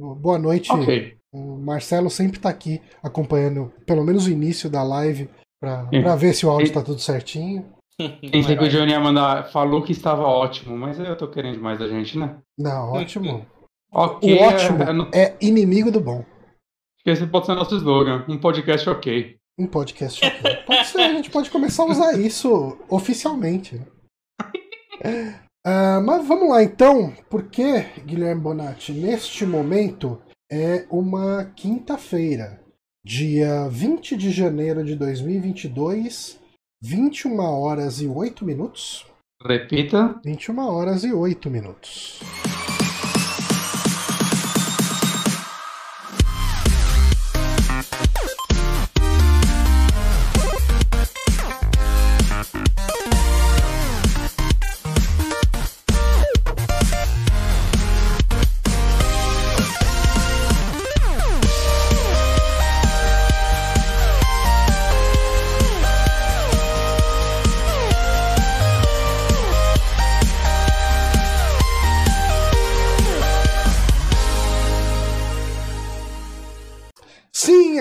Boa noite. Ok. O Marcelo sempre tá aqui acompanhando pelo menos o início da live pra, pra ver se o áudio tá tudo certinho. Pensei que o Johnny ia mandar. Falou que estava ótimo, mas eu tô querendo demais da gente, né? Não, ótimo. Ok. o ótimo é- é no- é inimigo do bom. Acho que esse pode ser nosso slogan. Um podcast ok. Um podcast. ok. Pode ser, a gente pode começar a usar isso oficialmente. Ah, mas vamos lá então, porque, Guilherme Bonatti, neste momento é uma quinta-feira, dia 20 de janeiro de 2022, 21 horas e 8 minutos. Repita. 21 horas e 8 minutos.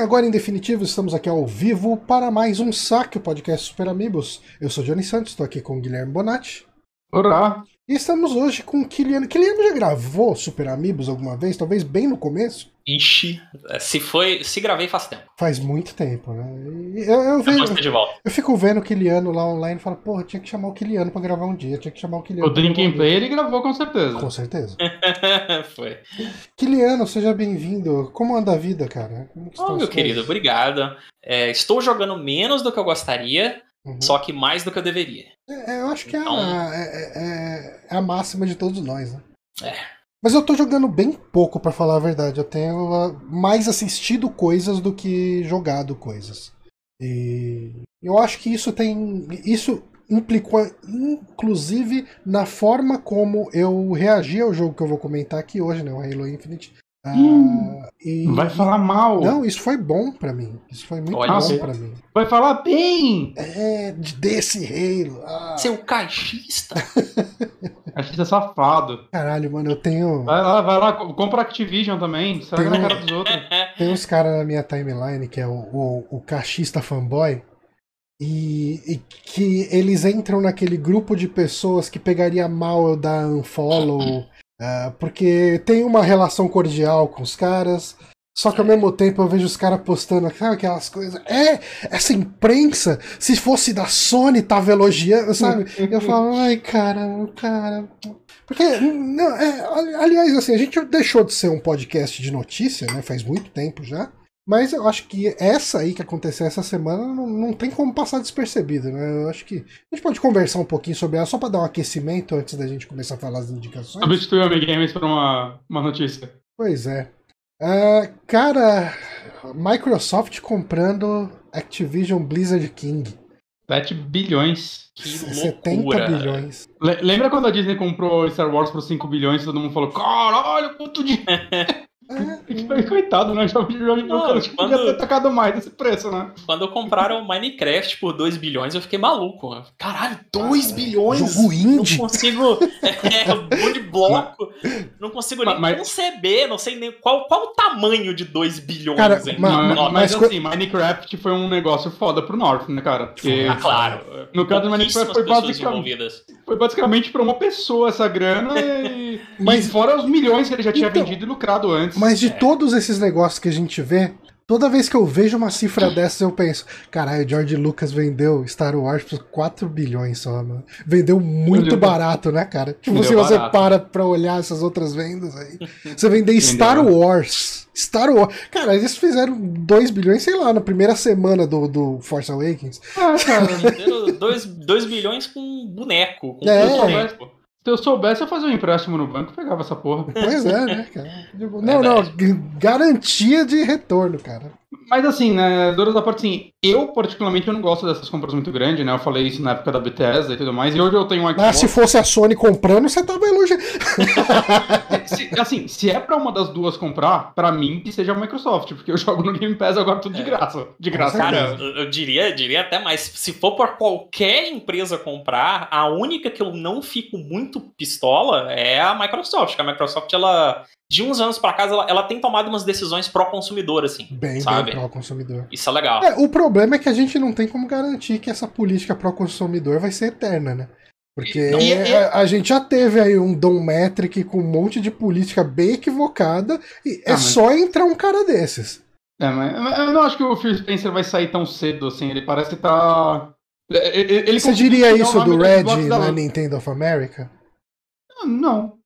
Agora em definitivo estamos aqui ao vivo para mais um saque, o podcast Super Amigos. Eu sou Johnny Santos, estou aqui com o Guilherme Bonatti. Olá. E estamos hoje com o Kiliano. Kiliano já gravou Super Amigos alguma vez? Talvez bem no começo? Ixi, se foi. Se gravei faz tempo. Faz muito tempo, né? E Eu, eu, Eu vejo- posso ter de volta. eu fico vendo o Kiliano lá online e falo, porra, tinha que chamar o Kiliano pra gravar um dia, tinha que chamar o Kiliano. O Drinking Play ele gravou com certeza. Com certeza. foi. Kiliano, seja bem-vindo. Como anda a vida, cara? Como que Oh, meu querido, obrigado. É, estou jogando menos do que eu gostaria, Uhum. só que mais do que eu deveria. É, eu acho que é a, Então- é, é- é a máxima de todos nós, né? É. Mas eu tô jogando bem pouco, pra falar a verdade. Eu tenho ah, mais assistido coisas do que jogado coisas. E eu acho que isso tem. Isso implicou, inclusive, na forma como eu reagi ao jogo que eu vou comentar aqui hoje, né? O Halo Infinite. Ah, Hum. e- Não vai falar mal. Não, isso foi bom pra mim. Isso foi muito Olha bom pra mim. Vai falar bem. É, de- desse Halo. Ah, Seu caixista? Você é safado. caralho, mano, eu tenho. Vai lá, vai lá. co- Compra Activision também. Tem na um- cara dos outros. Tem uns caras na minha timeline que é o, o, o cachista fanboy. E, e que eles entram naquele grupo de pessoas que pegaria mal eu dar unfollow. Ah, porque tem uma relação cordial com os caras. Só que ao mesmo tempo eu vejo os caras postando sabe, aquelas coisas. É, essa imprensa, se fosse da Sony, tava elogiando, sabe? Eu falo, ai, cara, cara. Porque, não, é, ali- aliás, assim, a gente deixou de ser um podcast de notícia, né? Faz muito tempo já. Mas eu acho que essa aí que aconteceu essa semana não, não tem como passar despercebido, né? Eu acho que a gente pode conversar um pouquinho sobre ela, só pra dar um aquecimento antes da gente começar a falar as indicações. Substituiu o Amiga Games por uma, uma notícia. Pois é. Ah, cara, Microsoft comprando Activision Blizzard King. 7 bilhões. Que 70 loucura. bilhões. Le- Lembra quando a Disney comprou Star Wars por 5 bilhões e todo mundo falou: caralho, quanto dinheiro. Coitado, né? Já, já, já, Não, cara, acho que podia quando- ter tacado mais desse preço, né? Quando compraram o Minecraft por 2 bilhões, eu fiquei maluco. Caralho, 2 bilhões? Jogo indie? Não consigo. É, um de bloco. Não consigo nem Mas- conceber, não sei nem qual, qual o tamanho de 2 bilhões. Cara, hein? ma- mas, ma- mas mas assim, Minecraft foi um negócio foda pro North, né, cara? Porque Ah, claro. No caso do Minecraft foi pessoas basicamente. Foi basicamente pra uma pessoa essa grana e, Mas- e fora os milhões que ele já tinha Então, vendido e lucrado antes. Mas de É. todos esses negócios que a gente vê, toda vez que eu vejo uma cifra dessas, eu penso: caralho, George Lucas vendeu Star Wars por 4 bilhões só, mano. Vendeu muito Vendeu. barato, né, cara? Tipo, se você barato. para pra olhar essas outras vendas aí, você vender Vendeu. Star Wars. Star Wars. Cara, eles fizeram 2 bilhões, sei lá, na primeira semana do, do Force Awakens. Ah, cara, Venderam 2 bilhões com boneco. Com É. boneco. Se eu soubesse, eu fazia um empréstimo no banco e pegava essa porra. Pois é, né, cara? Digo, Não, não, garantia de retorno, cara. Mas assim, né, Doras da parte, assim, eu particularmente eu não gosto dessas compras muito grandes, né? Eu falei isso na época da Bethesda e tudo mais, e hoje eu tenho um Ah, Xbox. se fosse a Sony comprando, você tava elogiando. Assim, se é pra uma das duas comprar, pra mim que seja a Microsoft, porque eu jogo no Game Pass agora tudo de É. graça. De graça. Cara, mesmo. eu, eu diria, diria até mais. Se for por qualquer empresa comprar, a única que eu não fico muito pistola é a Microsoft. Que a Microsoft ela, de uns anos pra cá, ela, ela tem tomado umas decisões pró-consumidor, assim. Bem, sabe? bem pró-consumidor. Isso é legal. É, o problema é que a gente não tem como garantir que essa política pró-consumidor vai ser eterna, né? Porque Não, e- e- a, a gente já teve aí um Dom Metric com um monte de política bem equivocada e é Ah, mas- só entrar um cara desses. É, mas eu não acho que o Phil Spencer vai sair tão cedo assim. Ele parece que tá. é, é, Ele Você diria isso do Red da- na Nintendo of America? Não.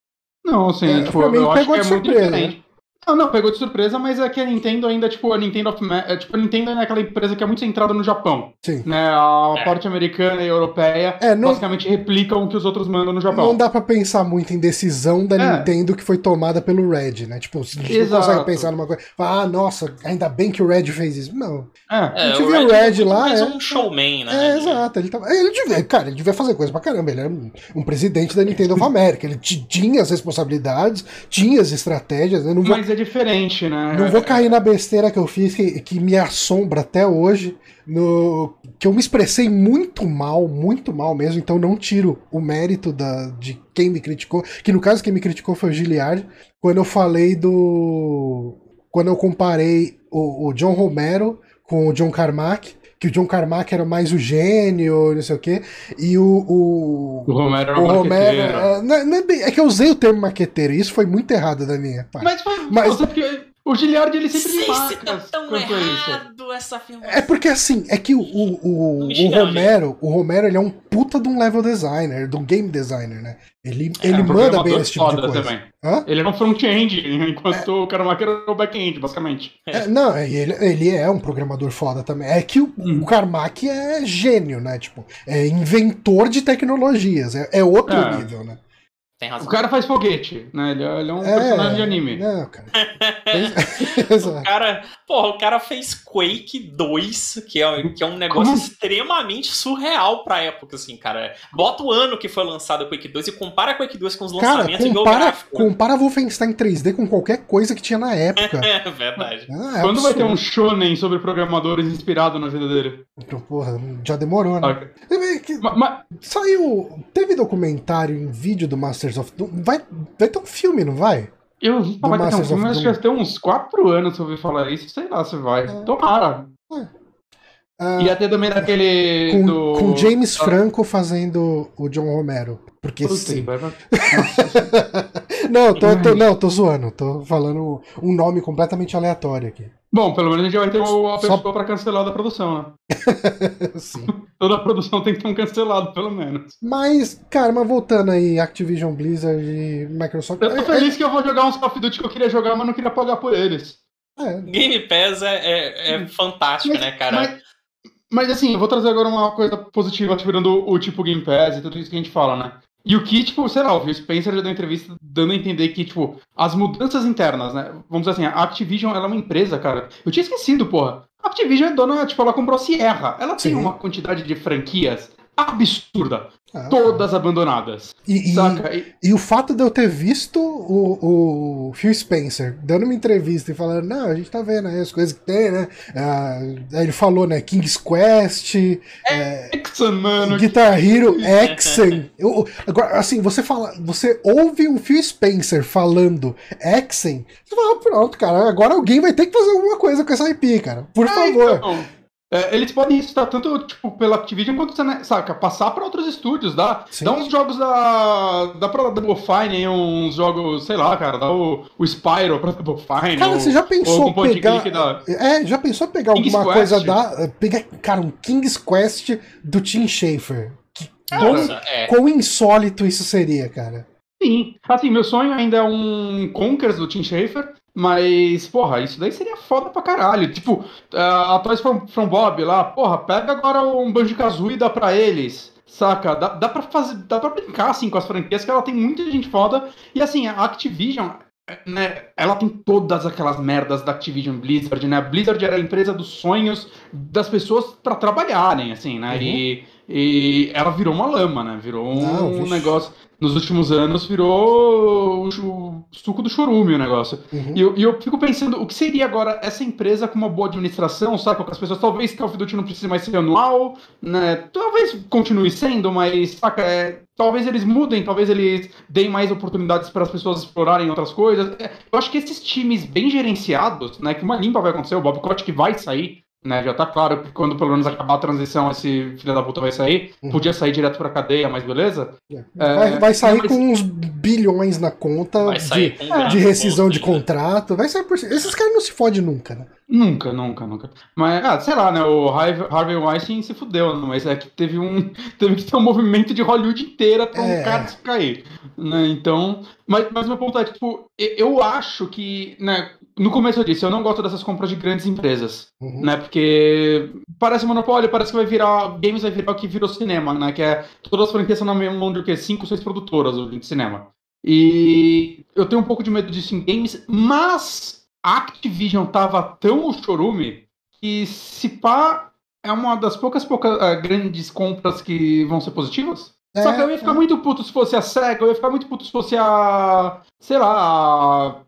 Não, assim, É, tipo, mim eu acho que é de muito surpresa, diferente. Não, não, pegou de surpresa, mas é que a Nintendo ainda, tipo, a Nintendo of Ma- é, tipo, a Nintendo é aquela empresa que é muito centrada no Japão, Sim. né? A É. parte americana e europeia É, não, basicamente replicam o que os outros mandam no Japão. não dá pra pensar muito em decisão da É. Nintendo que foi tomada pelo Red, né? Tipo, a gente não Exato. consegue pensar numa coisa. Ah, nossa, ainda bem que o Red fez isso. Não. É. a gente o viu o Red é Red muito lá, é- um showman, né? É, exato. Ele, tava, ele devia, cara, ele devia fazer coisa pra caramba. Ele era um, um presidente da Nintendo of America. Ele ti- tinha as responsabilidades, tinha as estratégias. Eu não vou, Mas é diferente, né? não vou cair na besteira que eu fiz, que, que me assombra até hoje. No, que eu me expressei muito mal, muito mal mesmo, então não tiro o mérito da, de quem me criticou. Que no caso, quem me criticou foi o Giliard, quando eu falei do. Quando eu comparei o, o John Romero com o John Carmack, que o John Carmack era mais o gênio, não sei o quê, e o. o O Romero era o Romero. é, não é- não é bem- é que eu usei o termo maqueteiro, e isso foi muito errado da minha parte. Mas, foi, Mas- nossa, porque o Giliard ele sempre me Sei se tá marca tão quanto a isso. errado essa afirmação. É porque assim, é que o, o, o, o Romero, o Romero ele é um puta de um level designer, de um game designer, né? Ele, É, ele um manda bem esse tipo de coisa. também. Hã? Ele era um front-end, enquanto o Carmack era o back-end, basicamente. É, não, é, ele, ele é um programador foda também. É que o, Hum. o Carmack é gênio, né? Tipo, é inventor de tecnologias. É, é outro É. nível, né? Tem razão. O cara faz foguete, né? Ele é, ele é um É, personagem de anime. Não, cara. O cara, porra, o cara fez Quake 2, que é, que é um negócio Como? extremamente surreal pra época, assim, cara. Bota o ano que foi lançado o Quake 2 e compara Quake 2 com os Cara, lançamentos e vê o compara, compara Wolfenstein 3D com qualquer coisa que tinha na época. É verdade. Ah, é Quando vai ter absurdo. um shonen sobre programadores inspirado na vida dele? Então, porra, já demorou, né? Saca? É que Ma- ma- Saiu. Teve documentário em vídeo do Masters of Doom. Vai, vai ter um filme, não vai? eu vou falar que tem um filme, acho que já tem uns 4 anos que eu ouvi falar isso, sei lá se vai. É. Tomara. Ah, E até também daquele. com, do... com James Ah, Franco fazendo o John Romero. Porque puta, sim. vai- não, tô, tô- não, tô zoando. Tô falando um nome completamente aleatório aqui. Bom, pelo menos a gente vai ter uma Só- pessoa pra cancelar da produção, né? Sim. Toda a produção tem que ter um cancelado, pelo menos. Mas, cara, mas voltando aí, Activision Blizzard e Microsoft. Eu tô é- feliz que eu vou jogar uns Call of Duty que eu queria jogar, mas não queria pagar por eles. é, Game Pass é, é, é fantástico, Mas- né, cara? Mas, mas assim, eu vou trazer agora uma coisa positiva, tirando o tipo Game Pass e tudo isso que a gente fala, né? E o que, tipo, sei lá, o Phil Spencer já deu entrevista dando a entender que, tipo, as mudanças internas, né? Vamos dizer assim, a Activision, ela é uma empresa, cara. Eu tinha esquecido, porra. A Activision é dona, tipo, ela comprou a Sierra. Ela tem Sim. uma quantidade de franquias absurda. ah, Todas abandonadas. E, Saca? E- E o fato de eu ter visto o, o Phil Spencer dando uma entrevista e falando, não, a gente tá vendo aí as coisas que tem, né? Ah, ele falou, né? King's Quest, é, Exxon, mano. Guitar Hero, Exen. Eu- agora, assim, você fala, você ouve o Phil Spencer falando Exen, você fala, "Ah, pronto, cara, agora alguém vai ter que fazer alguma coisa com essa IP, cara. Por É, favor. então, é, eles podem estar tanto tipo, pela Activision quanto, né, saca, passar para outros estúdios, dá, Sim. dá uns jogos da. dá pra Double Fine aí, uns jogos, sei lá, cara, dá o, o Spyro pra Double Fine. Cara, ou- você já ou pensou point pegar. da- É, já pensou pegar King's alguma Quest? coisa da. Pegar, cara, um King's Quest do Tim Schafer. Que, quão, Nossa, é. quão insólito isso seria, cara. Sim. Assim, meu sonho ainda é um Conkers do Tim Schafer. Mas, porra, isso daí seria foda pra caralho. Tipo, a Toys from, from Bob lá, porra, pega agora um Banjo Kazooie e dá pra eles. Saca? Dá, dá pra fazer. Dá pra brincar assim com as franquias, que ela tem muita gente foda. E assim, a Activision, né, ela tem todas aquelas merdas da Activision Blizzard, né? A Blizzard era a empresa dos sonhos das pessoas pra trabalharem, assim, né? Uhum. E, e ela virou uma lama, né? Virou um Não, negócio. Nos últimos anos virou, suco do chorume o negócio. Uhum. E eu, e eu fico pensando, o que seria agora essa empresa com uma boa administração, saca? Com as pessoas, talvez Call of Duty não precise mais ser anual, né? Talvez continue sendo, mas, saca, é, talvez eles mudem, talvez eles deem mais oportunidades para as pessoas explorarem outras coisas. É, eu acho que esses times bem gerenciados, né? Que uma limpa vai acontecer, o Bob Kotick vai sair, né? Já tá claro que quando pelo menos acabar a transição, esse filho da puta vai sair. Uhum. Podia sair direto pra cadeia, mas beleza? É, Vai, vai sair mas- com uns bilhões na conta de, um grande de rescisão de ainda. contrato. Vai sair por cima. Esses caras não se fodem nunca, né? Nunca, nunca, nunca. Mas, ah, sei lá, né? O Harvey, Harvey Weinstein se fudeu, né, mas é que teve um. Teve que ter um movimento de Hollywood inteira pra um É. cara se cair. Né? Então. Mas, mas meu ponto é, tipo, eu acho que, né? No começo eu disse, eu não gosto dessas compras de grandes empresas. Uhum. né? Porque parece monopólio, parece que vai virar. Games vai virar o que virou cinema, né? Que é. Todas as franquias são na mesma mão de o quê? Cinco, seis produtoras de cinema. E eu tenho um pouco de medo disso em games, mas a Activision tava tão chorume que se pá é uma das poucas, poucas eh, grandes compras que vão ser positivas. Só que eu ia ficar é. muito puto se fosse a SEGA, eu ia ficar muito puto se fosse a. sei lá, a.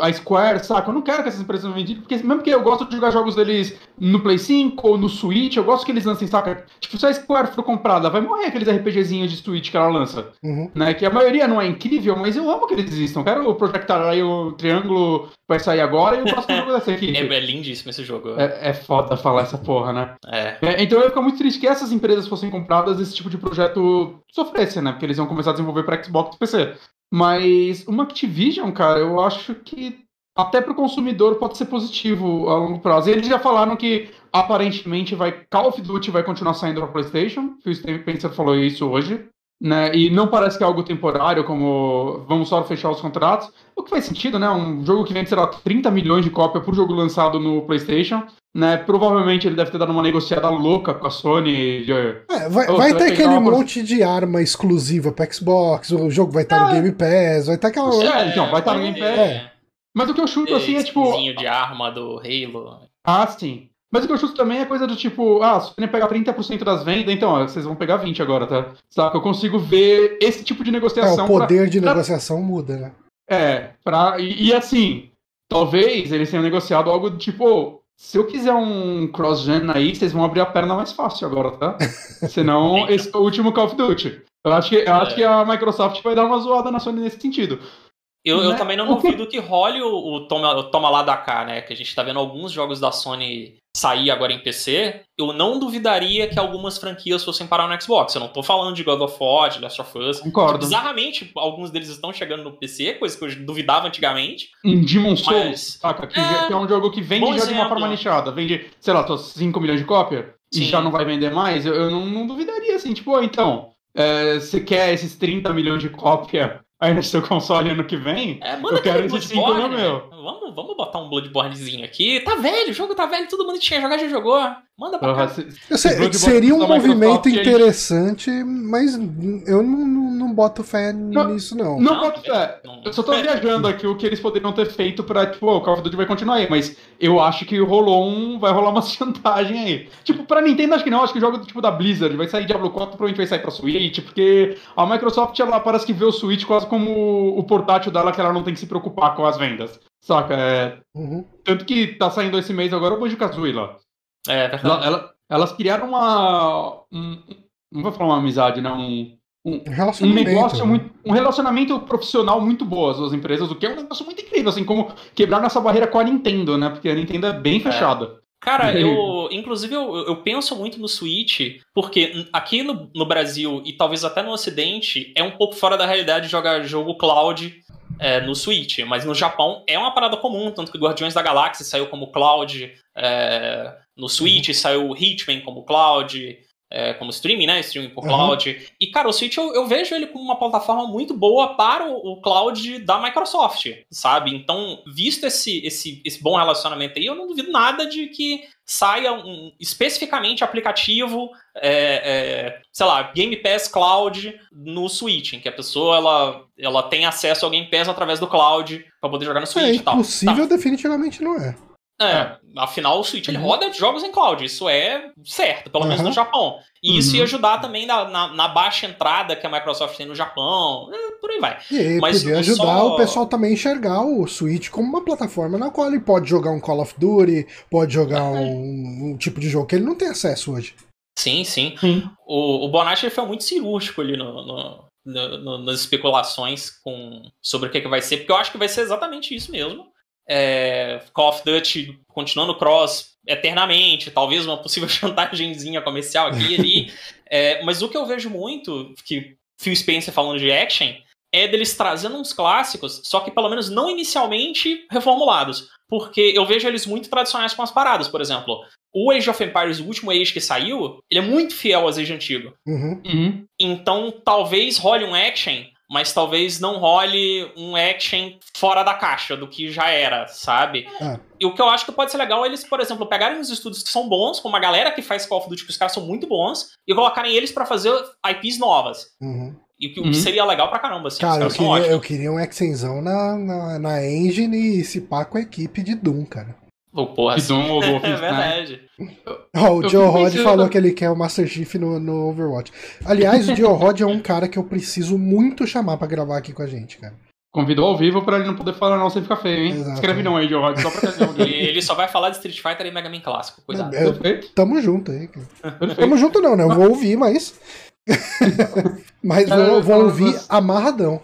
A Square, saca? Eu não quero que essas empresas vendam, porque mesmo que eu gosto de jogar jogos deles no Play 5 ou no Switch, eu gosto que eles lancem, saca? Tipo, se a Square for comprada, vai morrer aqueles RPGzinhos de Switch que ela lança, Uhum. né? Que a maioria não é incrível, mas eu amo que eles existam. Quero o Project Array, o Triângulo vai sair agora e o próximo jogo dessa equipe. É, é lindíssimo esse jogo. É, é foda falar essa porra, né? É. É, então eu ia ficar muito triste que essas empresas fossem compradas, esse tipo de projeto sofresse, né? Porque eles iam começar a desenvolver para Xbox e PC. Mas uma Activision, cara, eu acho que até pro consumidor pode ser positivo a longo prazo. E eles já falaram que aparentemente vai Call of Duty vai continuar saindo para PlayStation. O Steve Spencer falou isso hoje. Né? E não parece que é algo temporário, como vamos só fechar os contratos. O que faz sentido, né? Um jogo que vende, sei lá, 30 milhões de cópias por jogo lançado no PlayStation. Né? Provavelmente ele deve ter dado uma negociada louca com a Sony. de- É, vai, Ô, vai ter aquele uma monte de arma exclusiva pra Xbox, o jogo vai estar no Game Pass, vai ter aquela. É, então, vai estar no Game Pass. É. Mas o que eu chuto assim é tipo. de arma do Halo. Ah, sim. Mas o que eu chuto também é coisa do tipo, ah, se você pegar 30% das vendas, então, ó, vocês vão pegar 20 agora, tá? Saca? Eu consigo ver esse tipo de É, negociação. o poder de pra- negociação muda, né? É, pra. E, e assim, talvez eles tenham negociado algo do tipo, se eu quiser um cross-gen aí, vocês vão abrir a perna mais fácil agora, tá? Senão, esse é o último Call of Duty. Eu acho que, eu acho É. que a Microsoft vai dar uma zoada na Sony nesse sentido. Eu, eu Né? também não duvido que role o, o toma, o toma lá da cá, né? Que a gente tá vendo alguns jogos da Sony sair agora em PC. Eu não duvidaria que algumas franquias fossem parar no Xbox. Eu não tô falando de God of War, de Last of Us. Concordo. Bizarramente, alguns deles estão chegando no PC, coisa que eu duvidava antigamente. Um Demon Souls, Mas- saca? Que É. é um jogo que vende Bom já de uma forma nichada. Vende, sei lá, tô 5 milhões de cópias e já não vai vender mais. Eu, eu não, não duvidaria, assim, tipo, então, é, você quer esses 30 milhões de cópias aí no seu console ano que vem? É, Eu quero cinco Bloodborne, no né? meu. Vamos, vamos botar um Bloodbornezinho aqui. Tá velho, o jogo tá velho, todo mundo tinha jogado já jogou. Manda pra cá. se- seria um movimento interessante, mas eu não, não, não boto fé nisso, não. Não, Não, boto fé. não- Eu só tô viajando aqui o que eles poderiam ter feito pra, tipo, o Call of Duty vai continuar aí, mas eu acho que rolou um. Vai rolar uma chantagem aí. Tipo, pra Nintendo, acho que não, acho que o jogo tipo da Blizzard vai sair Diablo 4, provavelmente vai sair pra Switch, porque a Microsoft, ela parece que vê o Switch quase como o portátil dela, que ela não tem que se preocupar com as vendas. Saca? É... Uhum. Tanto que tá saindo esse mês agora o Banjo Kazooie lá. É, verdade. Ela- ela- elas criaram uma. um- não vou falar uma amizade, né? Um, Um um negócio né? muito. Um relacionamento profissional muito bom, as duas empresas, o que é um negócio muito incrível, assim, como quebrar essa barreira com a Nintendo, né? Porque a Nintendo é bem fechada. Cara, aí? eu. Inclusive, eu, eu penso muito no Switch, porque aqui no, no Brasil e talvez até no Ocidente, é um pouco fora da realidade jogar jogo cloud é, no Switch. Mas no Japão é uma parada comum, tanto que Guardiões da Galáxia saiu como cloud. é, no Switch saiu Hitman como cloud. é, como streaming, né? Streaming por Uhum. cloud. E, cara, o Switch eu, eu vejo ele como uma plataforma muito boa para o, o cloud da Microsoft, sabe? Então, visto esse, esse, esse bom relacionamento aí, eu não duvido nada de que saia um, especificamente aplicativo, é, é, sei lá, Game Pass Cloud no Switch, em que a pessoa ela, ela tem acesso ao Game Pass através do cloud para poder jogar no É Switch e tal. impossível, Tá. definitivamente não é. É, afinal o Switch ele roda jogos em cloud, isso é certo, pelo menos Uhum. no Japão. E isso Uhum. ia ajudar também na, na, na baixa entrada que a Microsoft tem no Japão, é, por aí vai. E Mas podia ajudar só- o pessoal também a enxergar o Switch como uma plataforma na qual ele pode jogar um Call of Duty, pode jogar um, um tipo de jogo que ele não tem acesso hoje. Sim, sim. O, o Bonatti foi muito cirúrgico ali no, no- no- nas especulações com, sobre o que, que vai ser, porque eu acho que vai ser exatamente isso mesmo. É, Call of Duty continuando cross eternamente, talvez uma possível chantagemzinha comercial aqui e ali. É, mas o que eu vejo muito, que Phil Spencer falando de action, é deles trazendo uns clássicos, só que pelo menos não inicialmente reformulados. Porque eu vejo eles muito tradicionais com as paradas, por exemplo. O Age of Empires, o último Age que saiu, ele é muito fiel ao Age antigo. Uhum. Uhum. Então, talvez role um action, mas talvez não role um action fora da caixa do que já era, sabe? É. E o que eu acho que pode ser legal é eles, por exemplo, pegarem os estudos que são bons, como a galera que faz Call of Duty, que os caras são muito bons, e colocarem eles pra fazer IPs novas. Uhum. E o que Uhum. seria legal pra caramba, assim. Cara, eu queria, eu queria um Exenzão na, na, na engine e se pá com a equipe de Doom, cara. Ô, porra, Que ou É Wolfenstein. verdade. Ó, o Eu Joe Rod falou que ele quer o Master Chief no, no Overwatch. Aliás, o Joe Rod é um cara que eu preciso muito chamar pra gravar aqui com a gente, cara. Convidou ao vivo pra ele não poder falar não sem ficar feio, hein? Exato. Escreve não aí, Joe Rod, só pra ocasião. Ele, ele só vai falar de Street Fighter e Mega Man clássico, cuidado. É, Perfeito, Tamo junto aí, cara. perfeito. Tamo junto não, né? Eu vou ouvir, mas. mas vou, Cara, vou falando ouvir das- amarradão.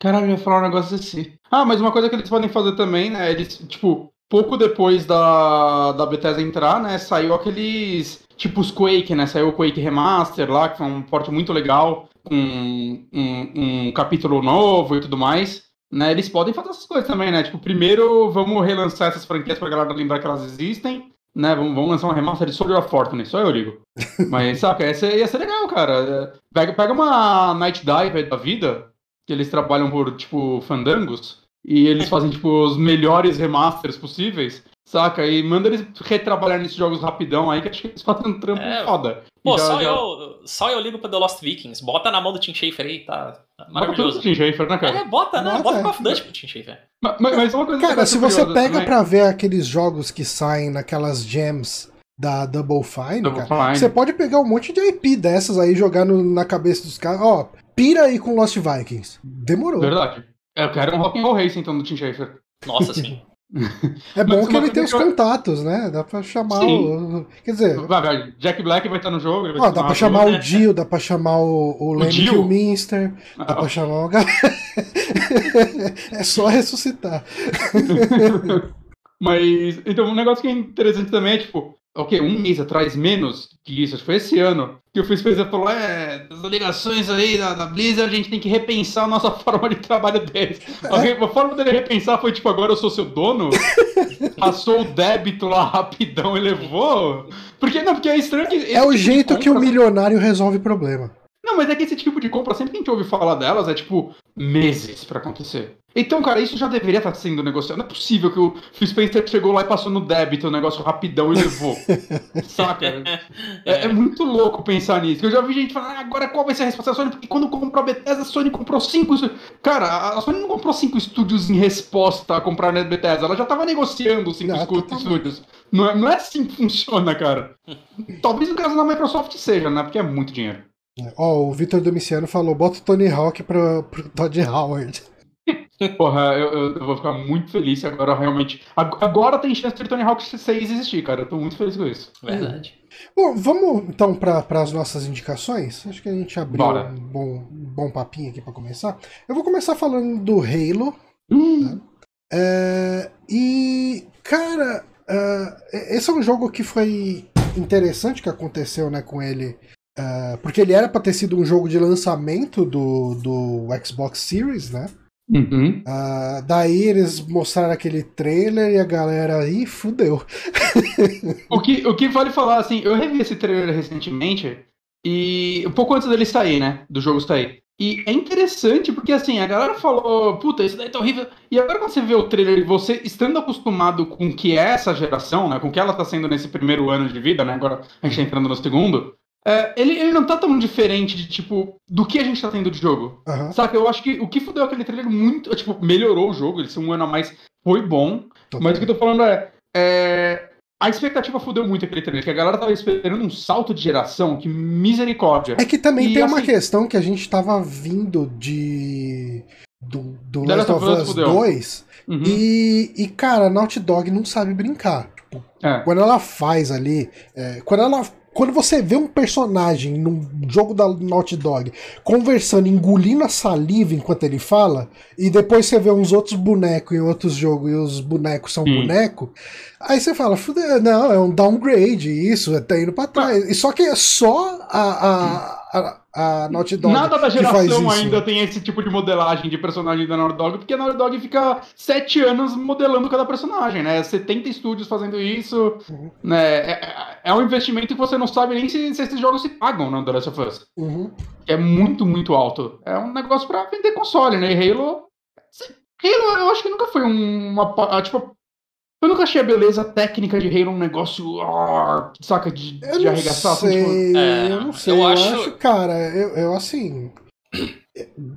Caralho, eu ia falar um negócio assim. Ah, mas uma coisa que eles podem fazer também, né? Eles, tipo, pouco depois da, da Bethesda entrar, né? Saiu aqueles. Tipo os Quake, né? Saiu o Quake Remaster lá, que foi um porte muito legal, com um, um capítulo novo e tudo mais. Né, eles podem fazer essas coisas também, né? Tipo, primeiro vamos relançar essas franquias pra galera lembrar que elas existem. Né, vamos, vamos lançar um remaster de Soldier of Fortune, só eu ligo. Mas, saca, essa ia ser legal, cara. Pega, pega uma Night Dive da vida, que eles trabalham por, tipo, fandangos, e eles fazem, tipo, os melhores remasters possíveis, saca? E manda eles retrabalhar nesses jogos rapidão aí, que acho que eles fazem um trampo É. foda. Pô, Já- só, já- Eu, só eu ligo pra The Lost Vikings. Bota na mão do Tim Schafer aí, tá, Bota maravilhoso. tudo Tim Schafer, né, cara? É, bota, né? Bota, Bota é. Call of Duty pro Tim Schafer. Mas, mas- uma coisa Cara, se você pega também- pra ver aqueles jogos que saem naquelas gems da Double Fine, Double cara, Fine. você pode pegar um monte de IP dessas aí, jogar no- na cabeça dos caras. Ó, pira aí com Lost Vikings. Demorou. Verdade. É, Eu quero um Rock'n'Roll Race, então, do Tim Schafer. Nossa, sim. É bom Mas que ele tem os eu- contatos, né? Dá pra chamar Sim. o. Quer dizer, Vai, vai, Jack Black vai estar no jogo. ele vai ó, dá pra chamar o Dio, dá pra chamar o, o Lemmy Dio? Kilminster, dá Ah, pra chamar o é só ressuscitar. Mas, então, um negócio que é interessante também é, tipo, ok, um mês atrás, menos que isso, acho que foi esse ano, que o Phil Spencer falou, é, as ligações aí da, da Blizzard, a gente tem que repensar a nossa forma de trabalho deles. Ok, A forma dele repensar foi, tipo, agora eu sou seu dono? Passou o débito lá rapidão e levou? Porque, não, porque é estranho que... É o tipo jeito que o compra- milionário resolve problema. Não, mas é que esse tipo de compra, sempre que a gente ouve falar delas, é tipo meses pra acontecer. Então, cara, isso já deveria estar sendo negociado. Não é possível que o Phil Spencer chegou lá e passou no débito o negócio rapidão e levou. Saca? É, é muito louco pensar nisso. Eu já vi gente falando, ah, agora qual vai ser a resposta da Sony? Porque quando comprou a Bethesda, a Sony comprou cinco. Cara, a Sony não comprou cinco estúdios em resposta a comprar a Bethesda. Ela já tava negociando cinco totalmente. estúdios. Não é, não é assim que funciona, cara. Talvez no caso da Microsoft seja, né? Porque é muito dinheiro. Ó, o Vitor Domiciano falou: bota o Tony Hawk pro, pro Todd Howard. Porra, eu, eu- eu vou ficar muito feliz se agora realmente. ag- Agora tem chance de Tony Hawk 6 existir, cara. Eu tô muito feliz com isso. Verdade. Bom, vamos então para as nossas indicações. Acho que a gente abriu Bora. um bom, bom papinho aqui para começar. Eu vou começar falando do Halo. Hum, É, e, cara, é, esse é um jogo que foi interessante que aconteceu né, com ele. é, porque ele era para ter sido um jogo de lançamento do, do Xbox Series, né? Uhum. Ah, daí eles mostraram aquele trailer e a galera aí fudeu. o, que, o que vale falar, assim, eu revi esse trailer recentemente e um pouco antes dele sair, né? Do jogo sair. E é interessante porque, assim, a galera falou, puta, isso daí tá horrível. E agora quando você vê o trailer e você estando acostumado com o que é essa geração, né? Com o que ela tá sendo nesse primeiro ano de vida, né? Agora a gente tá entrando no segundo. É, ele, ele não tá tão diferente de, tipo, do que a gente tá tendo de jogo. Aham, Saca, eu acho que o que fudeu aquele trailer muito, tipo, melhorou o jogo, ele ser um ano a mais foi bom. Mas o que eu tô falando é, é, a expectativa fudeu muito aquele trailer, que a galera tava esperando um salto de geração, que misericórdia. É que também E, tem uma assim- questão que a gente tava vindo de. Do, do The Last of Us Us fudeu. 2. Uhum. E, e, cara, a Naughty Dog não sabe brincar. Tipo, É. quando ela faz ali. é, quando ela. Quando você vê um personagem num jogo da Naughty Dog conversando, engolindo a saliva enquanto ele fala, e depois você vê uns outros bonecos em outros jogos e os bonecos são Sim. boneco, aí você fala, "Fude- não, é um downgrade, isso, tá indo pra trás. E só que é só a, a, a, a Naughty Dog Nada da geração ainda tem esse tipo de modelagem de personagem da Naughty Dog, porque a Naughty Dog fica sete anos modelando cada personagem, né? 70 estúdios fazendo isso, Uhum. né? É, é- é um investimento que você não sabe nem se, se esses jogos se pagam no The Last of Us. Uhum. é muito, muito alto. É um negócio pra vender console, né? E Halo. Halo, eu acho que nunca foi um- uma. Tipo. Eu nunca achei a beleza técnica de Halo um negócio. ah, saca? De, Eu de arregaçar. assim, sei, tipo, É, eu não sei. eu Eu, acho- acho... cara, eu, eu assim.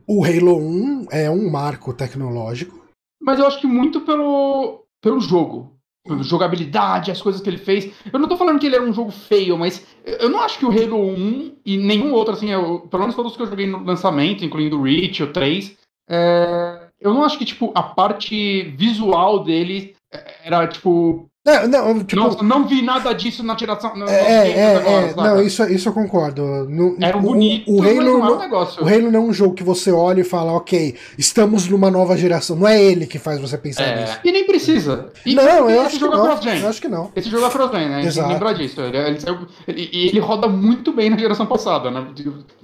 O Halo 1 é um marco tecnológico. mas eu acho que muito pelo. pelo jogo. Pela jogabilidade, as coisas que ele fez. Eu não tô falando que ele era um jogo feio, mas eu eu não acho que o Halo 1 e nenhum outro, assim, eu- pelo menos todos que eu joguei no lançamento, incluindo o Reach, o 3, é, eu não acho que, tipo, a parte visual dele era, tipo, Não, não, tipo, Nossa, não vi nada disso na tiração. no- é, é, agora, é, não, isso, isso eu concordo. No, Era o- bonito, o, mas Halo não um negócio. o Halo não é um jogo que você olha e fala, ok, estamos numa nova geração. Não é ele que faz você pensar É. nisso. E nem precisa. E Não, eu esse acho que jogo é não. Eu acho que não. Esse jogo é cross-gen, né? A gente tem Exato. que lembrar disso. Ele, ele, ele- e ele roda muito bem na geração passada, né?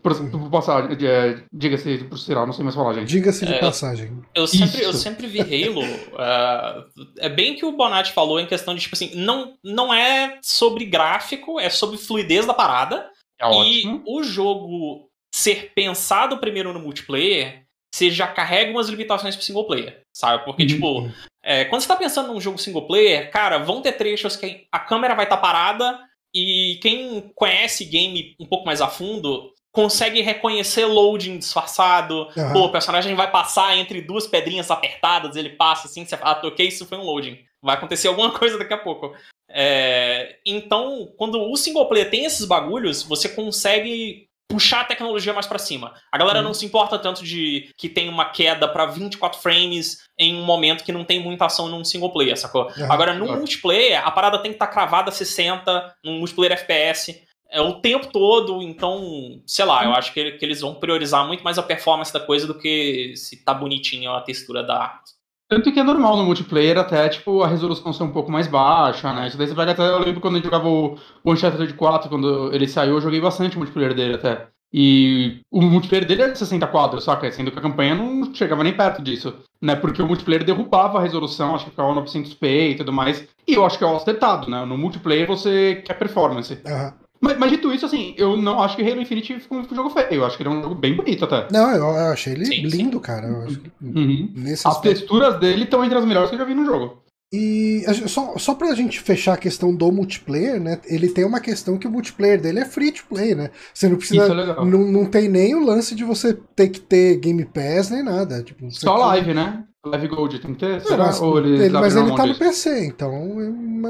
Por, por passagem, de- é, diga-se por sinal, não sei mais falar, gente. Diga-se de É. passagem. Eu sempre, eu sempre vi Halo. ah, é bem que o Bonatti falou em questão de, tipo assim, não, não é sobre gráfico, é sobre fluidez da parada. É e ótimo. o jogo ser pensado primeiro no multiplayer, você já carrega umas limitações pro single player, sabe? Porque, Uhum. tipo, é, quando você tá pensando num jogo single player, cara, vão ter trechos que a câmera vai estar parada e quem conhece game um pouco mais a fundo consegue reconhecer loading disfarçado. Aham. Pô, o personagem vai passar entre duas pedrinhas apertadas, ele passa assim, você fala, ah, toquei, isso foi um loading. Vai acontecer alguma coisa daqui a pouco. É, então, quando o single player tem esses bagulhos, você consegue puxar a tecnologia mais pra cima. A galera não se importa tanto de que tem uma queda pra 24 frames em um momento que não tem muita ação num single player, sacou? Aham. Agora, no Claro. multiplayer, a parada tem que estar cravada a 60, num multiplayer FPS, é o tempo todo, então, sei lá, eu acho que, que eles vão priorizar muito mais a performance da coisa do que se tá bonitinho a textura da arma. Tanto que é normal no multiplayer até, tipo, a resolução ser um pouco mais baixa, né? Isso daí você vai até. Eu lembro quando gente jogava o Uncharted 4, quando ele saiu, eu joguei bastante o multiplayer dele até. E o multiplayer dele era de 60 quadros, saca? Sendo que a campanha não chegava nem perto disso, né? Porque o multiplayer derrubava a resolução, acho que ficava 900p e tudo mais. E eu acho que é o acertado, né? No multiplayer você quer performance. Aham. Mas, mas dito isso, assim, eu não acho que Halo Infinite ficou um jogo feio. Eu acho que ele é um jogo bem bonito até. Não, eu, eu achei ele Sim, sim. lindo, cara. Eu acho que Uhum. nesse As aspecto. texturas dele estão entre as melhores que eu já vi no jogo. E só, só pra gente fechar a questão do multiplayer, né? Ele tem uma questão que o multiplayer dele é free to play, né? Você não precisa. Isso é legal. não, não tem nem o lance de você ter que ter Game Pass nem nada. Tipo, Só live, né? Live Gold tem que ter? Não, Será? mas, Ou eles ele, mas ele tá no disso? PC, então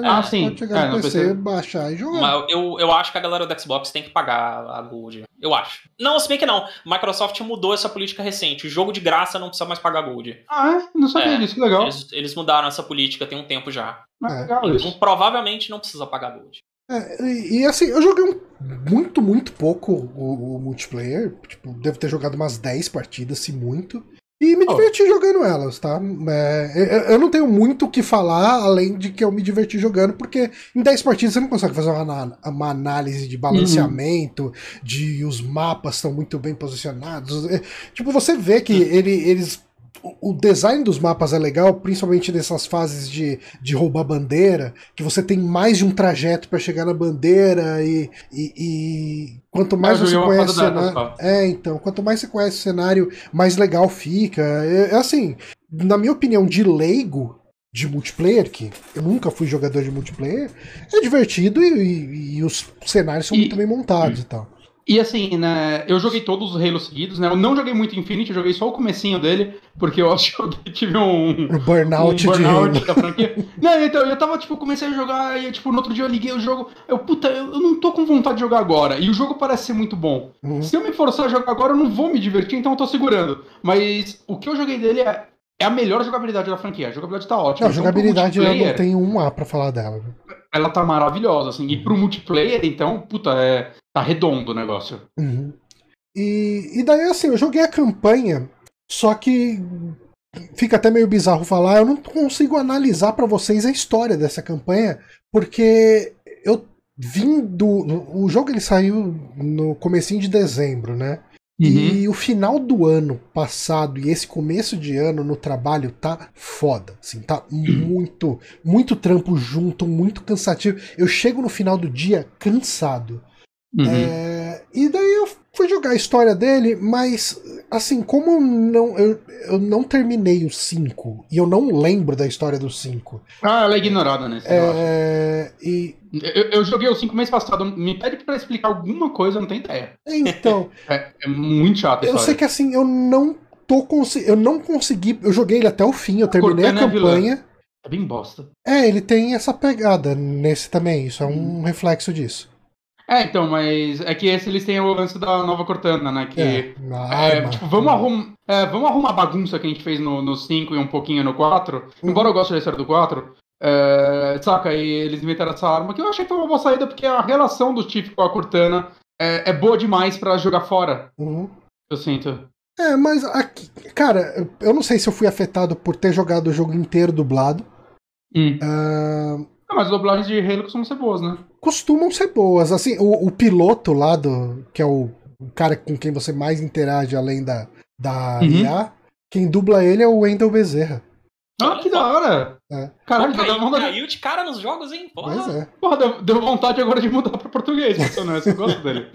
Ah, sim. pode chegar É, no no PC, PC. baixar e jogar. Mas eu, eu acho que a galera do Xbox tem que pagar a Gold. Eu acho. Não, se bem que não. Microsoft mudou essa política recente. O jogo de graça não precisa mais pagar Gold. Ah, é? Não sabia É, disso, que legal. Eles, eles mudaram essa política tem um tempo já. É. legal Então, isso. provavelmente não precisa pagar Gold. É, e, e, assim, eu joguei um- muito, muito pouco o, o multiplayer. Tipo, devo ter jogado umas 10 partidas, se muito. E me Oh. diverti jogando elas, tá? É, eu- não tenho muito o que falar, além de que eu me diverti jogando, porque em 10 partidas você não consegue fazer uma, uma análise de balanceamento, de os mapas estão muito bem posicionados. É, tipo, você vê que ele, eles. O- design dos mapas é legal, principalmente nessas fases de, de roubar bandeira, que você tem mais de um trajeto para chegar na bandeira e, e, e quanto mais eu você conhece o cenário. É, então, quanto mais você conhece o cenário, mais legal fica. É, é assim, na minha opinião, de leigo de multiplayer, que eu nunca fui jogador de multiplayer, é divertido e, e- os cenários são muito bem montados e tal. E assim, né, eu joguei todos os Halo seguidos, né? Eu não joguei muito Infinity, eu joguei só o comecinho dele, porque eu acho que eu tive um, O burnout, um burnout de. da franquia. não, então, eu tava, tipo, comecei a jogar e, tipo, no outro dia eu liguei o jogo. Eu, puta, eu, eu não tô com vontade de jogar agora. E o jogo parece ser muito bom. Uhum. Se eu me forçar a jogar agora, eu não vou me divertir, então eu tô segurando. Mas o que eu joguei dele é, é a melhor jogabilidade da franquia. A jogabilidade tá ótima. Não, Então, jogabilidade pro eu não tenho um A pra falar dela. Ela tá maravilhosa, assim. E pro multiplayer, então, puta, é, tá redondo o negócio. Uhum. E, e daí, assim, eu joguei a campanha, só que fica até meio bizarro falar, eu não consigo analisar pra vocês a história dessa campanha, porque eu vim do. O jogo ele saiu no comecinho de dezembro, né? Uhum. E o final do ano passado e esse começo de ano no trabalho tá foda, assim, tá muito, muito trampo junto, muito cansativo. Eu chego no final do dia cansado. Uhum. É, e daí eu fui jogar a história dele, mas assim, como eu não, eu, eu não terminei o 5 e eu não lembro da história do 5. Ah, ela é ignorada acho. É, e Eu, eu joguei o 5 mês passado. Me pede pra explicar alguma coisa, eu não tenho ideia. então, É, é muito chato eu sei que assim, eu não tô eu não consegui, eu joguei ele até o fim, eu terminei a Cortana é vilã. campanha. É bem bosta. É, ele tem essa pegada nesse também, isso é um reflexo disso. É, então, mas é que esse eles têm o lance da nova Cortana, né? Que. É, é, tipo, vamos, arrum, é, vamos arrumar a bagunça que a gente fez no 5 e um pouquinho no 4. Uhum. Embora eu goste da história do 4. É, saca? E eles inventaram essa arma que eu achei que foi uma boa saída, porque a relação do Tiff com a Cortana é, é boa demais pra jogar fora, Uhum. eu sinto. É, mas aqui, cara, eu- não sei se eu fui afetado por ter jogado o jogo inteiro dublado. Hum. Ah, Ah, mas as dublagens de Halo costumam ser boas, né? costumam ser boas. Assim, o, o piloto lá do. que é o, o cara com quem você mais interage além da, da Uhum. IA, quem dubla ele é o Wendell Bezerra. Ah, que da hora! É. Caralho, Pô, tá dando caiu, vontade, caiu de cara nos jogos, hein? Porra. Pois é. porra, deu, deu vontade agora de mudar pra português, honesto, eu gosto dele.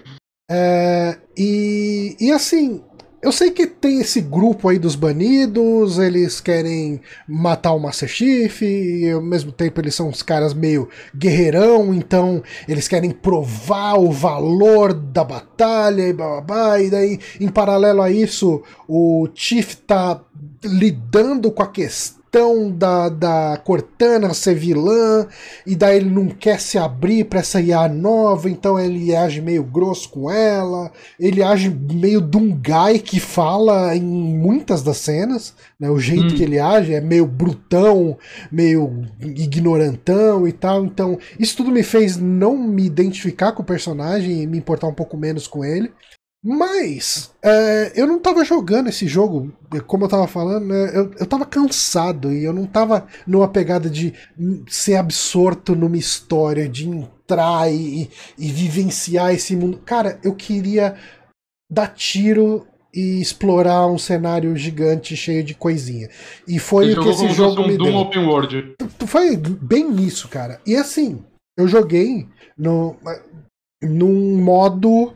É, e, e assim, eu sei que tem esse grupo aí dos banidos, eles querem matar o Master Chief, e ao mesmo tempo eles são uns caras meio guerreirão, então eles querem provar o valor da batalha e babá, e daí, em paralelo a isso, o Chief tá lidando com a questão da, da Cortana ser vilã, e daí ele não quer se abrir pra essa IA nova, então ele age meio grosso com ela, ele age meio de um guy que fala em muitas das cenas, né? O jeito Hum. que ele age é meio brutão, meio ignorantão e tal, então isso tudo me fez não me identificar com o personagem e me importar um pouco menos com ele. Mas é, eu não tava jogando esse jogo, como eu tava falando, né, eu, eu tava cansado e eu não tava numa pegada de ser absorto numa história, de entrar e, e vivenciar esse mundo. Cara, eu queria dar tiro e explorar um cenário gigante cheio de coisinha. E foi o que esse jogo me Doom deu. Open World. Foi bem isso, cara. E assim, eu joguei no, num modo.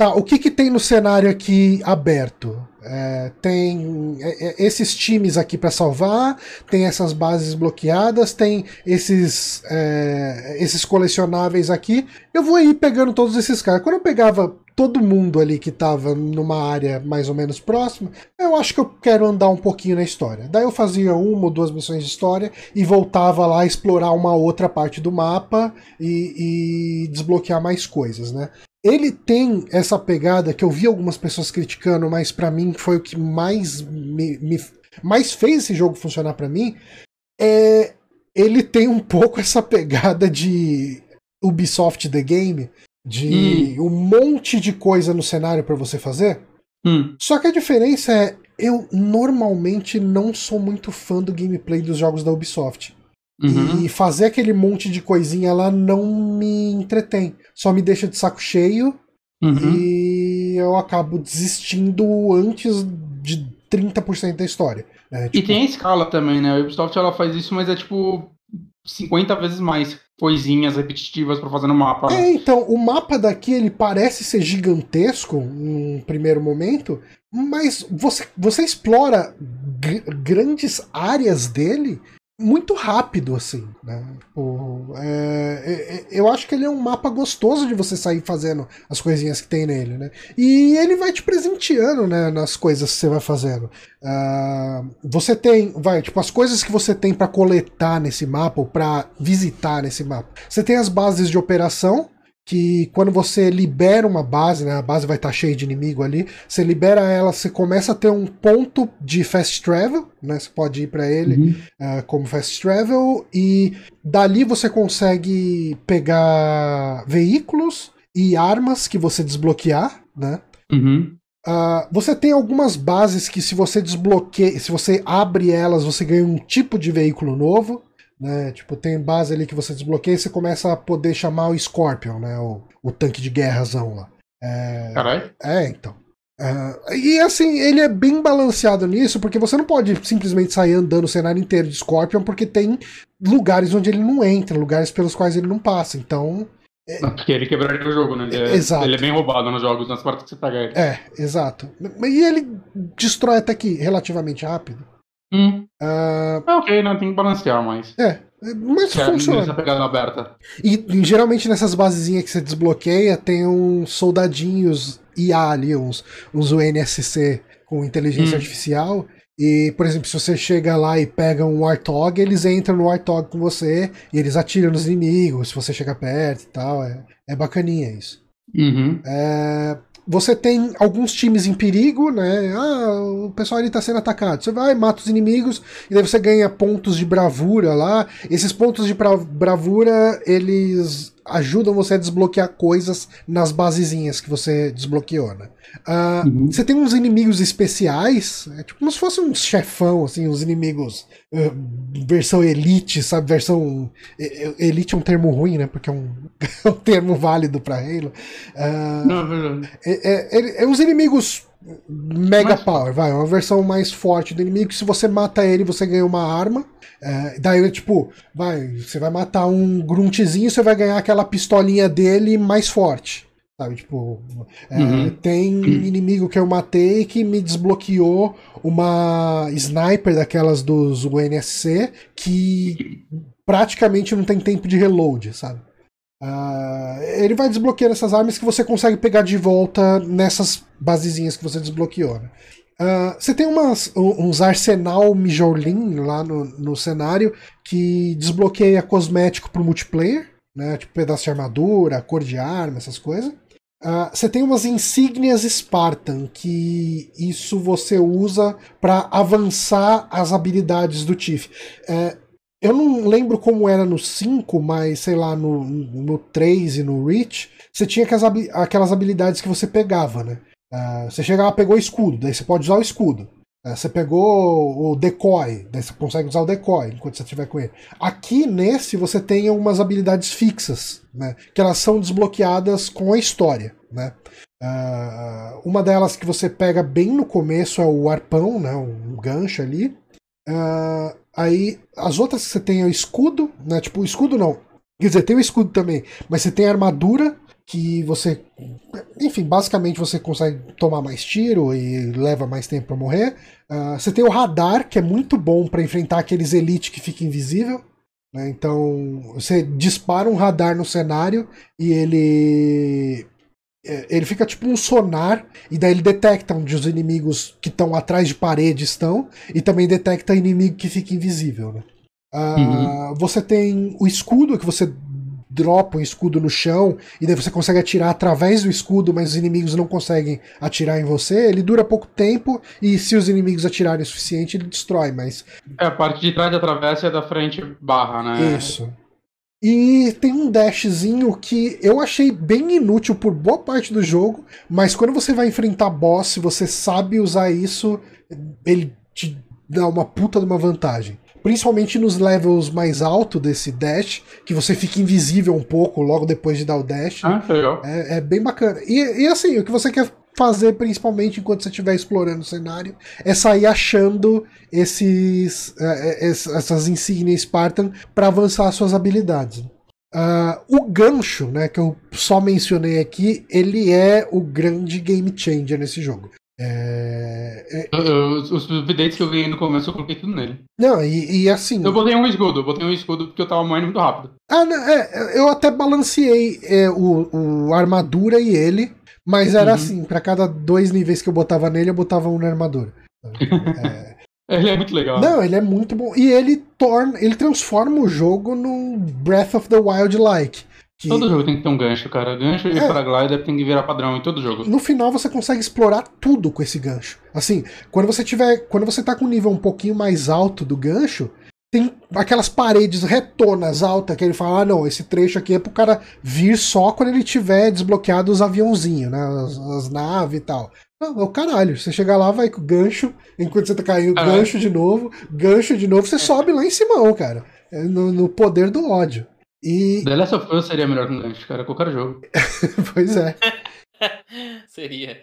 Tá, o que, que tem no cenário aqui aberto? É, tem é, é, esses times aqui para salvar, tem essas bases bloqueadas, tem esses, é, esses colecionáveis aqui. Eu vou ir pegando todos esses caras. Quando eu pegava todo mundo ali que tava numa área mais ou menos próxima, eu acho que eu quero andar um pouquinho na história. Daí eu fazia uma ou duas missões de história e voltava lá explorar uma outra parte do mapa e, e desbloquear mais coisas, né? Ele tem essa pegada que eu vi algumas pessoas criticando, mas pra mim foi o que mais me, me- mais fez esse jogo funcionar pra mim. É, ele tem um pouco essa pegada de Ubisoft The Game, de um monte de coisa no cenário pra você fazer. Hum. Só que a diferença é, eu normalmente não sou muito fã do gameplay dos jogos da Ubisoft. Uhum. E fazer aquele monte de coisinha lá não me entretém. Só me deixa de saco cheio Uhum. e eu acabo desistindo antes de 30% da história. né? E Tipo, tem a escala também, né? A Ubisoft ela faz isso, mas é tipo 50 vezes mais coisinhas repetitivas pra fazer no mapa. né? É, então, o mapa daqui ele parece ser gigantesco num primeiro momento, mas você, você explora gr- grandes áreas dele muito rápido, assim, né? Tipo, é, é, é, eu acho que ele é um mapa gostoso de você sair fazendo as coisinhas que tem nele, né? E ele vai te presenteando, né, nas coisas que você vai fazendo. Uh, você tem, vai, tipo, as coisas que você tem para coletar nesse mapa ou para visitar nesse mapa. Você tem as bases de operação, que quando você libera uma base, né, a base vai estar tá cheia de inimigo ali, você libera ela, você começa a ter um ponto de fast travel, né, você pode ir para ele uhum. uh, como fast travel, e dali você consegue pegar veículos e armas que você desbloquear, né? Uhum. Uh, você tem algumas bases que se você desbloqueia, se você abre elas, você ganha um tipo de veículo novo né? Tipo, tem base ali que você desbloqueia e você começa a poder chamar o Scorpion, né? O, o tanque de guerrazão lá. É, Caralho. É, então. Uh, e assim, ele é bem balanceado nisso, porque você não pode simplesmente sair andando o cenário inteiro de Scorpion, porque tem lugares onde ele não entra, lugares pelos quais ele não passa. Então. É... Porque ele quebraria o jogo, né? Ele é, exato. ele é bem roubado nos jogos, nas partes que você pega ele. É, exato. E ele destrói até que relativamente rápido. Hum. Uh, é ok, não tem que balancear mais. É, mas que funciona. Essa pegada aberta. E, e, geralmente nessas basezinhas que você desbloqueia tem uns soldadinhos IA ali, uns, uns UNSC com inteligência hum. artificial. E, por exemplo, se você chega lá e pega um Warthog, eles entram no Warthog com você e eles atiram nos inimigos se você chega perto e tal. É, é bacaninha isso. Uhum. É, você tem alguns times em perigo, né? Ah, o pessoal ali está sendo atacado. Você vai, mata os inimigos, e daí você ganha pontos de bravura lá. Esses pontos de bravura, eles ajudam você a desbloquear coisas nas basezinhas que você desbloqueou, né? Uh, uhum. Você tem uns inimigos especiais, é tipo como se fosse um chefão, assim, uns inimigos uh, versão elite, sabe? Versão. Elite é um termo ruim, né? Porque é um, é um termo válido pra Halo. Uh, Não, é, é, é, uns inimigos Mega mais Power, vai, é uma versão mais forte do inimigo. Se você mata ele, você ganha uma arma. É, daí, tipo, vai, você vai matar um gruntzinho, você vai ganhar aquela pistolinha dele mais forte. Sabe, tipo, é, uhum. tem inimigo que eu matei que me desbloqueou uma sniper daquelas dos UNSC que praticamente não tem tempo de reload, sabe? Uh, ele vai desbloqueando essas armas que você consegue pegar de volta nessas basezinhas que você desbloqueou. Né? Uh, você tem umas, uns arsenal Mijolin lá no, no cenário que desbloqueia cosmético pro multiplayer, né? Tipo pedaço de armadura, cor de arma, essas coisas. Uh, você tem umas insígnias Spartan, que isso você usa para avançar as habilidades do Tiff. Uh, eu não lembro como era no 5, mas sei lá, no, no 3 e no Reach, você tinha aquelas habilidades que você pegava, né? Uh, você chegava, pegou o escudo, daí você pode usar o escudo. É, você pegou o decoy, daí você consegue usar o decoy enquanto você estiver com ele. Aqui nesse você tem algumas habilidades fixas, né? Que elas são desbloqueadas com a história, né? Uh, uma delas que você pega bem no começo é o arpão, né? Um gancho ali. Uh, aí as outras que você tem é o escudo, né? Tipo, o escudo não. Quer dizer, tem o escudo também, mas você tem a armadura, que você. Enfim, basicamente você consegue tomar mais tiro e leva mais tempo para morrer. Uh, você tem o radar, que é muito bom para enfrentar aqueles elite que fica invisível. Né? Então, você dispara um radar no cenário e ele. É, ele fica tipo um sonar, e daí ele detecta onde os inimigos que estão atrás de parede estão, e também detecta inimigo que fica invisível. Né? Uh, uhum. Você tem o escudo que você dropa um escudo no chão e daí você consegue atirar através do escudo, mas os inimigos não conseguem atirar em você, ele dura pouco tempo e se os inimigos atirarem o suficiente, ele destrói, mas. É, a parte de trás atravessa e a da frente barra, né? Isso. E tem um dashzinho que eu achei bem inútil por boa parte do jogo, mas quando você vai enfrentar boss, se você sabe usar isso, ele te dá uma puta de uma vantagem. Principalmente nos levels mais altos desse dash, que você fica invisível um pouco logo depois de dar o dash. Ah, legal. É, é bem bacana. E, e assim, o que você quer fazer, principalmente enquanto você estiver explorando o cenário, é sair achando esses, é, é essas insígnias Spartan para avançar suas habilidades. Uh, o gancho, né, que eu só mencionei aqui, ele é o grande game changer nesse jogo. É, é, Os, os updates que eu ganhei no começo eu coloquei tudo nele. não, e, e assim. Eu botei um escudo, eu botei um escudo porque eu tava morrendo muito rápido. Ah, não, é, eu até balanceei é, o, o armadura e ele, mas era Uhum. assim, pra cada dois níveis que eu botava nele, eu botava um na armadura. É, Ele é muito legal. não, ele é muito bom. E ele torna. Ele transforma o jogo num Breath of the Wild like. Que Todo jogo tem que ter um gancho, cara. Gancho e É. paraglider tem que virar padrão em todo jogo. no final você consegue explorar tudo com esse gancho. Assim, quando você tiver. Quando você tá com um nível um pouquinho mais alto do gancho, tem aquelas paredes retonas altas que ele fala: ah, não, esse trecho aqui é pro cara vir só quando ele tiver desbloqueado os aviãozinhos, né? As, as naves e tal. Não, é o caralho. Você chega lá, vai com o gancho, enquanto você tá caindo, Caralho. gancho de novo, gancho de novo, você sobe lá em cima, cara. É No, no poder do ódio. E. The Last of Us seria melhor com gancho, cara. Qualquer jogo. Pois é. Seria.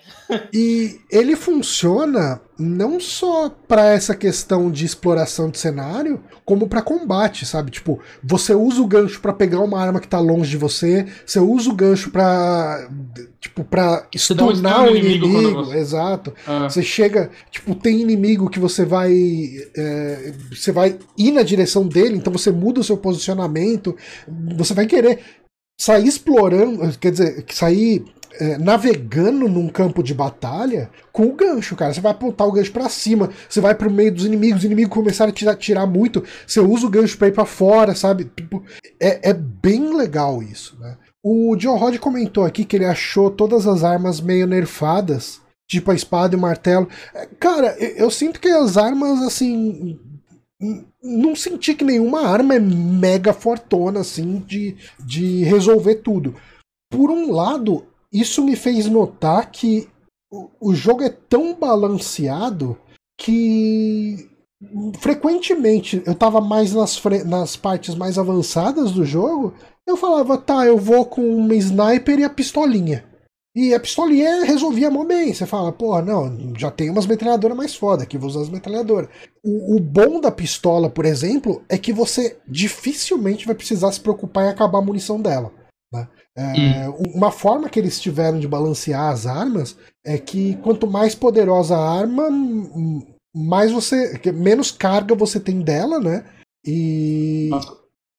E ele funciona não só para essa questão de exploração de cenário, como para combate, sabe? Tipo, você usa o gancho para pegar uma arma que tá longe de você, você usa o gancho para tipo para um stunar stun o inimigo inimigo, você- exato. Ah, Você chega, tipo, tem inimigo que você vai. é, você vai ir na direção dele, então você muda o seu posicionamento. Você vai querer sair explorando, quer dizer, sair é, navegando num campo de batalha com o gancho, cara. Você vai apontar o gancho pra cima, você vai pro meio dos inimigos, os inimigos começarem a tirar, tirar muito, você usa o gancho pra ir pra fora, sabe? Tipo, é, é bem legal isso, né? O Joe Rod comentou aqui que ele achou todas as armas meio nerfadas, tipo a espada e o martelo. É, Cara, eu, sinto que as armas, assim. Não senti que nenhuma arma é mega fortona, assim, de, de resolver tudo. Por um lado, isso me fez notar que o, jogo é tão balanceado que frequentemente eu tava mais nas, nas partes mais avançadas do jogo, eu falava, tá, eu vou com uma sniper e a pistolinha. E a pistolinha resolvia mó bem. Você fala, pô, não, já tem umas metralhadoras mais foda aqui, vou usar as metralhadoras. O, o bom da pistola, por exemplo, é que você dificilmente vai precisar se preocupar em acabar a munição dela. É, Uma forma que eles tiveram de balancear as armas é que quanto mais poderosa a arma, mais você. menos carga você tem dela, né? E.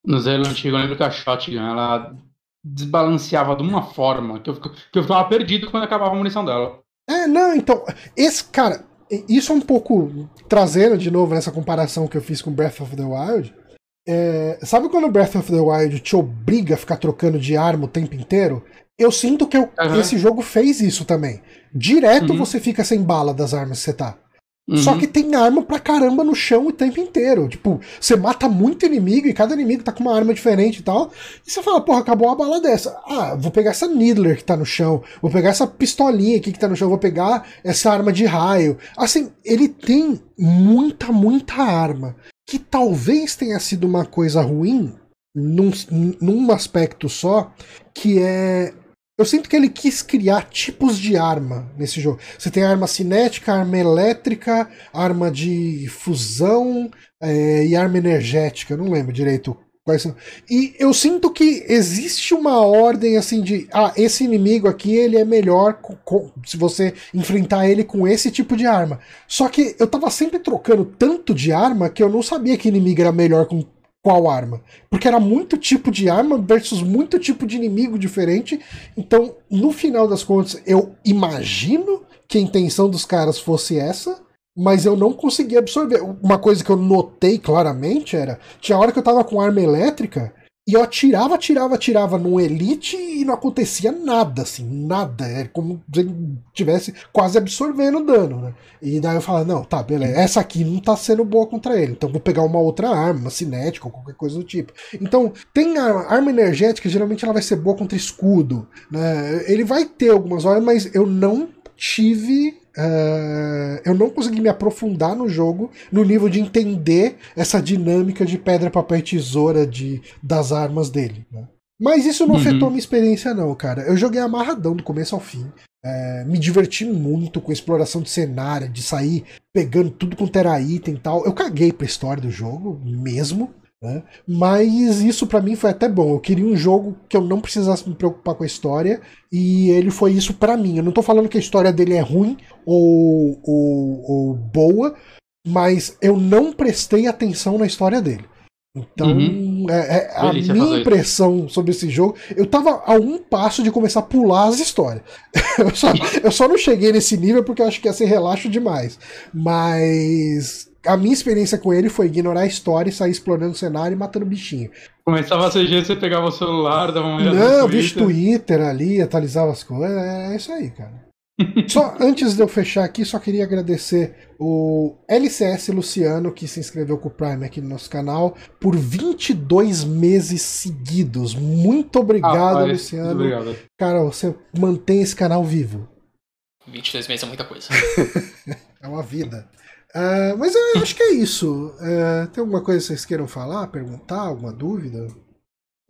No Zelda antigo, eu lembro que a Shotgun, ela desbalanceava de uma forma que eu, que eu ficava perdido quando acabava a munição dela. É, não, então. Esse, cara, isso é um pouco. Trazendo de novo nessa comparação que eu fiz com Breath of the Wild. É, sabe quando Breath of the Wild te obriga a ficar trocando de arma o tempo inteiro? Eu sinto que eu- Aham. esse jogo fez isso também. Direto Uhum. você fica sem bala das armas que você tá. Uhum. Só que tem arma pra caramba no chão o tempo inteiro. Tipo, você mata muito inimigo e cada inimigo tá com uma arma diferente e tal. E você fala, porra, acabou uma bala dessa. Ah, vou pegar essa Needler que tá no chão. Vou pegar essa pistolinha aqui que tá no chão. Vou pegar essa arma de raio. Assim, ele tem muita, muita arma. Que talvez tenha sido uma coisa ruim num, num aspecto só, que é. Eu sinto que ele quis criar tipos de arma nesse jogo. Você tem arma cinética, arma elétrica, arma de fusão é, e arma energética. Eu não lembro direito quais são. E eu sinto que existe uma ordem assim de. Ah, esse inimigo aqui ele é melhor co- co- se você enfrentar ele com esse tipo de arma. Só que eu tava sempre trocando tanto de arma que eu não sabia que inimigo era melhor com qual arma. Porque era muito tipo de arma versus muito tipo de inimigo diferente. Então, no final das contas, eu imagino que a intenção dos caras fosse essa, mas eu não consegui absorver. Uma coisa que eu notei claramente era: tinha hora que eu tava com arma elétrica. E eu atirava, atirava, atirava num Elite e não acontecia nada, assim, nada. É como se estivesse quase absorvendo dano, né? E daí eu falo, não, tá, beleza, essa aqui não tá sendo boa contra ele, então vou pegar uma outra arma, uma cinética ou qualquer coisa do tipo. Então, tem arma, arma energética, geralmente ela vai ser boa contra escudo, né? Ele vai ter algumas horas, mas eu não tive. Eh, eu não consegui me aprofundar no jogo no nível de entender essa dinâmica de pedra, papel e tesoura de, das armas dele. né? Mas isso não Uhum. afetou minha experiência, não, cara. Eu joguei amarradão do começo ao fim. É, me diverti muito com a exploração de cenário, de sair pegando tudo quanto era item e tal. Eu caguei pra história do jogo, mesmo. Né? Mas isso para mim foi até bom. Eu queria um jogo que eu não precisasse me preocupar com a história e ele foi isso para mim. Eu não tô falando que a história dele é ruim ou, ou, ou boa, mas eu não prestei atenção na história dele. Então, uhum. é, é, a minha impressão sobre esse jogo, eu tava a um passo de começar a pular as histórias. eu, só, eu só não cheguei nesse nível porque eu acho que ia ser relaxo demais. Mas a minha experiência com ele foi ignorar a história e sair explorando o cenário e matando bichinho. Começava a CG, você pegava o celular, dava uma olhada Não, no Twitter. Twitter ali, atualizava as coisas. É, é isso aí, cara. só antes de eu fechar aqui, só queria agradecer o LCS Luciano, que se inscreveu com o Prime aqui no nosso canal, por 22 meses seguidos. Muito obrigado, ah, Luciano. Obrigado. Cara, você mantém esse canal vivo. 22 meses é muita coisa. é uma vida. Uh, mas eu acho que é isso. Uh, tem alguma coisa que vocês queiram falar, perguntar, alguma dúvida?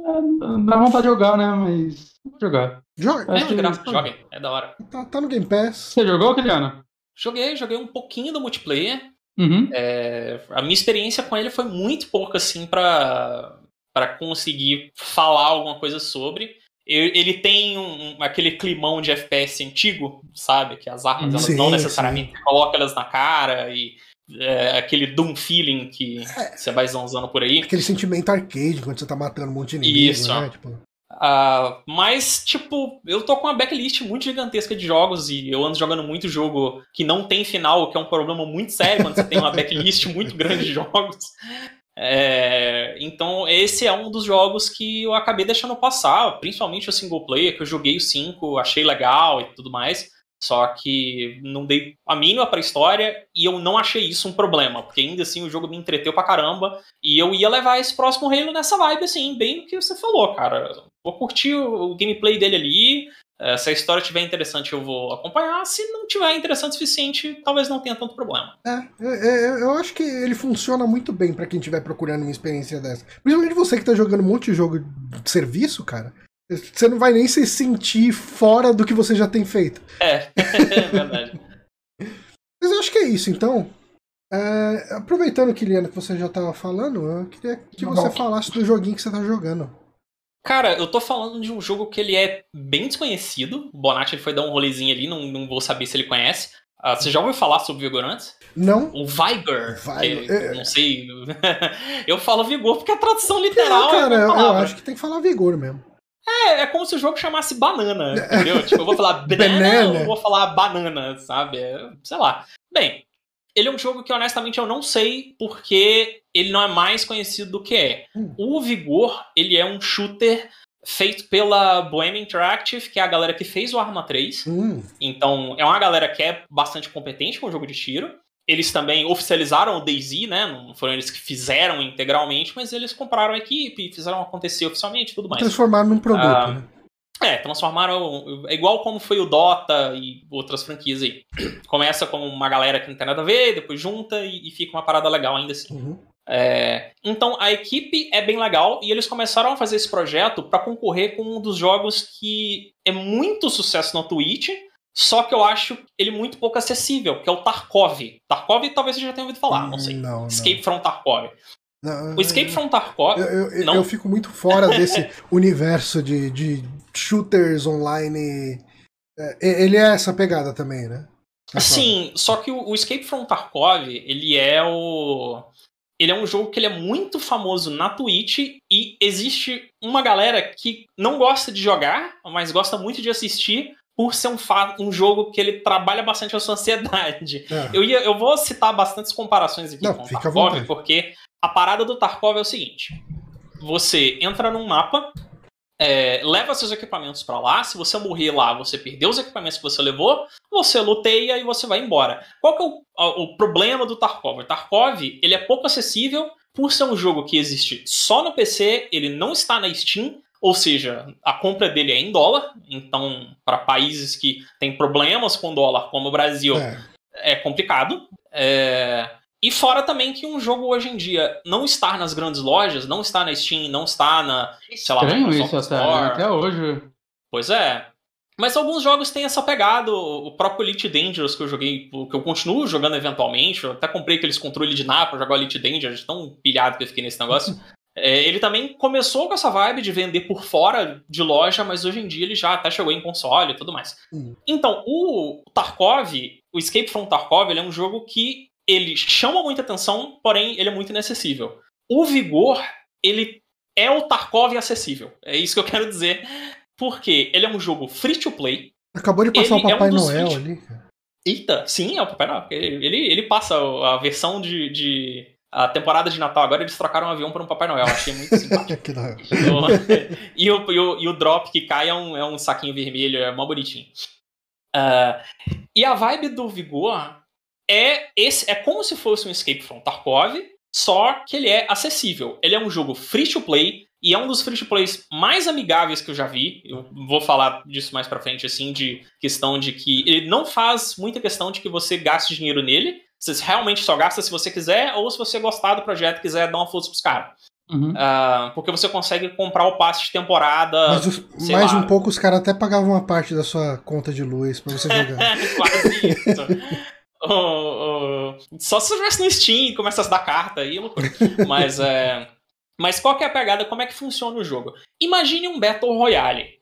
É, dá vontade de jogar, né? Mas. Jogar. Joga. É, de graça, joguem. É da hora. Tá, tá, no Game Pass. Você jogou, Kiliana? Joguei, joguei um pouquinho do multiplayer. Uhum. É, a minha experiência com ele foi muito pouca, assim, pra, pra conseguir falar alguma coisa sobre. Ele tem um, aquele climão de FPS antigo, sabe? Que as armas elas sim, não necessariamente sim. colocam elas na cara e é, aquele Doom feeling que é, você vai zanzando por aí. Aquele sentimento arcade quando você tá matando um monte de inimigo, Isso. né? Tipo... Uh, mas, tipo, eu tô com uma backlist muito gigantesca de jogos e eu ando jogando muito jogo que não tem final, o que é um problema muito sério quando você tem uma backlist muito grande de jogos. É, então, esse é um dos jogos que eu acabei deixando passar, principalmente o single player, que eu joguei o 5, achei legal e tudo mais. Só que não dei a mínima pra história e eu não achei isso um problema, porque ainda assim o jogo me entreteu pra caramba e eu ia levar esse próximo Halo nessa vibe, assim, bem o que você falou, cara. Vou curtir o, gameplay dele ali, se a história tiver interessante, eu vou acompanhar. Se não tiver interessante o suficiente, talvez não tenha tanto problema. É, é, é eu acho que ele funciona muito bem para quem estiver procurando uma experiência dessa. Principalmente você que tá jogando um monte de jogo de serviço, cara. Você não vai nem se sentir fora do que você já tem feito. É, é verdade. Mas eu acho que é isso, então. É, aproveitando, Kiliana, que você já estava falando, eu queria que você falasse do joguinho que você está jogando. Cara, eu tô falando de um jogo que ele é bem desconhecido. O Bonatti foi dar um rolezinho ali, não, não vou saber se ele conhece. Uh, você já ouviu falar sobre Vigor antes? Não. O Vigor. Vigor. É... Não sei. eu falo Vigor porque a tradução literal. É, cara, é eu acho que tem que falar Vigor mesmo. É, é como se o jogo chamasse banana, entendeu? tipo, eu vou falar banana, ou vou falar banana, sabe? É, sei lá. Bem, ele é um jogo que honestamente eu não sei porque ele não é mais conhecido do que é. Hum. O Vigor, ele é um shooter feito pela Bohemian Interactive, que é a galera que fez o Arma 3. Hum. Então, é uma galera que é bastante competente com o jogo de tiro. Eles também oficializaram o DayZ, né? Não foram eles que fizeram integralmente, mas eles compraram a equipe, fizeram acontecer oficialmente e tudo mais. Transformaram num produto, ah, né? É, transformaram. É igual como foi o Dota e outras franquias aí. Começa com uma galera que não tem nada a ver, depois junta e, e fica uma parada legal ainda assim. Uhum. É, então a equipe é bem legal e eles começaram a fazer esse projeto para concorrer com um dos jogos que é muito sucesso no Twitch, só que eu acho ele muito pouco acessível, que é o Tarkov. Tarkov talvez você já tenha ouvido falar, não sei. Não, Escape não. from Tarkov. Não, o Escape from Tarkov. Eu, eu, eu, fico muito fora desse universo de, de shooters online. É, ele é essa pegada também, né? Sim, só que o, o Escape from Tarkov, ele é o ele é um jogo que ele é muito famoso na Twitch e existe uma galera que não gosta de jogar, mas gosta muito de assistir por ser um, um jogo que ele trabalha bastante a sua ansiedade. É. Eu, ia, eu vou citar bastantes comparações aqui não, com o Tarkov, porque a parada do Tarkov é o seguinte: você entra num mapa, é, leva seus equipamentos para lá. Se você morrer lá, você perdeu os equipamentos que você levou, você luteia e você vai embora. Qual que é o, o problema do Tarkov? O Tarkov ele é pouco acessível por ser um jogo que existe só no PC, ele não está na Steam, ou seja, a compra dele é em dólar. Então, para países que têm problemas com dólar, como o Brasil, é, é complicado. É... E fora também que um jogo hoje em dia não estar nas grandes lojas, não está na Steam, não está na, sei lá, Estranho isso até, né? até hoje. Pois é. Mas alguns jogos têm essa pegada, o próprio Elite Dangerous que eu joguei, que eu continuo jogando eventualmente, eu até comprei aqueles controles de napa pra jogar Elite Dangerous, tão pilhado que eu fiquei nesse negócio. É, ele também começou com essa vibe de vender por fora de loja, mas hoje em dia ele já até chegou em console e tudo mais. Hum. Então, o Tarkov, o Escape from Tarkov, ele é um jogo que ele chama muita atenção, porém ele é muito inacessível. O Vigor, ele é o Tarkov acessível. É isso que eu quero dizer. Porque ele é um jogo free to play. Acabou de passar Ele o é um Papai Noel vídeos- ali. Eita, sim, é o Papai Noel. Ele, ele, passa a versão de, de- A temporada de Natal agora eles trocaram um avião por um Papai Noel. Achei muito simpático. E, o, e, o, e o drop que cai é um, é um saquinho vermelho, é mó bonitinho. Ah, e a vibe do Vigor é esse é como se fosse um Escape from Tarkov, só que ele é acessível. Ele é um jogo free to play e é um dos free to plays mais amigáveis que eu já vi. Eu vou falar disso mais pra frente, assim, de questão de que ele não faz muita questão de que você gaste dinheiro nele. Você realmente só gasta se você quiser, ou se você gostar do projeto e quiser dar uma força pros caras. Uhum. Ah, porque você consegue comprar o passe de temporada. Mas os- mais lá. um pouco os caras até pagavam uma parte da sua conta de luz pra você jogar. Quase isso. Ô, ô, só se você estivesse no Steam e começasse a dar carta aí, é loucura. Mas, é, mas qual que é a pegada? Como é que funciona o jogo? Imagine um Battle Royale.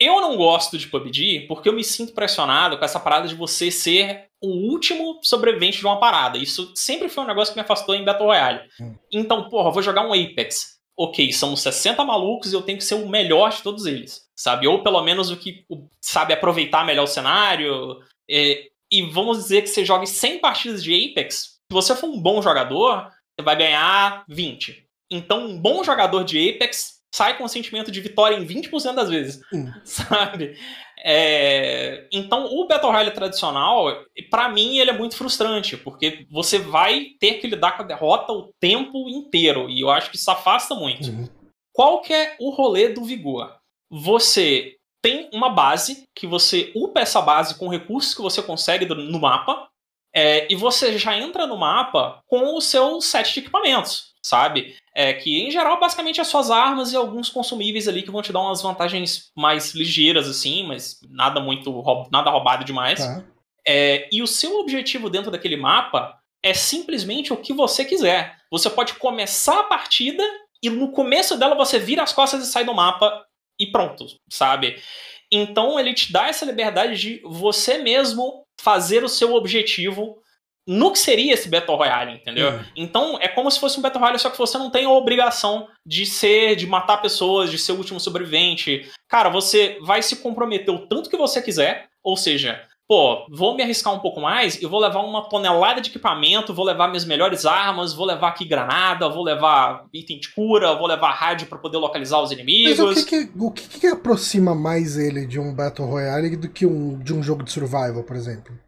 Eu não gosto de PUBG porque eu me sinto pressionado com essa parada de você ser o último sobrevivente de uma parada. Isso sempre foi um negócio que me afastou em Battle Royale. Hum. Então, porra, vou jogar um Apex. Ok, são 60 malucos e eu tenho que ser o melhor de todos eles, sabe? Ou pelo menos o que sabe aproveitar melhor o cenário. é, e vamos dizer que você jogue 100 partidas de Apex. Se você for um bom jogador, você vai ganhar 20. Então, um bom jogador de Apex sai com o sentimento de vitória em 20% das vezes, Hum. sabe? É, Então, o Battle Royale tradicional, pra mim, ele é muito frustrante, porque você vai ter que lidar com a derrota o tempo inteiro, e eu acho que isso afasta muito. Uhum. Qual que é o rolê do Vigor? Você tem uma base, que você upa essa base com recursos que você consegue no mapa, é, e você já entra no mapa com o seu set de equipamentos, sabe? É, que em geral basicamente as suas armas e alguns consumíveis ali que vão te dar umas vantagens mais ligeiras assim, mas nada muito nada roubado demais. Tá. É, e o seu objetivo dentro daquele mapa é simplesmente o que você quiser. Você pode começar a partida e no começo dela você vira as costas e sai do mapa e pronto, sabe? Então ele te dá essa liberdade de você mesmo fazer o seu objetivo no que seria esse Battle Royale, entendeu? Uhum. Então é como se fosse um Battle Royale, só que você não tem a obrigação de ser, de matar pessoas, de ser o último sobrevivente. Cara, você vai se comprometer o tanto que você quiser, ou seja, pô, vou me arriscar um pouco mais e vou levar uma tonelada de equipamento, vou levar minhas melhores armas, vou levar aqui granada, vou levar item de cura, vou levar rádio pra poder localizar os inimigos. Mas o que que, o que que aproxima mais ele de um Battle Royale do que um, de um jogo de survival, por exemplo?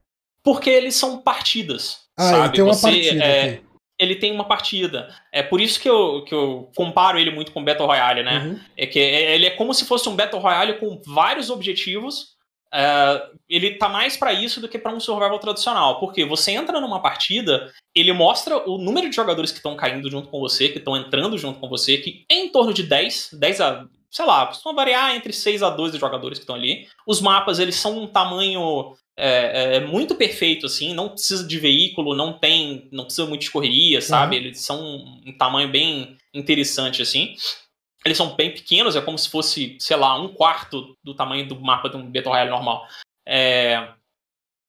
Porque eles são partidas. Ah, sabe? ele tem uma Você, partida é, ele tem uma partida. É por isso que eu, que eu comparo ele muito com Battle Royale, né? Uhum. É que é- ele é como se fosse um Battle Royale com vários objetivos. É, ele tá mais pra isso do que pra um survival tradicional. Porque você entra numa partida, ele mostra o número de jogadores que estão caindo junto com você, que estão entrando junto com você, que é em torno de 10, 10 a. Sei lá, costuma variar entre 6 a 12 jogadores que estão ali. Os mapas, eles são um tamanho é, é, muito perfeito, assim, não precisa de veículo, não tem. não precisa muito de correria, sabe? Eles são um tamanho bem interessante, assim. Eles são bem pequenos, é como se fosse, sei lá, um quarto do tamanho do mapa de um Battle Royale normal. É,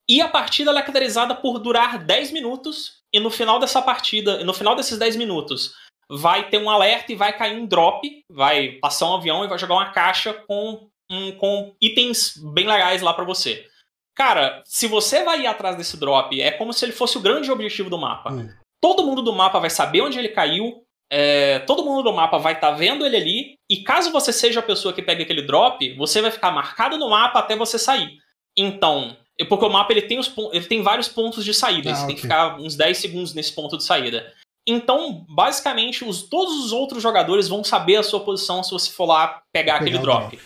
E a partida é caracterizada por durar 10 minutos, e no final dessa partida, no final desses 10 minutos, vai ter um alerta e vai cair um drop, vai passar um avião e vai jogar uma caixa com, um- com itens bem legais lá pra você. Cara, se você vai ir atrás desse drop, é como se ele fosse o grande objetivo do mapa. Hum. Todo mundo do mapa vai saber onde ele caiu, é, todo mundo do mapa vai estar vendo ele ali, e caso você seja a pessoa que pega aquele drop, você vai ficar marcado no mapa até você sair. Então, porque o mapa ele tem, os, ele tem vários pontos de saída, Ah, você tem que ficar uns 10 segundos nesse ponto de saída. Então, basicamente, os, todos os outros jogadores vão saber a sua posição se você for lá pegar, Pegar aquele o drop.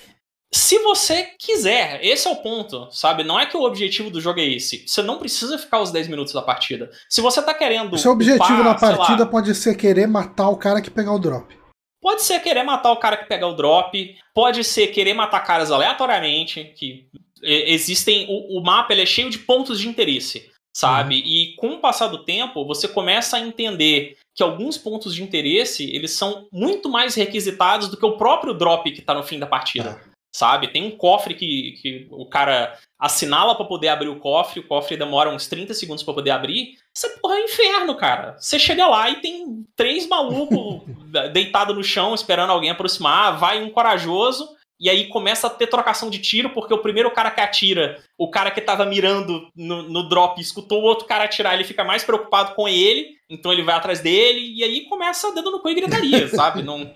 Se você quiser, esse é o ponto, sabe? Não é que o objetivo do jogo é esse. Você não precisa ficar os 10 minutos da partida. Se você tá querendo. O seu objetivo upar, na sei lá, partida pode ser querer matar o cara que pegar o drop. Pode ser querer matar o cara que pega o drop, pode ser querer matar caras aleatoriamente, que existem. O, o mapa é cheio de pontos de interesse, sabe? E com o passar do tempo, você começa a entender que alguns pontos de interesse eles são muito mais requisitados do que o próprio drop que está no fim da partida. É. Sabe? Tem um cofre que, que o cara assinala para poder abrir o cofre, o cofre demora uns 30 segundos para poder abrir. É porra é inferno, cara. Você chega lá e tem três malucos deitados no chão esperando alguém aproximar, vai um corajoso e aí começa a ter trocação de tiro, porque o primeiro cara que atira, o cara que tava mirando no, no drop, escutou o outro cara atirar, ele fica mais preocupado com ele, então ele vai atrás dele, e aí começa dedo no cu e gritaria, sabe? Não,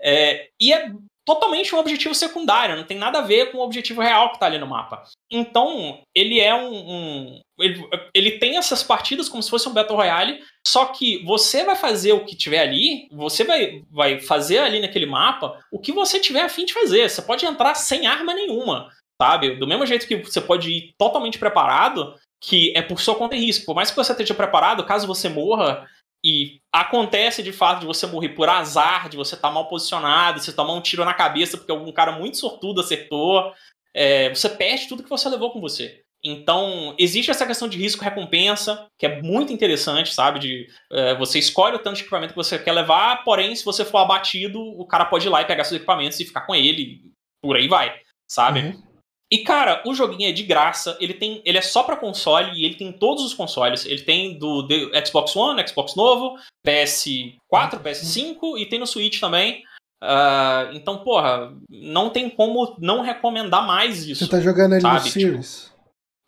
é, e é totalmente um objetivo secundário, não tem nada a ver com o objetivo real que está ali no mapa. Então, ele é um. um ele, ele, tem essas partidas como se fosse um Battle Royale, só que você vai fazer o que tiver ali, você vai, vai fazer ali naquele mapa o que você tiver a fim de fazer. Você pode entrar sem arma nenhuma, sabe? Do mesmo jeito que você pode ir totalmente preparado, que é por sua conta e risco. Por mais que você esteja preparado, caso você morra, e acontece de fato de você morrer por azar, de você estar tá mal posicionado, você tomar um tiro na cabeça porque algum cara muito sortudo acertou, é, você perde tudo que você levou com você. Então, existe essa questão de risco-recompensa, que é muito interessante, sabe? De é, você escolhe o tanto de equipamento que você quer levar, porém, se você for abatido, o cara pode ir lá e pegar seus equipamentos e ficar com ele, por aí vai, sabe? Uhum. E, cara, o joguinho é de graça, ele tem. Ele é só para console e ele tem todos os consoles. Ele tem do, do Xbox One, Xbox novo, PS4, PS5 e tem no Switch também. Uh, então, porra, não tem como não recomendar mais isso. Você tá jogando ele sabe? no tipo, Series?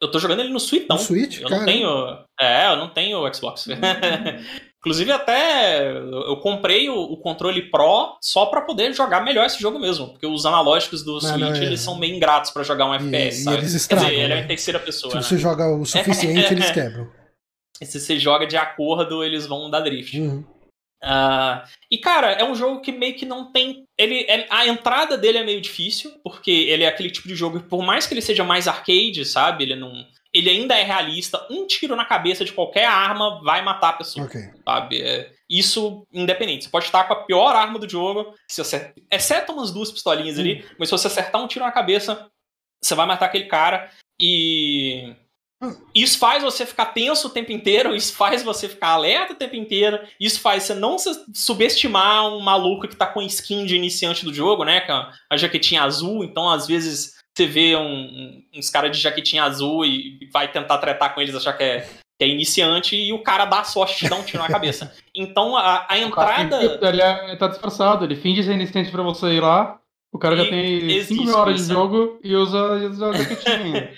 eu tô jogando ele no Switch, No Switch, eu cara. não tenho. É, eu não tenho Xbox. Inclusive, até eu comprei o, o controle Pro só para poder jogar melhor esse jogo mesmo. Porque os analógicos do não, Switch não, é... eles são meio ingratos para jogar um e, FPS. E sabe? eles estragam. Quer dizer, ele é né? em terceira pessoa. Se né? você joga o suficiente, eles quebram. E se você joga de acordo, eles vão dar drift. Uhum. Uh, e cara, é um jogo que meio que não tem. Ele, é, a entrada dele é meio difícil, porque ele é aquele tipo de jogo que, por mais que ele seja mais arcade, sabe? Ele não. Ele ainda é realista. Um tiro na cabeça de qualquer arma vai matar a pessoa. Okay. Sabe? É, isso independente. Você pode estar com a pior arma do jogo, se você, exceto umas duas pistolinhas ali, hum. mas se você acertar um tiro na cabeça, você vai matar aquele cara. E isso faz você ficar tenso o tempo inteiro, isso faz você ficar alerta o tempo inteiro, isso faz você não subestimar um maluco que tá com skin de iniciante do jogo, né? Com a jaquetinha azul, então às vezes você vê um, uns caras de jaquetinha azul e vai tentar tretar com eles, achar que é, que é iniciante, e o cara dá sorte de dar um tiro na cabeça. Então a, a entrada. Ele é, tá disfarçado, ele finge ser iniciante pra você ir lá. O cara já tem 5 mil horas de jogo e usa, usa a jaquetinha.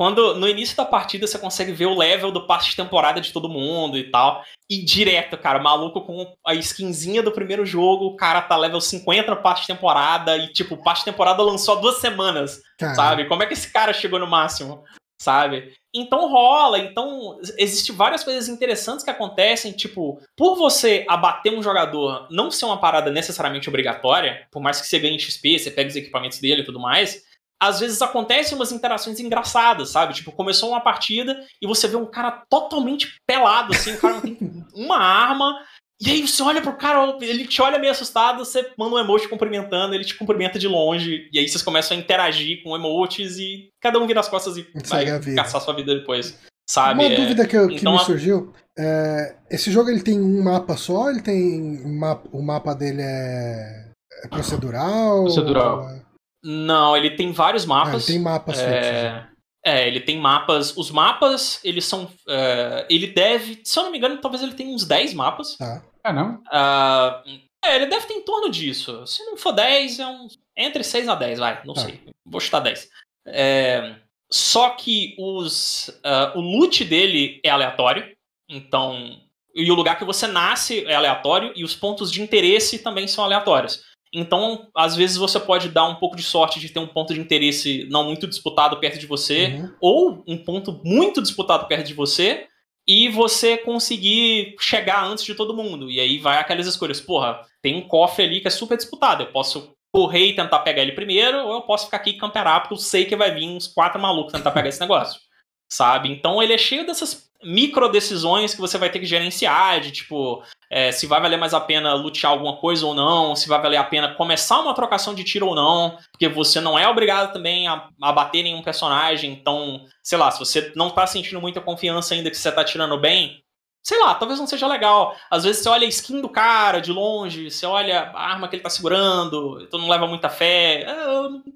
Quando no início da partida você consegue ver o level do passe de temporada de todo mundo e tal. E direto, cara, maluco com a skinzinha do primeiro jogo, o cara tá level 50 no passe de temporada e, tipo, o passe de temporada lançou há duas semanas, Caramba. sabe? Como é que esse cara chegou no máximo, sabe? Então rola, então existe várias coisas interessantes que acontecem, tipo, por você abater um jogador não ser uma parada necessariamente obrigatória, por mais que você ganhe XP, você pega os equipamentos dele e tudo mais, às vezes acontecem umas interações engraçadas, sabe? Tipo, começou uma partida e você vê um cara totalmente pelado, assim, o cara não tem uma arma. E aí você olha pro cara, ele te olha meio assustado, você manda um emote cumprimentando, ele te cumprimenta de longe, e aí vocês começam a interagir com emotes e cada um vira as costas e vai caçar sua vida depois. Sabe? Uma é... dúvida que, que então, me surgiu: é, esse jogo ele tem um mapa só? Ele tem um mapa, o mapa dele é, é procedural? Procedural. Não, ele tem vários mapas. Ah, ele tem mapas é... é, ele tem mapas. Os mapas, eles são. É... Ele deve. Se eu não me engano, talvez ele tenha uns 10 mapas. Tá. É, não? Uh... É, ele deve ter em torno disso. Se não for 10, é uns. Entre 6 a 10, vai. Não tá. sei. Vou chutar 10. É... Só que os, uh, o loot dele é aleatório. Então. E o lugar que você nasce é aleatório. E os pontos de interesse também são aleatórios. Então, às vezes você pode dar um pouco de sorte de ter um ponto de interesse não muito disputado perto de você, uhum. ou um ponto muito disputado perto de você, e você conseguir chegar antes de todo mundo. E aí vai aquelas escolhas. Porra, tem um cofre ali que é super disputado. Eu posso correr e tentar pegar ele primeiro, ou eu posso ficar aqui e camperar, porque eu sei que vai vir uns quatro malucos tentar pegar esse negócio. Sabe? Então ele é cheio dessas micro decisões que você vai ter que gerenciar, de tipo, é, se vai valer mais a pena lutear alguma coisa ou não, se vai valer a pena começar uma trocação de tiro ou não, porque você não é obrigado também a, a bater nenhum personagem, então, sei lá, se você não tá sentindo muita confiança ainda que você tá tirando bem, sei lá, talvez não seja legal. Às vezes você olha a skin do cara de longe, você olha a arma que ele tá segurando, tu não leva muita fé. É,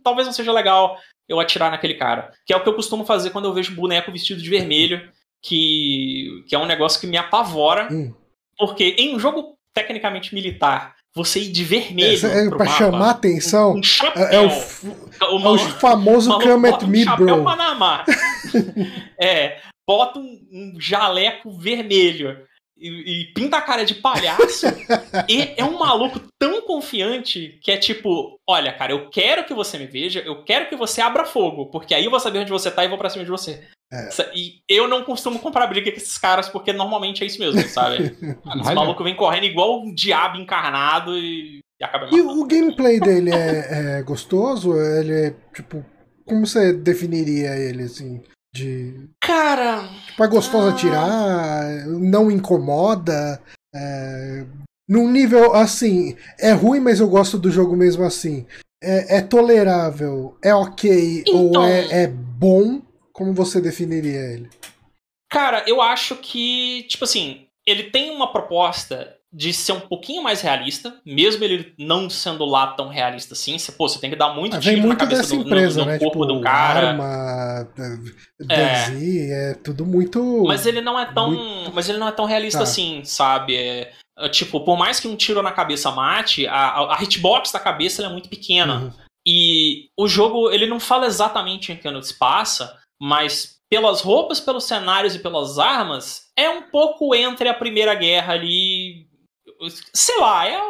talvez não seja legal eu atirar naquele cara. Que é o que eu costumo fazer quando eu vejo boneco vestido de vermelho, que, que é um negócio que me apavora. Hum. Porque em um jogo tecnicamente militar, você ir de vermelho. É, é pra mapa, chamar atenção. Um, um chapéu, é, o, uma, é o famoso Come at Me, um bro. Panamá. é, bota um, um jaleco vermelho e, e, pinta a cara de palhaço. e é um maluco tão confiante que é tipo: olha, cara, eu quero que você me veja, eu quero que você abra fogo, porque aí eu vou saber onde você tá e vou pra cima de você. É. E eu não costumo comprar briga com esses caras, porque normalmente é isso mesmo, sabe? Esse maluco vem correndo igual um diabo encarnado e, e acaba E o gameplay dele é, é gostoso? Ele é, tipo, como você definiria ele, assim? De. Cara. Tipo, é gostoso ah... atirar, não incomoda. É... Num nível assim, é ruim, mas eu gosto do jogo mesmo assim. É, é tolerável, é ok então... ou é, é bom como você definiria ele? Cara, eu acho que, tipo assim, ele tem uma proposta de ser um pouquinho mais realista, mesmo ele não sendo lá tão realista assim. Você, pô, você tem que dar muito ah, tiro muito na cabeça do, empresa, no, no né? corpo tipo, do cara. Arma, DZ, é. é tudo muito. Mas ele não é tão, muito... mas ele não é tão realista tá. assim, sabe? É, é, tipo, por mais que um tiro na cabeça mate, a, a hitbox da cabeça é muito pequena. Uhum. E o jogo, ele não fala exatamente em que ano se passa, mas pelas roupas, pelos cenários e pelas armas, é um pouco entre a Primeira Guerra ali. Sei lá, é,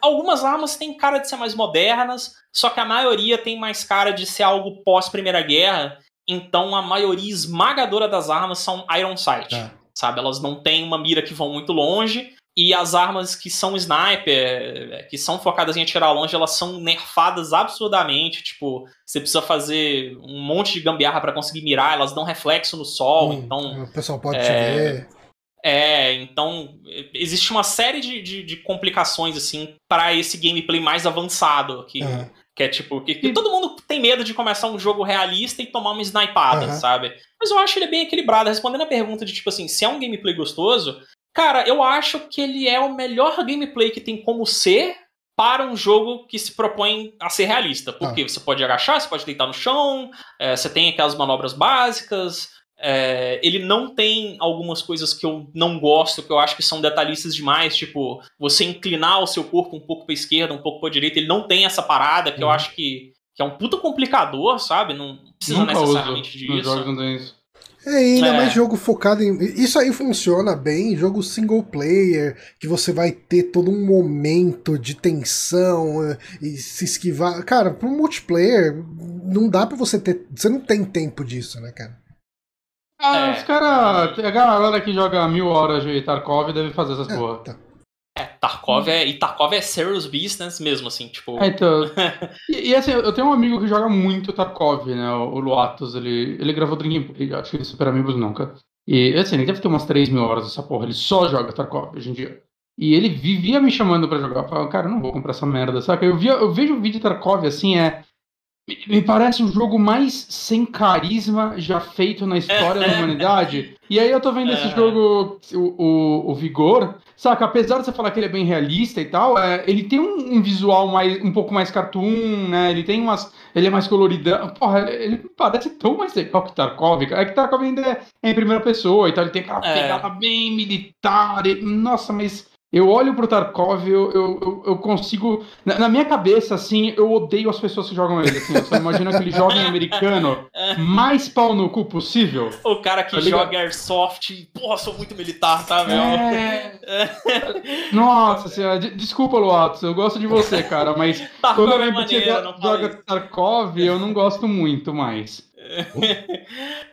algumas armas têm cara de ser mais modernas, só que a maioria tem mais cara de ser algo pós-Primeira Guerra. Então a maioria esmagadora das armas são Iron Sight. É. Sabe? Elas não têm uma mira que vão muito longe. E as armas que são sniper, que são focadas em atirar longe, elas são nerfadas absurdamente. Tipo, você precisa fazer um monte de gambiarra para conseguir mirar, elas dão reflexo no sol. Hum, então. O pessoal pode é, te ver. É, então existe uma série de, de, de complicações assim para esse gameplay mais avançado que, uhum. que é tipo que, que, todo mundo tem medo de começar um jogo realista e tomar uma snipada, uhum. sabe? Mas eu acho ele bem equilibrado. Respondendo a pergunta de tipo assim, se é um gameplay gostoso, Cara, eu acho que ele é o melhor gameplay que tem como ser para um jogo que se propõe a ser realista. Porque ah. você pode agachar, você pode deitar no chão, é, você tem aquelas manobras básicas. É, ele não tem algumas coisas que eu não gosto, que eu acho que são detalhistas demais, tipo, você inclinar o seu corpo um pouco para esquerda, um pouco para direita. Ele não tem essa parada que uhum. eu acho que, que é um puta complicador, sabe? Não precisa Nunca necessariamente uso. disso. Jogos não tem isso. É, ainda é. mais jogo focado em. Isso aí funciona bem, jogo single player, que você vai ter todo um momento de tensão eh, e se esquivar. Cara, pro multiplayer, não dá pra você ter. Você não tem tempo disso, né, cara? Ah, é. os caras. A galera que joga mil horas de Tarkov deve fazer essas é, porra. Tá. É, Tarkov é. E Tarkov é serious business mesmo, assim, tipo. É, então. e, e, assim, eu tenho um amigo que joga muito Tarkov, né? O, Luatos, ele, ele gravou Drinking. Acho que ele Super Amigos nunca. E assim, ele deve ter umas 3 mil horas dessa porra. Ele só joga Tarkov hoje em dia. E ele vivia me chamando para jogar. Eu falava, cara, eu não vou comprar essa merda, saca? Eu, via, eu vejo o vídeo de Tarkov assim, é. Me parece o jogo mais sem carisma já feito na história da humanidade. E aí eu tô vendo esse é. jogo, o, o, o, Vigor, saca? Apesar de você falar que ele é bem realista e tal, é, ele tem um, um, visual mais, um pouco mais cartoon, né? Ele tem umas. Ele é mais coloridão. Porra, ele parece tão mais legal que Tarkov. É que Tarkov ainda é, é em primeira pessoa e tal. Ele tem aquela é. pegada bem militar. E, nossa, mas eu olho pro Tarkov, eu, eu, eu consigo. Na, na, minha cabeça, assim, eu odeio as pessoas que jogam ele. Assim, você imagina aquele jovem americano mais pau no cu possível. O cara que tá joga Airsoft, porra, sou muito militar, tá, meu? É... Nossa senhora, desculpa, Luatos, eu gosto de você, cara, mas Tarkov quando eu lembro que joga Tarkov, eu não gosto muito mais.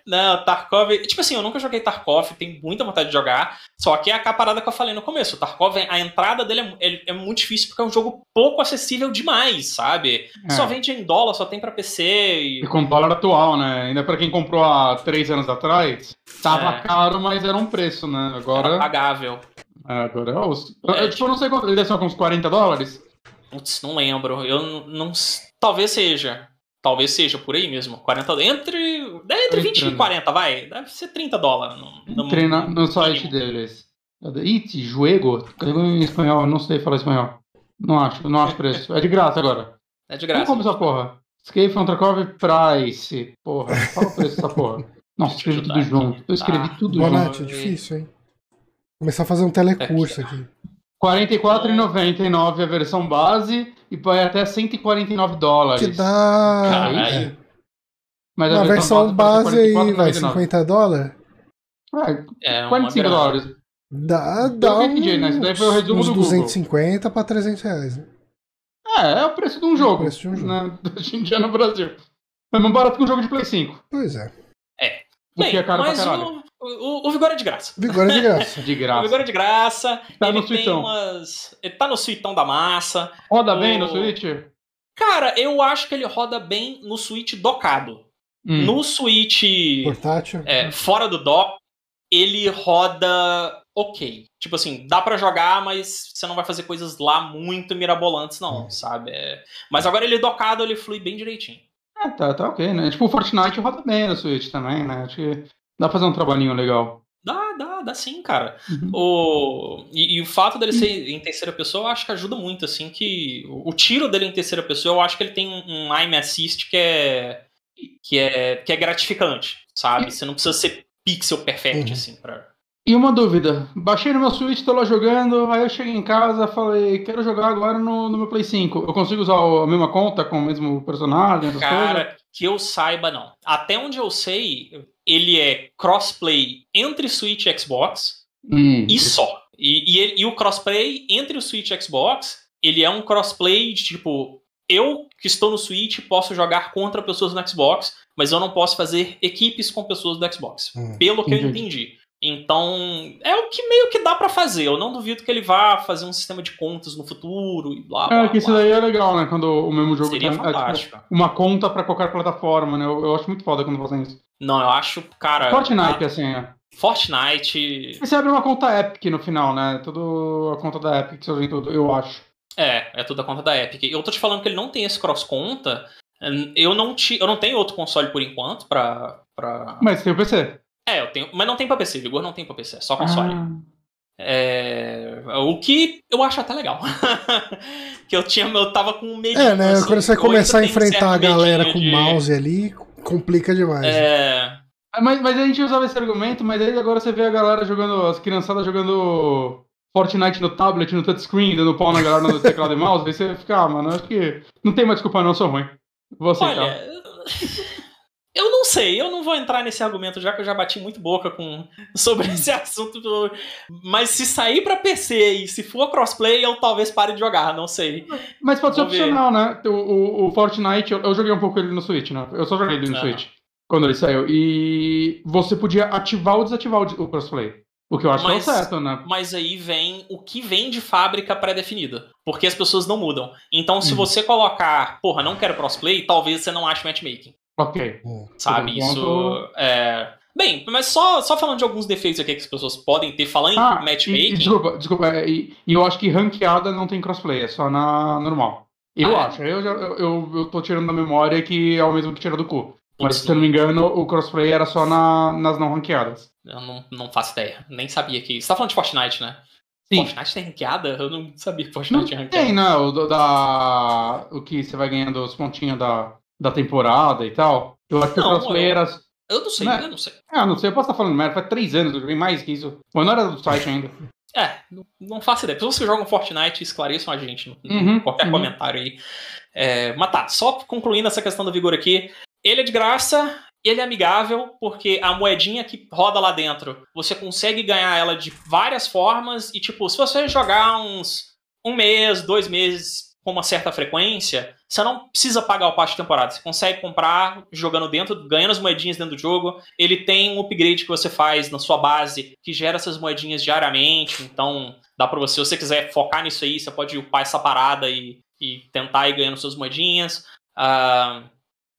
Não, Tarkov. Tipo assim, eu nunca joguei Tarkov, tenho muita vontade de jogar. Só que é a parada que eu falei no começo. O Tarkov, a entrada dele é, é, muito difícil porque é um jogo pouco acessível demais, sabe? É. Só vende em dólar, só tem pra PC. E, e com dólar atual, né? Ainda pra quem comprou há três anos atrás, tava é. caro, mas era um preço, né? Agora. Era pagável. É, agora é os. É, tipo, eu não sei quanto. Ele deve ser com uns 40 dólares? Putz, não lembro. Eu não talvez seja. Talvez seja por aí mesmo. 40 Entre, entre 20 e 40, vai. Deve ser 30 dólares. No, no, no site deles. It, juego? Cadê em espanhol? Não sei falar espanhol. Não acho, não acho preço. É de graça agora. É de graça. Como essa porra? Escape from Tarkov Price. Porra, fala o preço dessa porra. Nossa, escrevi tudo junto. Eu escrevi Ah. tudo Bonatti, junto. é difícil, hein? Começar a fazer um telecurso aqui. R$ 44,99 a versão base e vai até 149 dólares. Que dá. Caralho. Mas Na versão base aí, vai, 54,99. 50 dólares? É, É uma 45 grana. dólares. Dá, dá Eu entendi, né? Isso daí foi o resumo uns do Google. 250 pra 300 reais. Né? É, é o preço de um jogo. preço de um jogo. Né? Hoje em dia no Brasil. É mais barato que um jogo de Play 5. Pois é. O Bem, é caro pra mas caralho. o, o, o Vigor é de graça. Vigor é de graça. De O graça. Vigor é de graça. Tá ele no tem suitão. umas. Ele tá no suitão da massa. Roda bem no o- Switch? Cara, eu acho que ele roda bem no Switch docado. Hum. No Switch Portátil. é, fora do dock, ele roda ok. Tipo assim, dá pra jogar, mas você não vai fazer coisas lá muito mirabolantes, não, Hum. sabe? É, Mas agora ele docado, ele flui bem direitinho. É, tá, tá ok, né? Tipo, o Fortnite roda bem no Switch também, né? Acho que dá pra fazer um trabalhinho legal. Dá, dá, dá sim, cara. Uhum. O... E, e o fato dele ser em terceira pessoa, eu acho que ajuda muito, assim, que o o tiro dele em terceira pessoa, eu acho que ele tem um, um aim assist que é, que é, que é gratificante, sabe? Você não precisa ser pixel perfect, Uhum. assim, pra... E uma dúvida. Baixei no meu Switch, tô lá jogando, aí eu cheguei em casa falei, quero jogar agora no, no meu Play 5. Eu consigo usar a mesma conta com o mesmo personagem, essas coisas? Cara, que eu saiba, não. Até onde eu sei, ele é crossplay entre Switch e Xbox Hum. e só. E, e, ele- e o crossplay entre o Switch e o Xbox, ele é um crossplay de tipo, eu que estou no Switch posso jogar contra pessoas no Xbox, mas eu não posso fazer equipes com pessoas do Xbox. Hum, Pelo que eu entendi. entendi. Então, é o que meio que dá pra fazer. Eu não duvido que ele vá fazer um sistema de contas no futuro e blá blá. É, que isso daí é legal, né? Quando o mesmo jogo Seria tem é, tipo, uma conta pra qualquer plataforma, né? Eu, eu acho muito foda quando fazem isso. Não, eu acho, cara. Fortnite, a- assim, é. Fortnite. Você abre uma conta Epic no final, né? Tudo a conta da Epic que você usa em tudo, eu acho. É, é tudo a conta da Epic. Eu tô te falando que ele não tem esse cross-conta. Eu não, ti, eu não tenho outro console por enquanto pra. pra... Mas tem o PC. É, eu tenho. Mas não tem pra PC, Vigor não tem pra PC, é só console. Ah, É, o que eu acho até legal. que eu tinha, eu tava com medo. É, né? Quando você começar a enfrentar a galera com de... mouse ali, complica demais. né? É, Mas, mas a gente usava esse argumento, mas aí agora você vê a galera jogando, as criançadas jogando Fortnite no tablet, no touchscreen, dando pau na galera no teclado e mouse, aí você fica, ah, mano, acho que não tem mais desculpa não, eu sou ruim. Vou aceitar. olha. Eu não sei, eu não vou entrar nesse argumento já que eu já bati muito boca com sobre esse assunto. Mas se sair pra PC e se for crossplay, eu talvez pare de jogar, não sei. Mas pode ser Vou ver. opcional, né? O, o, o Fortnite, eu, eu joguei um pouco ele no Switch, né? Eu só joguei ele no Aham. Switch, quando ele saiu. E você podia ativar ou desativar o, o crossplay. O que eu acho Mas- que é o certo, né? Mas aí vem o que vem de fábrica pré-definida. Porque as pessoas não mudam. Então, se Uhum. você colocar, porra, não quero crossplay, talvez você não ache matchmaking. Ok. Hum. Sabe? Por Isso. É. Bem, mas só, só falando de alguns defeitos aqui que as pessoas podem ter, falando Ah, em e, e matchmaking. desculpa, desculpa. é, E, e eu acho que ranqueada não tem crossplay, é só na normal. Eu Ah, é? acho. Eu, já, eu, eu, eu tô tirando da memória que é o mesmo que tira do cu. Mas, se eu não me engano, o crossplay era só na, nas não ranqueadas. Eu não, não faço ideia. Nem sabia que. Você tá falando de Fortnite, né? Sim. Fortnite tem ranqueada? Eu não sabia que Não Fortnite tinha ranqueada. tem, né? O, da, o que você vai ganhando os pontinhos da, da temporada e tal. Eu acho que Não, o crossplay eu- era. Eu não sei, Né? eu não sei. Ah, não sei, eu posso estar falando merda, faz três anos, eu joguei mais que isso. Mas não era do site ainda. É, não, não faço ideia. Pessoas que jogam Fortnite esclareçam a gente. Uhum, qualquer uhum. comentário aí. É, mas tá, só concluindo essa questão do vigor aqui. Ele é de graça, ele é amigável, porque a moedinha que roda lá dentro, você consegue ganhar ela de várias formas. E, tipo, se você jogar uns um mês, dois meses com uma certa frequência, você não precisa pagar o passe de temporada. Você consegue comprar jogando dentro, ganhando as moedinhas dentro do jogo. Ele tem um upgrade que você faz na sua base que gera essas moedinhas diariamente. Então, dá pra você, se você quiser focar nisso aí, você pode upar essa parada e, e tentar ir ganhando suas moedinhas. Ah,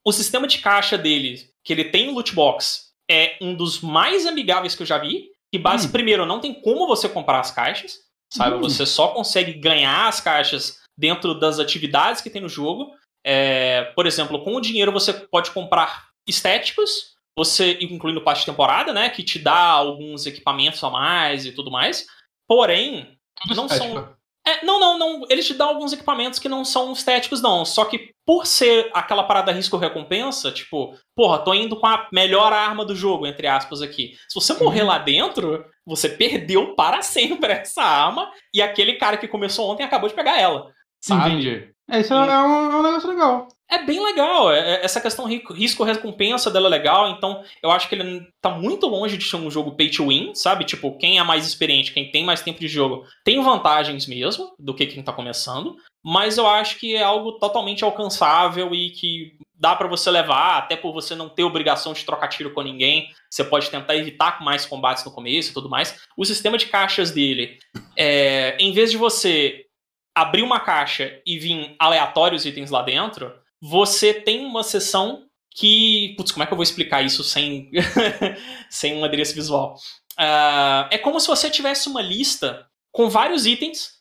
o sistema de caixa dele, que ele tem loot box, é um dos mais amigáveis que eu já vi. Que base, Hum. primeiro, não tem como você comprar as caixas, sabe? Hum. Você só consegue ganhar as caixas dentro das atividades que tem no jogo. É, por exemplo, com o dinheiro você pode comprar estéticos, você incluindo parte de temporada, né? Que te dá alguns equipamentos a mais e tudo mais. porém, Tudo não são. É, não, não, não. Eles te dão alguns equipamentos que não são estéticos, não. Só que por ser aquela parada risco-recompensa, tipo, porra, tô indo com a melhor arma do jogo, entre aspas, aqui. Se você morrer lá dentro, você perdeu para sempre essa arma e aquele cara que começou ontem acabou de pegar ela. Sabe? Entendi. É, isso é um, é um negócio legal. É bem legal, é- é- essa questão ri- risco-recompensa dela é legal, então eu acho que ele tá muito longe de ser um jogo pay to win, sabe? Tipo, quem é mais experiente, quem tem mais tempo de jogo, tem vantagens mesmo do que quem tá começando, mas eu acho que é algo totalmente alcançável e que dá pra você levar, até por você não ter obrigação de trocar tiro com ninguém, você pode tentar evitar mais combates no começo e tudo mais. O sistema de caixas dele, é, em vez de você abrir uma caixa e vir aleatórios itens lá dentro, você tem uma seção que. Putz, como é que eu vou explicar isso sem, sem um adereço visual? Ah, é como se você tivesse uma lista com vários itens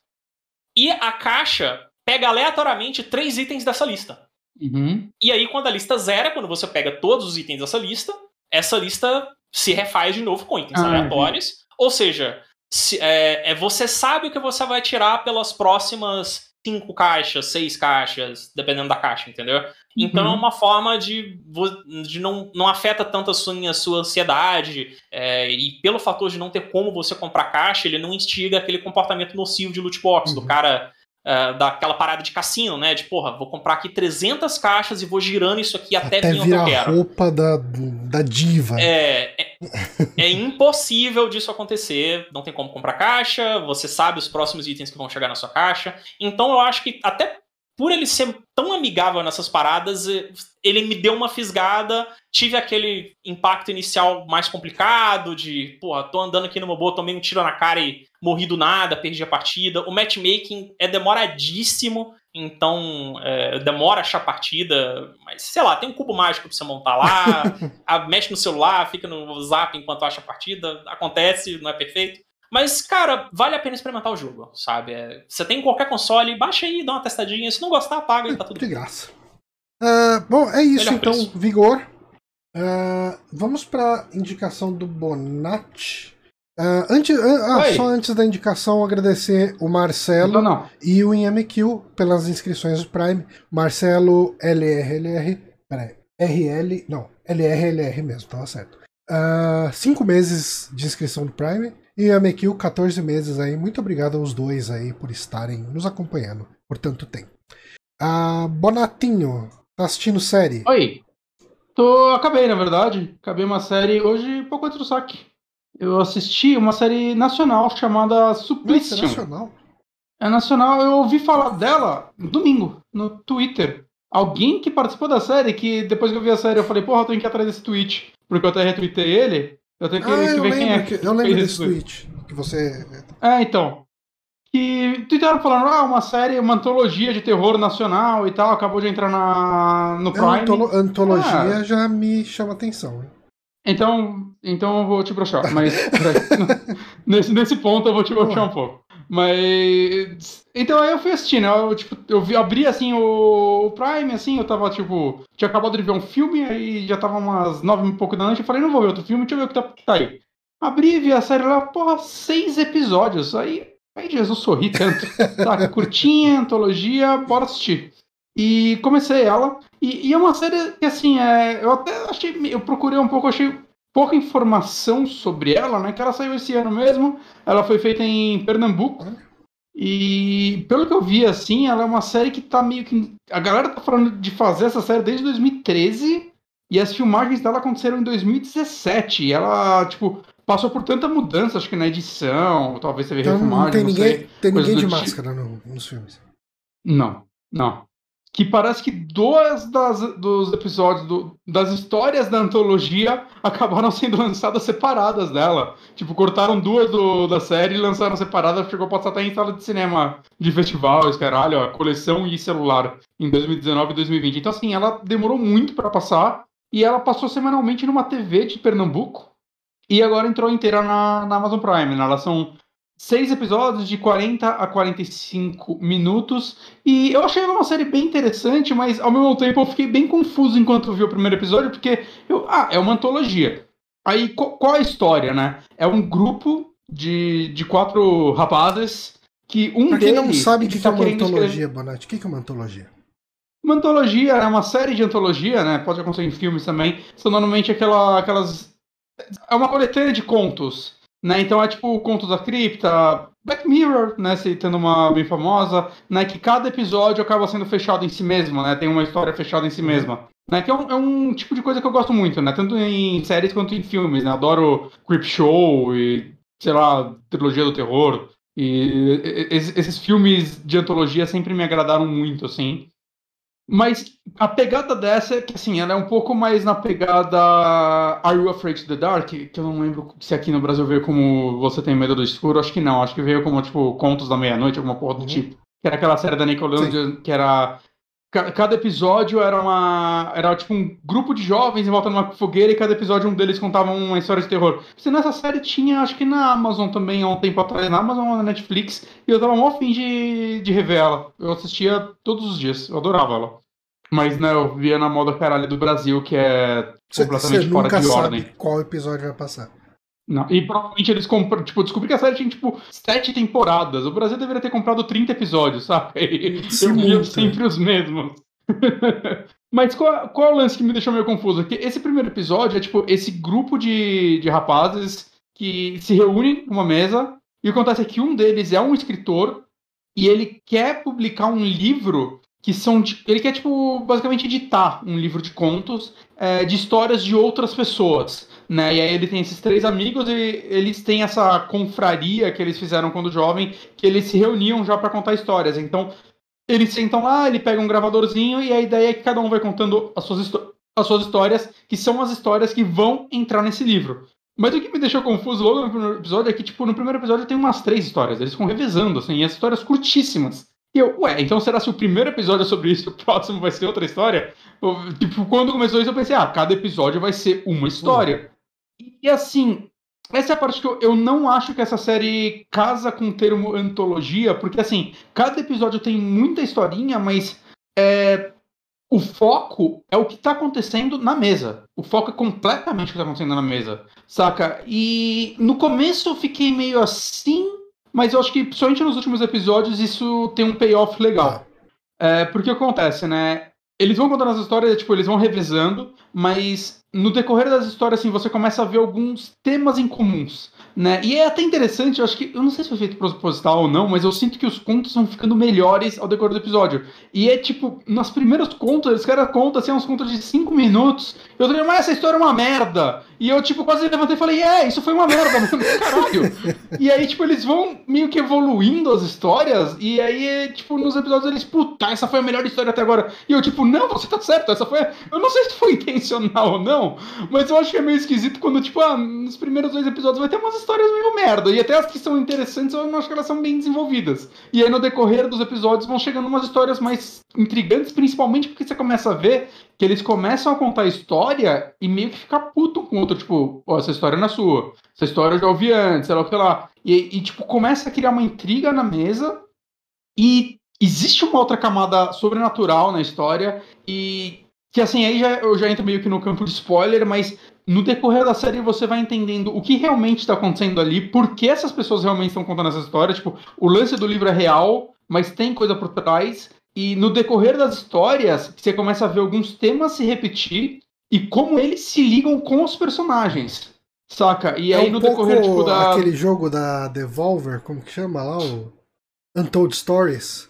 e a caixa pega aleatoriamente três itens dessa lista. Uhum. E aí, quando a lista zera, quando você pega todos os itens dessa lista, essa lista se refaz de novo com itens Ah, aleatórios. Ou seja, se- é, é- você sabe o que você vai tirar pelas próximas cinco caixas, seis caixas, dependendo da caixa, entendeu? Então Uhum. é uma forma de, de não, não afeta tanto a sua, a sua ansiedade, é, e pelo fator de não ter como você comprar caixa, ele não instiga aquele comportamento nocivo de loot box, do Uhum. cara é, daquela parada de cassino, né? De porra, vou comprar aqui 300 caixas e vou girando isso aqui até, Até vir eu virar a quero. roupa da, da diva. É, é, é impossível disso acontecer. Não tem como comprar caixa, você sabe os próximos itens que vão chegar na sua caixa. Então eu acho que até por ele ser tão amigável nessas paradas, eh, ele me deu uma fisgada. Tive aquele impacto inicial mais complicado de, porra, tô andando aqui numa boa, tomei um tiro na cara e morri do nada, perdi a partida. O matchmaking é demoradíssimo, então é, demora achar a partida, mas sei lá, tem um cubo mágico pra você montar lá, a- mexe no celular, fica no zap enquanto acha a partida, acontece, não é perfeito. Mas, cara, vale a pena experimentar o jogo, sabe? É, você tem em qualquer console, baixa aí, dá uma testadinha. Se não gostar, apaga e tá tudo De graça. Ah, bom, é isso Melhor então, preço. Vigor. Ah, vamos para indicação do Bonatti. Ah, antes, ah, Oi. só antes da indicação, agradecer o Marcelo Não, não. e o IMQ pelas inscrições do Prime. Marcelo LRLR. Peraí. RL. Não, LRLR mesmo, tava certo. Ah, cinco meses de inscrição do Prime. E IMQ, 14 meses aí. Muito obrigado aos dois aí por estarem nos acompanhando por tanto tempo. Ah, Bonatinho, tá assistindo série? Oi. Tô, acabei, na verdade. Acabei uma série hoje, pouco antes do saque. Eu assisti uma série nacional chamada Nossa, é nacional. É nacional, eu ouvi falar dela domingo, no Twitter. Alguém que participou da série, que depois que eu vi a série, eu falei, porra, eu tenho que ir atrás desse tweet. Porque eu até retuitei ele. Eu tenho que, Ah, eu ver quem é. que, eu lembro desse esse tweet. Que você. É, então. Que tweetaram falando, ah, uma série, uma antologia de terror nacional e tal, acabou de entrar na, no Prime. antolo- antologia Ah. já me chama atenção. hein? Então, então eu vou te broxar. Mas nesse, nesse ponto eu vou te broxar um pouco. Mas. Então aí eu fui assistir, né? Eu, tipo, eu vi, abri assim o, o Prime, assim, eu tava, tipo, tinha acabado de ver um filme, aí já tava umas nove e pouco da noite, eu falei, não vou ver outro filme, deixa eu ver o que tá, que tá aí. Abri, vi a série lá, porra, seis episódios. Aí, aí Jesus sorri tanto. Tá, curtinha, antologia, bora assistir. E comecei ela. E, e é uma série que, assim, é, eu até achei. Eu procurei um pouco, achei pouca informação sobre ela, né? Que ela saiu esse ano mesmo. Ela foi feita em Pernambuco. E pelo que eu vi, assim, ela é uma série que tá meio que. A galera tá falando de fazer essa série desde 2013. E as filmagens dela aconteceram em 2017. E ela, tipo, passou por tanta mudança, acho que na edição, talvez teve Então não refilmagem, tem não ninguém, sei. tem ninguém de tipo. máscara no- nos filmes. Não, não. Que parece que duas das, dos episódios, do- das histórias da antologia acabaram sendo lançadas separadas dela. Tipo, cortaram duas do- da série e lançaram separadas, chegou a passar até em sala de cinema de festivais, caralho, coleção e celular em 2019 e 2020. Então, assim, ela demorou muito pra passar e ela passou semanalmente numa TV de Pernambuco e agora entrou inteira na, na Amazon Prime. Né? Elas são seis episódios de 40 a 45 minutos. E eu achei uma série bem interessante, mas ao mesmo tempo eu fiquei bem confuso enquanto vi o primeiro episódio, porque eu, ah, é uma antologia. Aí qual, qual a história, né? É um grupo de, de quatro rapazes que um pra quem deles... não sabe que, que tá é uma antologia, escrever- Bonatti, o que, que é uma antologia? Uma antologia é uma série de antologia, né? Pode acontecer em filmes também. São normalmente aquela, aquelas. É uma coletânea de contos, né? Então é tipo Contos da Cripta, Black Mirror, né? Citando uma bem famosa, né? Que cada episódio acaba sendo fechado em si mesmo, né? Tem uma história fechada em si mesma. Né, que é um, é um tipo de coisa que eu gosto muito, né? Tanto em séries quanto em filmes, né? Adoro Creep Show e, sei lá, Trilogia do Terror. E e- e- esses filmes de antologia sempre me agradaram muito, assim. Mas a pegada dessa é que, assim, ela é um pouco mais na pegada Are You Afraid of the Dark? Que eu não lembro se aqui no Brasil veio como Você Tem Medo do Escuro. Acho que não. Acho que veio como, tipo, Contos da Meia-Noite, alguma porra do Uhum. tipo. Que era aquela série da Nickelodeon que era... ca- Cada episódio era uma... Era, tipo, um grupo de jovens em volta numa fogueira e cada episódio um deles contava uma história de terror. Se nessa série tinha, acho que na Amazon também, há um tempo atrás, na Amazon ou na Netflix, e eu tava mó fim de, de rever ela. Eu assistia todos os dias, eu adorava ela. Mas, né, eu via na moda caralho do Brasil, que é Você completamente fora nunca de sabe ordem. qual episódio vai passar. Não, e provavelmente eles compram, tipo, descobri que a série tinha, tipo, sete temporadas. O Brasil deveria ter comprado 30 episódios, sabe? Eu muito. sempre os mesmos. Mas qual, qual é o lance que me deixou meio confuso? Que esse primeiro episódio é, tipo, esse grupo de, de rapazes que se reúnem numa mesa e o que acontece é que um deles é um escritor e ele quer publicar um livro que são... de- Ele quer, tipo, basicamente editar um livro de contos é, de histórias de outras pessoas né? E aí ele tem esses três amigos e eles têm essa confraria que eles fizeram quando jovem, que eles se reuniam já para contar histórias. Então, eles sentam lá, ele pega um gravadorzinho e a ideia é que cada um vai contando as suas, as suas histórias, que são as histórias que vão entrar nesse livro. Mas o que me deixou confuso logo no primeiro episódio é que, tipo, no primeiro episódio tem umas três histórias, eles ficam revezando, assim, e as histórias curtíssimas. E eu, ué, então será se o primeiro episódio é sobre isso e o próximo vai ser outra história? Eu, tipo, quando começou isso eu pensei, ah, cada episódio vai ser uma história. E assim, essa é a parte que eu, eu não acho que essa série casa com o termo antologia, porque assim, cada episódio tem muita historinha, mas é, o foco é o que tá acontecendo na mesa. O foco é completamente o que tá acontecendo na mesa, saca? E no começo eu fiquei meio assim, mas eu acho que, principalmente nos últimos episódios, isso tem um payoff legal. É, porque acontece, né? Eles vão contando as histórias, tipo, eles vão revezando, mas no decorrer das histórias, assim, você começa a ver alguns temas em comuns, né? E é até interessante, eu acho que, eu não sei se foi feito proposital ou não, mas eu sinto que os contos vão ficando melhores ao decorrer do episódio. E é tipo, nas primeiros contos, eles caras contam, assim, uns contos de 5 minutos, eu falei, mas essa história é uma merda! E eu, tipo, quase levantei e falei, é, isso foi uma merda, mano, caralho! E aí, tipo, eles vão meio que evoluindo as histórias, e aí, tipo, nos episódios eles, puta, essa foi a melhor história até agora. E eu, tipo, não, você tá certo, essa foi. Eu não sei se foi intencional ou não, mas eu acho que é meio esquisito quando, tipo, ah, nos primeiros dois episódios vai ter umas histórias meio merda. E até as que são interessantes, eu não acho que elas são bem desenvolvidas. E aí, no decorrer dos episódios, vão chegando umas histórias mais intrigantes, principalmente porque você começa a ver que eles começam a contar a história e meio que ficar puto com o outro, tipo, ó, essa história não é sua. Essa história eu já ouvi antes, sei lá o que lá. E, e, tipo, começa a criar uma intriga na mesa e existe uma outra camada sobrenatural na história e que assim, aí já, eu já entro meio que no campo de spoiler, mas no decorrer da série você vai entendendo o que realmente está acontecendo ali, por que essas pessoas realmente estão contando essa história, tipo, o lance do livro é real, mas tem coisa por trás, e no decorrer das histórias, você começa a ver alguns temas se repetir e como eles se ligam com os personagens. Saca? E é aí um no decorrer, tipo, da. aquele jogo da Devolver, como que chama lá? O Untold Stories.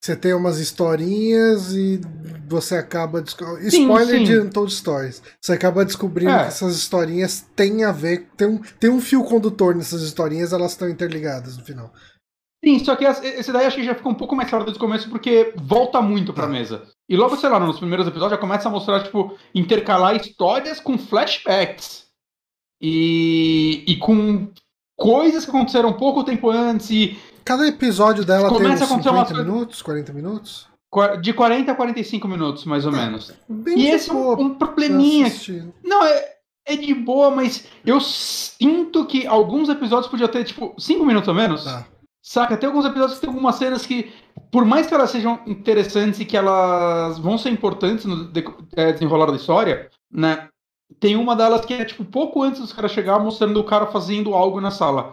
Você tem umas historinhas e você acaba. desco- Sim, Spoiler sim. de Untold Stories. Você acaba descobrindo É. que essas historinhas têm a ver. Tem um, tem um fio condutor nessas historinhas, elas estão interligadas no final. Sim, só que esse daí acho que já fica um pouco mais claro desde o começo, porque volta muito pra Tá. mesa. E logo, sei lá, nos primeiros episódios já começa a mostrar, tipo, intercalar histórias com flashbacks. E, e com coisas que aconteceram pouco tempo antes, e Cada episódio dela tem Começa a uns acontecer umas 50 coisas- minutos, 40 minutos. de 40 a 45 minutos, mais ou menos. Bem E esse é um, um probleminha. Não, é, é de boa, mas eu sinto que alguns episódios podiam ter, tipo, 5 minutos ou menos. Tá. Saca? Tem alguns episódios que tem algumas cenas que, por mais que elas sejam interessantes e que elas vão ser importantes no de- é, desenrolar da história, né? Tem uma delas que é, tipo, pouco antes dos caras chegar, mostrando o cara fazendo algo na sala.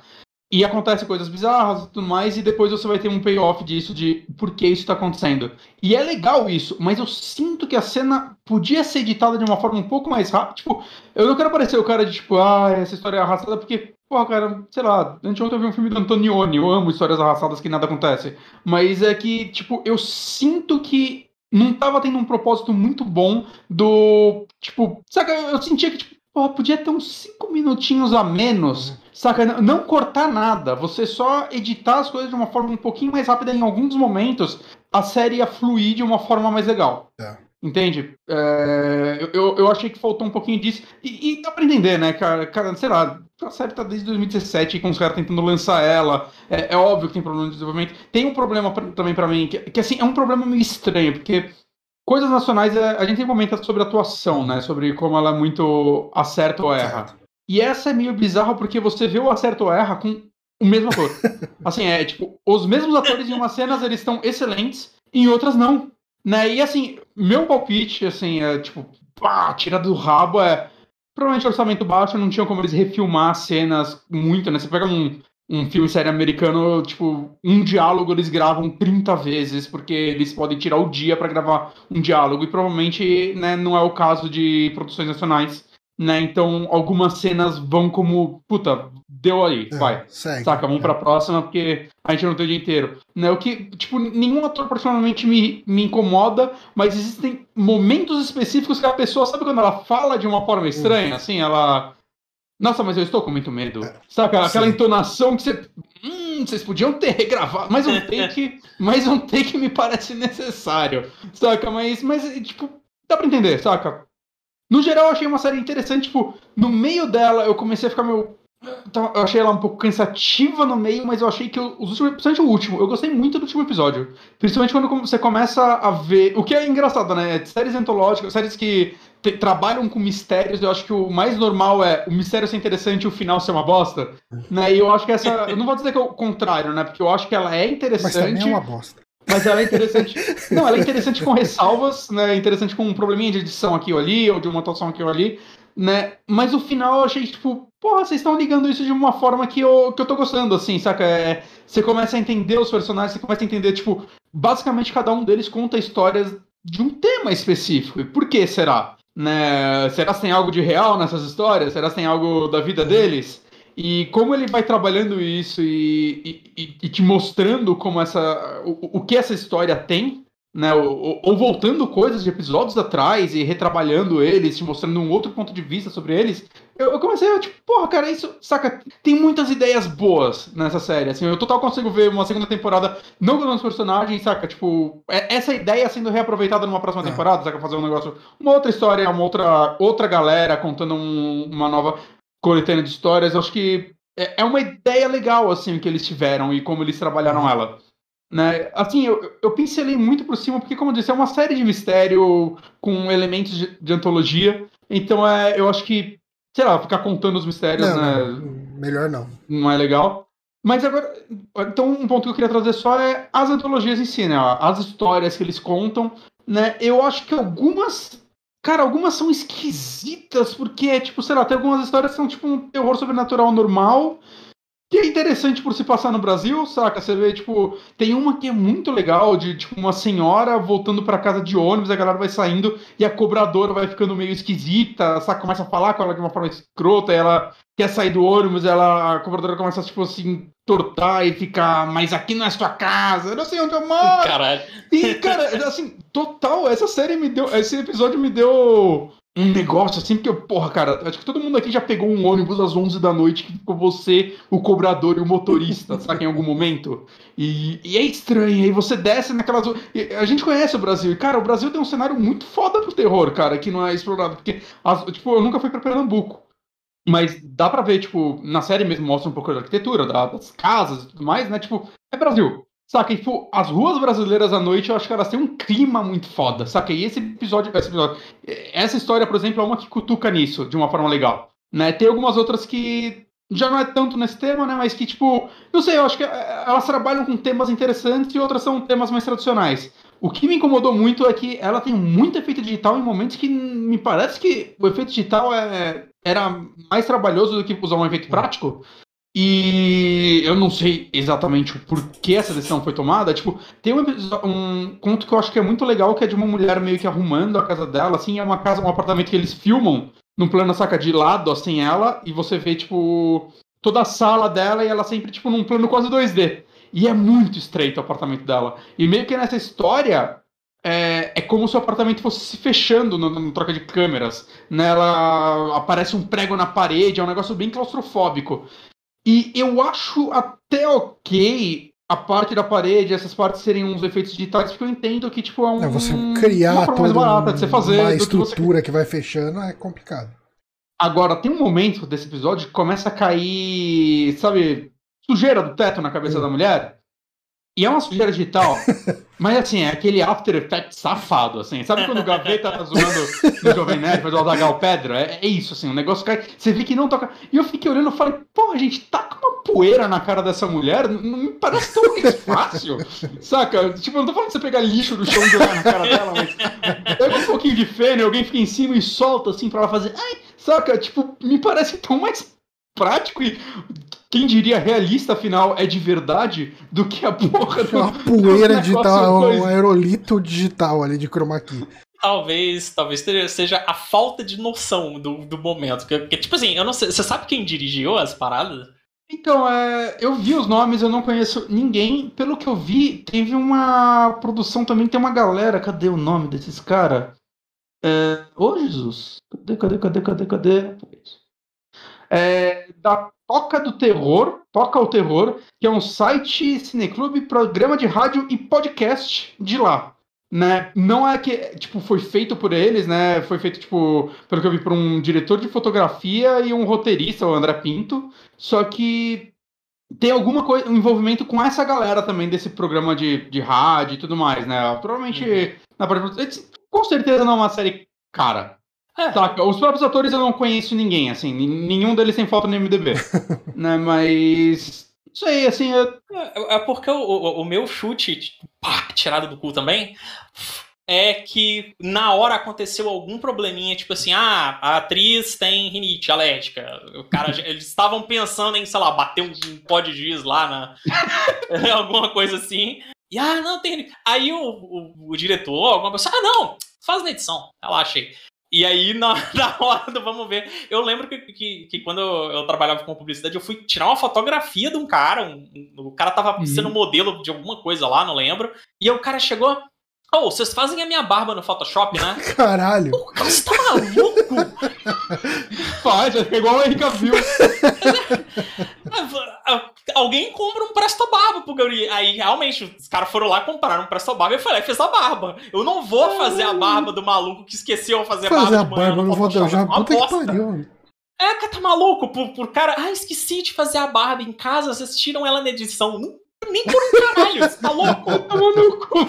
E acontece coisas bizarras e tudo mais, e depois você vai ter um payoff disso, de por que isso tá acontecendo. E é legal isso, mas eu sinto que a cena podia ser editada de uma forma um pouco mais rápida. Tipo, eu não quero parecer o cara de tipo, ah, essa história é arrastada, porque, porra, cara, sei lá, anteontem eu vi um filme do Antonioni, eu amo histórias arrastadas que nada acontece. Mas é que, tipo, eu sinto que não tava tendo um propósito muito bom do. Tipo, saca, eu sentia que, tipo, Pô, podia ter uns 5 minutinhos a menos, saca? Não cortar nada, você só editar as coisas de uma forma um pouquinho mais rápida em alguns momentos, a série ia fluir de uma forma mais legal. É. Entende? É, eu, eu achei que faltou um pouquinho disso. E, e dá pra entender, né, cara? cara sei lá, a série tá desde 2017 com os caras tentando lançar ela. É, é, óbvio que tem problema de desenvolvimento. Tem um problema pra, também para mim, que, que assim, é um problema meio estranho, porque Coisas nacionais, é, a gente comenta sobre atuação, né? Sobre como ela é muito acerta ou erra. Certo. E essa é meio bizarra porque você vê o acerto ou erra com o mesmo ator. assim, é tipo, os mesmos atores em umas cenas eles estão excelentes, em outras não. Né? E assim, meu palpite, assim, é tipo, pá, tira do rabo é. Provavelmente orçamento baixo, não tinha como eles refilmar cenas muito, né? Você pega um, um filme série americano, tipo, um diálogo eles gravam 30 vezes, porque eles podem tirar o dia para gravar um diálogo, e provavelmente né, não é o caso de produções nacionais, né? Então algumas cenas vão como, puta, deu aí, é, vai. Segue, saca, vamos é. pra próxima, porque a gente não tem o dia inteiro. Né? O que, tipo, nenhum ator particularmente me, me incomoda, mas existem momentos específicos que a pessoa, sabe quando ela fala de uma forma estranha, uhum. assim, ela nossa, mas eu estou com muito medo. É, Saca? Aquela Sim. entonação que você. Hum, vocês podiam ter regravado. Mais um take. mais um take me parece necessário. Saca? Mas, mas, tipo, dá pra entender, saca? No geral, eu achei uma série interessante. Tipo, no meio dela, eu comecei a ficar meio. Eu achei ela um pouco cansativa no meio, mas eu achei que os últimos, principalmente o último, eu gostei muito do último episódio. Principalmente quando você começa a ver. O que é engraçado, né? Séries antológicas, séries que trabalham com mistérios, eu acho que o mais normal é o mistério ser interessante e o final ser uma bosta. Né? E eu acho que essa. Eu não vou dizer que é o contrário, né? Porque eu acho que ela é interessante. Mas também é uma bosta. Mas ela é interessante. não, ela é interessante com ressalvas, né? É interessante com um probleminha de edição aqui ou ali, ou de uma atuação aqui ou ali. Né? Mas o final eu achei, tipo, porra, vocês estão ligando isso de uma forma que eu, que eu tô gostando, assim, saca? É, você começa a entender os personagens, você começa a entender, tipo, basicamente cada um deles conta histórias de um tema específico. E por que será? Né? Será que tem algo de real nessas histórias? Será que tem algo da vida deles? E como ele vai trabalhando isso e, e, e te mostrando como essa o, o que essa história tem, né? Ou, ou, voltando coisas de episódios atrás e retrabalhando eles, te mostrando um outro ponto de vista sobre eles, eu, eu, comecei a, tipo, porra, cara, isso, saca, tem muitas ideias boas nessa série, assim, eu total consigo ver uma segunda temporada, não com os personagens, saca, tipo, é, essa ideia sendo reaproveitada numa próxima é. temporada, saca, fazer um negócio, uma outra história, uma outra, outra galera contando um, uma nova coletânea de histórias, eu acho que é, é uma ideia legal, assim, que eles tiveram e como eles trabalharam uhum. ela. Né? Assim, eu, eu pincelei muito por cima, porque, como eu disse, é uma série de mistério com elementos de, de antologia. Então, é, eu acho que, sei lá, ficar contando os mistérios, não, né? Não, melhor não. Não é legal. Mas agora, então, um ponto que eu queria trazer só é as antologias em si, né? As histórias que eles contam, né? Eu acho que algumas. Cara, algumas são esquisitas, porque, tipo, sei lá, tem algumas histórias que são tipo um terror sobrenatural normal. Que é interessante por se passar no Brasil, saca? Você vê, tipo, tem uma que é muito legal, de tipo, uma senhora voltando para casa de ônibus, a galera vai saindo e a cobradora vai ficando meio esquisita, saca? Começa a falar com ela de uma forma escrota, ela quer sair do ônibus, ela, a cobradora começa a, tipo assim, tortar e ficar, mas aqui não é sua casa, eu não sei onde eu moro. Caralho. E, cara, assim, total, essa série me deu, esse episódio me deu um negócio assim, porque, porra, cara, acho que todo mundo aqui já pegou um ônibus às 11 da noite que ficou você, o cobrador e o motorista, sabe, em algum momento. E, e, é estranho, aí você desce naquelas. A gente conhece o Brasil, e, cara, o Brasil tem um cenário muito foda pro terror, cara, que não é explorado, porque, as, tipo, eu nunca fui pra Pernambuco. Mas dá pra ver, tipo, na série mesmo mostra um pouco da arquitetura, das casas e tudo mais, né? Tipo, é Brasil. Saca? Tipo, as ruas brasileiras à noite, eu acho que elas têm um clima muito foda, saca? E esse episódio, esse episódio, essa história, por exemplo, é uma que cutuca nisso, de uma forma legal. Né? Tem algumas outras que já não é tanto nesse tema, né? Mas que, tipo, não sei, eu acho que eh, elas trabalham com temas interessantes e outras são temas mais tradicionais. O que me incomodou muito é que ela tem muito efeito digital em momentos que me parece que o efeito digital é, era mais trabalhoso do que usar um efeito prático. E eu não sei exatamente o porquê essa decisão foi tomada. Tipo, tem um, um conto que eu acho que é muito legal, que é de uma mulher meio que arrumando a casa dela, assim, é uma casa, um apartamento que eles filmam num plano, saca, de lado, assim, ela, e você vê, tipo, toda a sala dela e ela sempre, tipo, num plano quase 2D. E é muito estreito o apartamento dela. E meio que nessa história, é, é, como se o apartamento fosse se fechando no, troca de câmeras. Né? Ela aparece um prego na parede, é um negócio bem claustrofóbico. E eu acho até ok a parte da parede, essas partes serem uns efeitos digitais, porque eu entendo que tipo, é um. É você criar toda barata de você fazer uma estrutura que, você... que, vai fechando é complicado. Agora, tem um momento desse episódio que começa a cair, sabe, sujeira do teto na cabeça da mulher. E é uma sujeira digital. mas assim, é aquele After Effects safado, assim. Sabe quando o Gaveta tá zoando no Jovem Nerd, faz o Aldagal Pedra? É, é, isso, assim, o negócio cai. Você vê que não toca. E eu fiquei olhando e falei, porra, gente, tá com uma poeira na cara dessa mulher. Não, me parece tão fácil. Saca? Tipo, eu não tô falando de você pegar lixo do chão e jogar na cara dela, mas. Pega um pouquinho de feno, alguém fica em cima e solta, assim, pra ela fazer. Ai, saca? Tipo, me parece tão mais prático e quem diria realista, afinal, é de verdade do que a porra do, Uma poeira digital, um aerolito digital ali de chroma key. Talvez, talvez seja a falta de noção do, do momento. Porque, tipo assim, eu não sei. Você sabe quem dirigiu as paradas? Então, é, eu vi os nomes, eu não conheço ninguém. Pelo que eu vi, teve uma produção também, tem uma galera. Cadê o nome desses caras? É, Ô oh, Jesus! Cadê, cadê, cadê, cadê, cadê? é, da Toca do Terror, Toca o Terror, que é um site, cineclube, programa de rádio e podcast de lá. Né? Não é que tipo foi feito por eles, né? Foi feito tipo, pelo que eu vi, por um diretor de fotografia e um roteirista, o André Pinto. Só que tem alguma coisa, um envolvimento com essa galera também desse programa de, de rádio e tudo mais, né? Provavelmente uhum. na com certeza não é uma série cara, é. Saca? Os próprios atores eu não conheço ninguém, assim, nenhum deles tem foto no MDB. né, mas. Não sei, assim. Eu... É, é porque o, o, o, meu chute, tipo, pá, tirado do cu também, é que na hora aconteceu algum probleminha, tipo assim, ah, a atriz tem rinite alérgica. O cara, eles estavam pensando em, sei lá, bater um, um pó de giz lá na. alguma coisa assim. E ah, não, tem. Aí o, o, o diretor, alguma pessoa, ah, não, faz na edição. Relaxa aí. E aí, na, na hora do vamos ver, eu lembro que, que, que quando eu, eu, trabalhava com publicidade, eu fui tirar uma fotografia de um cara. Um, um, o cara tava uhum. sendo modelo de alguma coisa lá, não lembro. E aí o cara chegou. Oh, vocês fazem a minha barba no Photoshop, né? Caralho! Pô, você tá maluco? Faz, é igual o Henrique Cavill. Alguém compra um Presto Barba pro Guri. Aí, realmente, os caras foram lá, compraram um Presto Barba e eu falei, fez a barba. Eu não vou fazer a barba do maluco que esqueceu de fazer, fazer barba. Fazer a barba, não vou dar. Já, puta que pariu. É, cara, tá maluco? Por, por cara, ah, esqueci de fazer a barba em casa, vocês tiram ela na edição. Não nem por um caralho, você tá louco? Tava no cu.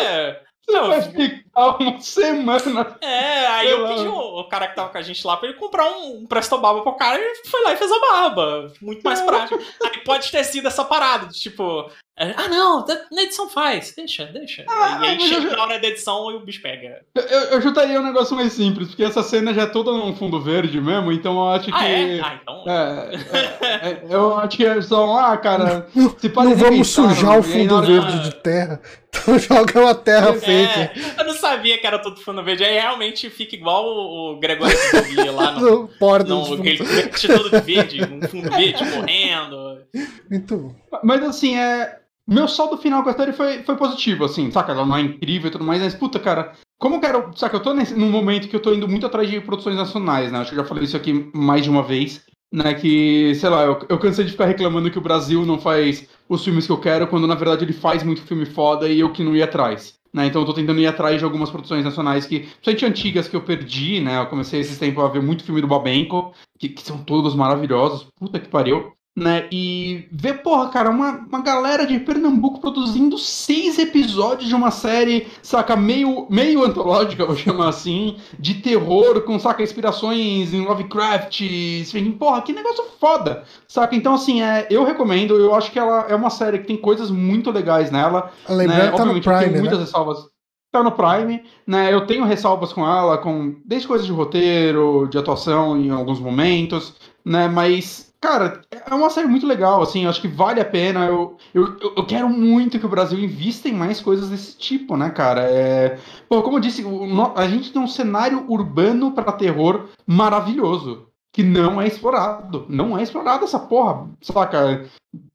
É. Não, vai ficar uma semana. É, aí eu pedi o, o, cara que tava com a gente lá pra ele comprar um, um Presto Barba pro cara e foi lá e fez a barba. Muito mais é. prático. Aí pode ter sido essa parada, de, tipo, ah, não, na edição faz, deixa, deixa. Ah, e aí chega eu... na hora da edição e o bicho pega. Eu, eu chutaria um negócio mais simples, porque essa cena já é toda num fundo verde mesmo, então eu acho ah, que. É? Ah, então. É, é, é, eu acho que é só, ah, cara. Se não vamos sujar o fundo verde de terra, então joga uma terra é, fake. Eu não sabia que era todo fundo verde, aí realmente fica igual o Gregório que lá no. no Porta no, aquele todo de verde, um fundo verde correndo. Muito bom. Mas assim, é meu saldo final com a série foi, foi positivo, assim, saca? Ela não é incrível e tudo mais, mas puta, cara, como eu quero. Saca, eu tô nesse, num momento que eu tô indo muito atrás de produções nacionais, né? Acho que eu já falei isso aqui mais de uma vez, né? Que, sei lá, eu, eu cansei de ficar reclamando que o Brasil não faz os filmes que eu quero, quando na verdade ele faz muito filme foda e eu que não ia atrás. Né, então eu tô tentando ir atrás de algumas produções nacionais que, principalmente antigas, que eu perdi, né? Eu comecei esses tempos a ver muito filme do Babenco, que, que são todos maravilhosos, puta que pariu né? E ver, porra, cara, uma, uma galera de Pernambuco produzindo seis episódios de uma série, saca, meio, meio antológica, vou chamar assim, de terror, com, saca, inspirações em Lovecraft, enfim, porra, que negócio foda, saca? Então, assim, é, eu recomendo, eu acho que ela é uma série que tem coisas muito legais nela, Lembrando né? Tá Obviamente, Prime, tem muitas né? ressalvas tá no Prime, né? Eu tenho ressalvas com ela, com desde coisas de roteiro, de atuação em alguns momentos, né? Mas cara, é uma série muito legal, assim, eu acho que vale a pena. Eu, eu, eu quero muito que o Brasil invista em mais coisas desse tipo, né, cara? É, pô, como eu disse, a gente tem um cenário urbano para terror maravilhoso. Que não é explorado. Não é explorado essa porra. Saca?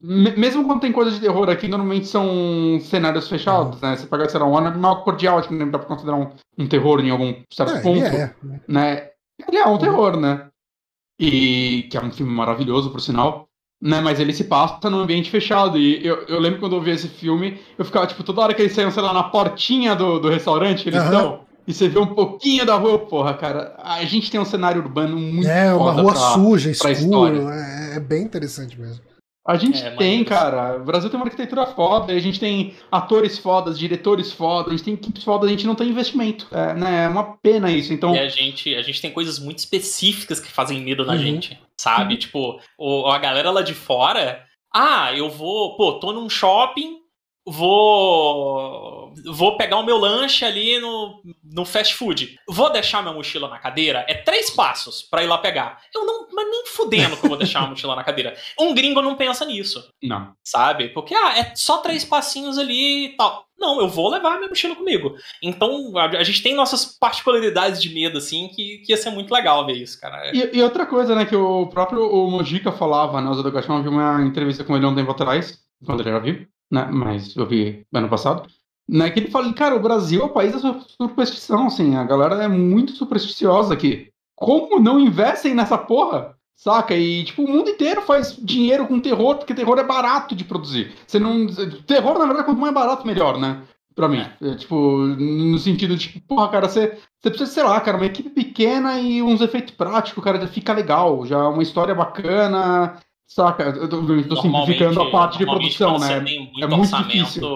Mesmo quando tem coisa de terror aqui, normalmente são cenários fechados, né? Você pega, sei lá, um animal cordial, acho que não dá pra considerar um, um terror em algum certo é, ponto. É. Né? Ele é um terror, né? E que é um filme maravilhoso, por sinal. Né, mas ele se passa num ambiente fechado. E eu, eu lembro quando eu vi esse filme, eu ficava, tipo, toda hora que eles saíam, sei lá, na portinha do, do restaurante que eles estão, e você vê um pouquinho da rua, porra, cara. A gente tem um cenário urbano muito É, uma rua pra, suja, escuro. É, é, bem interessante mesmo. A gente é, tem, cara. O Brasil tem uma arquitetura foda, a gente tem atores fodas, diretores fodas, a gente tem equipes fodas, a gente não tem investimento. É, né? é uma pena isso. Então... E a gente, a gente tem coisas muito específicas que fazem medo na uhum. gente, sabe? Uhum. Tipo, o, a galera lá de fora. Ah, eu vou, pô, tô num shopping, vou vou pegar o meu lanche ali no, no fast food. Vou deixar minha mochila na cadeira? É três passos para ir lá pegar. Eu não, mas nem fudendo que eu vou deixar a mochila na cadeira. Um gringo não pensa nisso. Não. Sabe? Porque, ah, é só três passinhos ali e tal. Não, eu vou levar minha mochila comigo. Então, a, a, gente tem nossas particularidades de medo, assim, que, que ia ser muito legal ver isso, cara. E, e outra coisa, né, que o próprio o Mojica falava, né, o Zé do Caixão, eu vi uma entrevista com ele um tempo atrás, quando ele era vivo né? Mas eu vi ano passado. Né, que ele fala, cara, o Brasil é o país da superstição, assim, a galera é muito supersticiosa aqui. Como não investem nessa porra? Saca? E, tipo, o mundo inteiro faz dinheiro com terror, porque terror é barato de produzir. Você não. Terror, na verdade, quanto mais barato, melhor, né? Pra mim. É. É, tipo, no sentido de, porra, cara, você, você precisa, sei lá, cara, uma equipe pequena e uns efeitos práticos, cara, já fica legal. Já uma história bacana. Saca? Eu tô, eu tô simplificando a parte de produção, né? muito é muito difícil.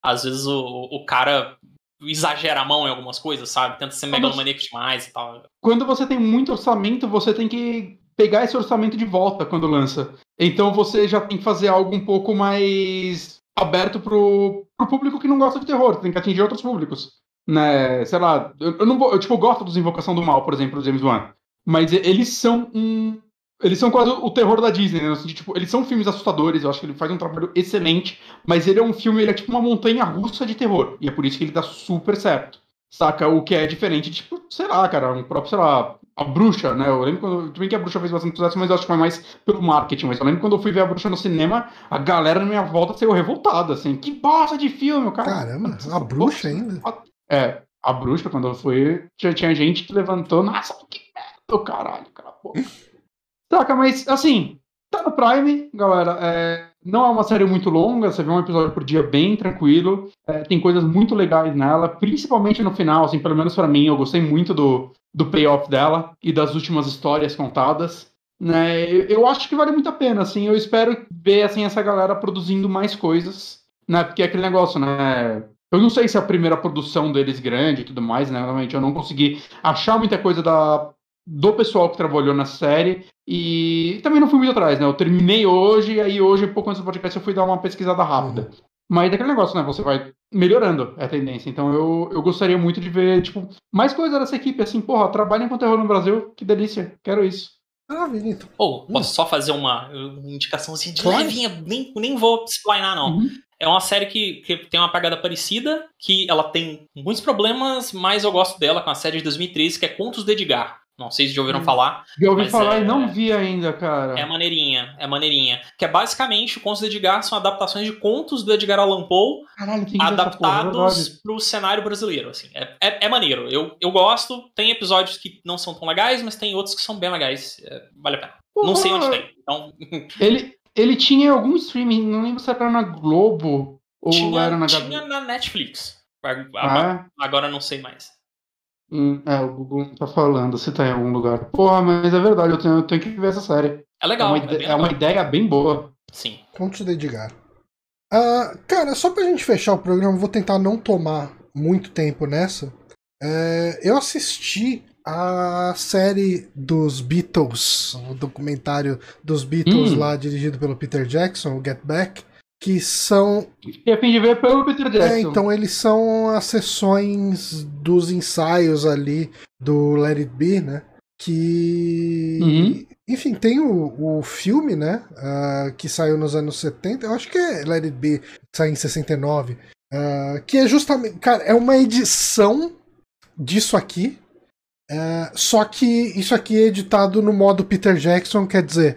Às vezes o, o cara exagera a mão em algumas coisas, sabe? Tenta ser megalomaníaco demais e tal. Quando você tem muito orçamento, você tem que pegar esse orçamento de volta quando lança. Então você já tem que fazer algo um pouco mais aberto pro, pro público que não gosta de terror, tem que atingir outros públicos. Né? Sei lá, eu, eu não vou, eu tipo, gosto dos Invocação do Mal, por exemplo, do James Wan. Mas eles são um, eles são quase o terror da Disney, né? tipo, eles são filmes assustadores, eu acho que ele faz um trabalho excelente, mas ele é um filme, ele é tipo uma montanha russa de terror. E é por isso que ele dá super certo. Saca? O que é diferente, tipo, sei lá, cara, um próprio, sei lá, a bruxa, né? Eu lembro quando. Tudo bem que a bruxa fez bastante sucesso, mas eu acho que foi mais pelo marketing. Mas eu lembro quando eu fui ver a bruxa no cinema, a galera na minha volta saiu revoltada, assim. Que bosta de filme, cara. Caramba, a bruxa ainda? É, a bruxa, quando eu fui, tinha, tinha gente que levantou, nossa, que merda, caralho, cara, pô. Saca, mas assim, tá no Prime, galera. É, não é uma série muito longa, você vê um episódio por dia bem tranquilo. É, tem coisas muito legais nela, principalmente no final, assim, pelo menos para mim, eu gostei muito do, do payoff dela e das últimas histórias contadas. Né? Eu, eu acho que vale muito a pena, assim. Eu espero ver assim, essa galera produzindo mais coisas, né? Porque é aquele negócio, né? Eu não sei se é a primeira produção deles grande e tudo mais, né? Realmente eu não consegui achar muita coisa da do pessoal que trabalhou na série e também não fui muito atrás, né? Eu terminei hoje e aí hoje, pouco antes do podcast, eu fui dar uma pesquisada rápida. Uhum. Mas é aquele negócio, né? Você vai melhorando a tendência. Então eu, eu gostaria muito de ver, tipo, mais coisa dessa equipe, assim, porra, trabalhem com terror no Brasil, que delícia, quero isso. Ah, bonito. Ou, oh, posso hum. só fazer uma, uma indicaçãozinha de claro. levinha, nem, nem vou explainar, não. Uhum. É uma série que, que tem uma pegada parecida, que ela tem muitos problemas, mas eu gosto dela com a série de 2013, que é Contos de Edgar. Não sei se já ouviram hum. falar. Já ouvi falar é, e não vi ainda, cara. É maneirinha, é maneirinha. Que é basicamente, contos do Edgar são adaptações de contos do Edgar Allan Poe Caralho, adaptados pro cenário brasileiro, assim. É, é, é, maneiro. Eu, eu gosto. Tem episódios que não são tão legais, mas tem outros que são bem legais. É, vale a pena. Não sei onde tem. Então... ele, ele tinha algum streaming, não lembro se era na Globo ou tinha, era na Tinha na Netflix. Ah, é? Agora não sei mais. Hum, é, o Google tá falando se tá em algum lugar. Porra, mas é verdade, eu tenho, eu tenho que ver essa série. É legal. É uma, é, é uma ideia bem boa. Sim. Contos de Edgar. Uh, cara, só pra gente fechar o programa, vou tentar não tomar muito tempo nessa. É, eu assisti a série dos Beatles, o documentário dos Beatles hum. lá, dirigido pelo Peter Jackson, o Get Back que são. E a fim de ver pelo Peter é, Jackson. É, então eles são as sessões dos ensaios ali do Let It Be, né? Que. Uhum. enfim, tem o, o filme, né? Uh, que saiu nos anos 70. Eu acho que é Let It Be, saiu em 69. Uh, que é justamente. Cara, é uma edição disso aqui. Uh, só que isso aqui é editado no modo Peter Jackson, quer dizer,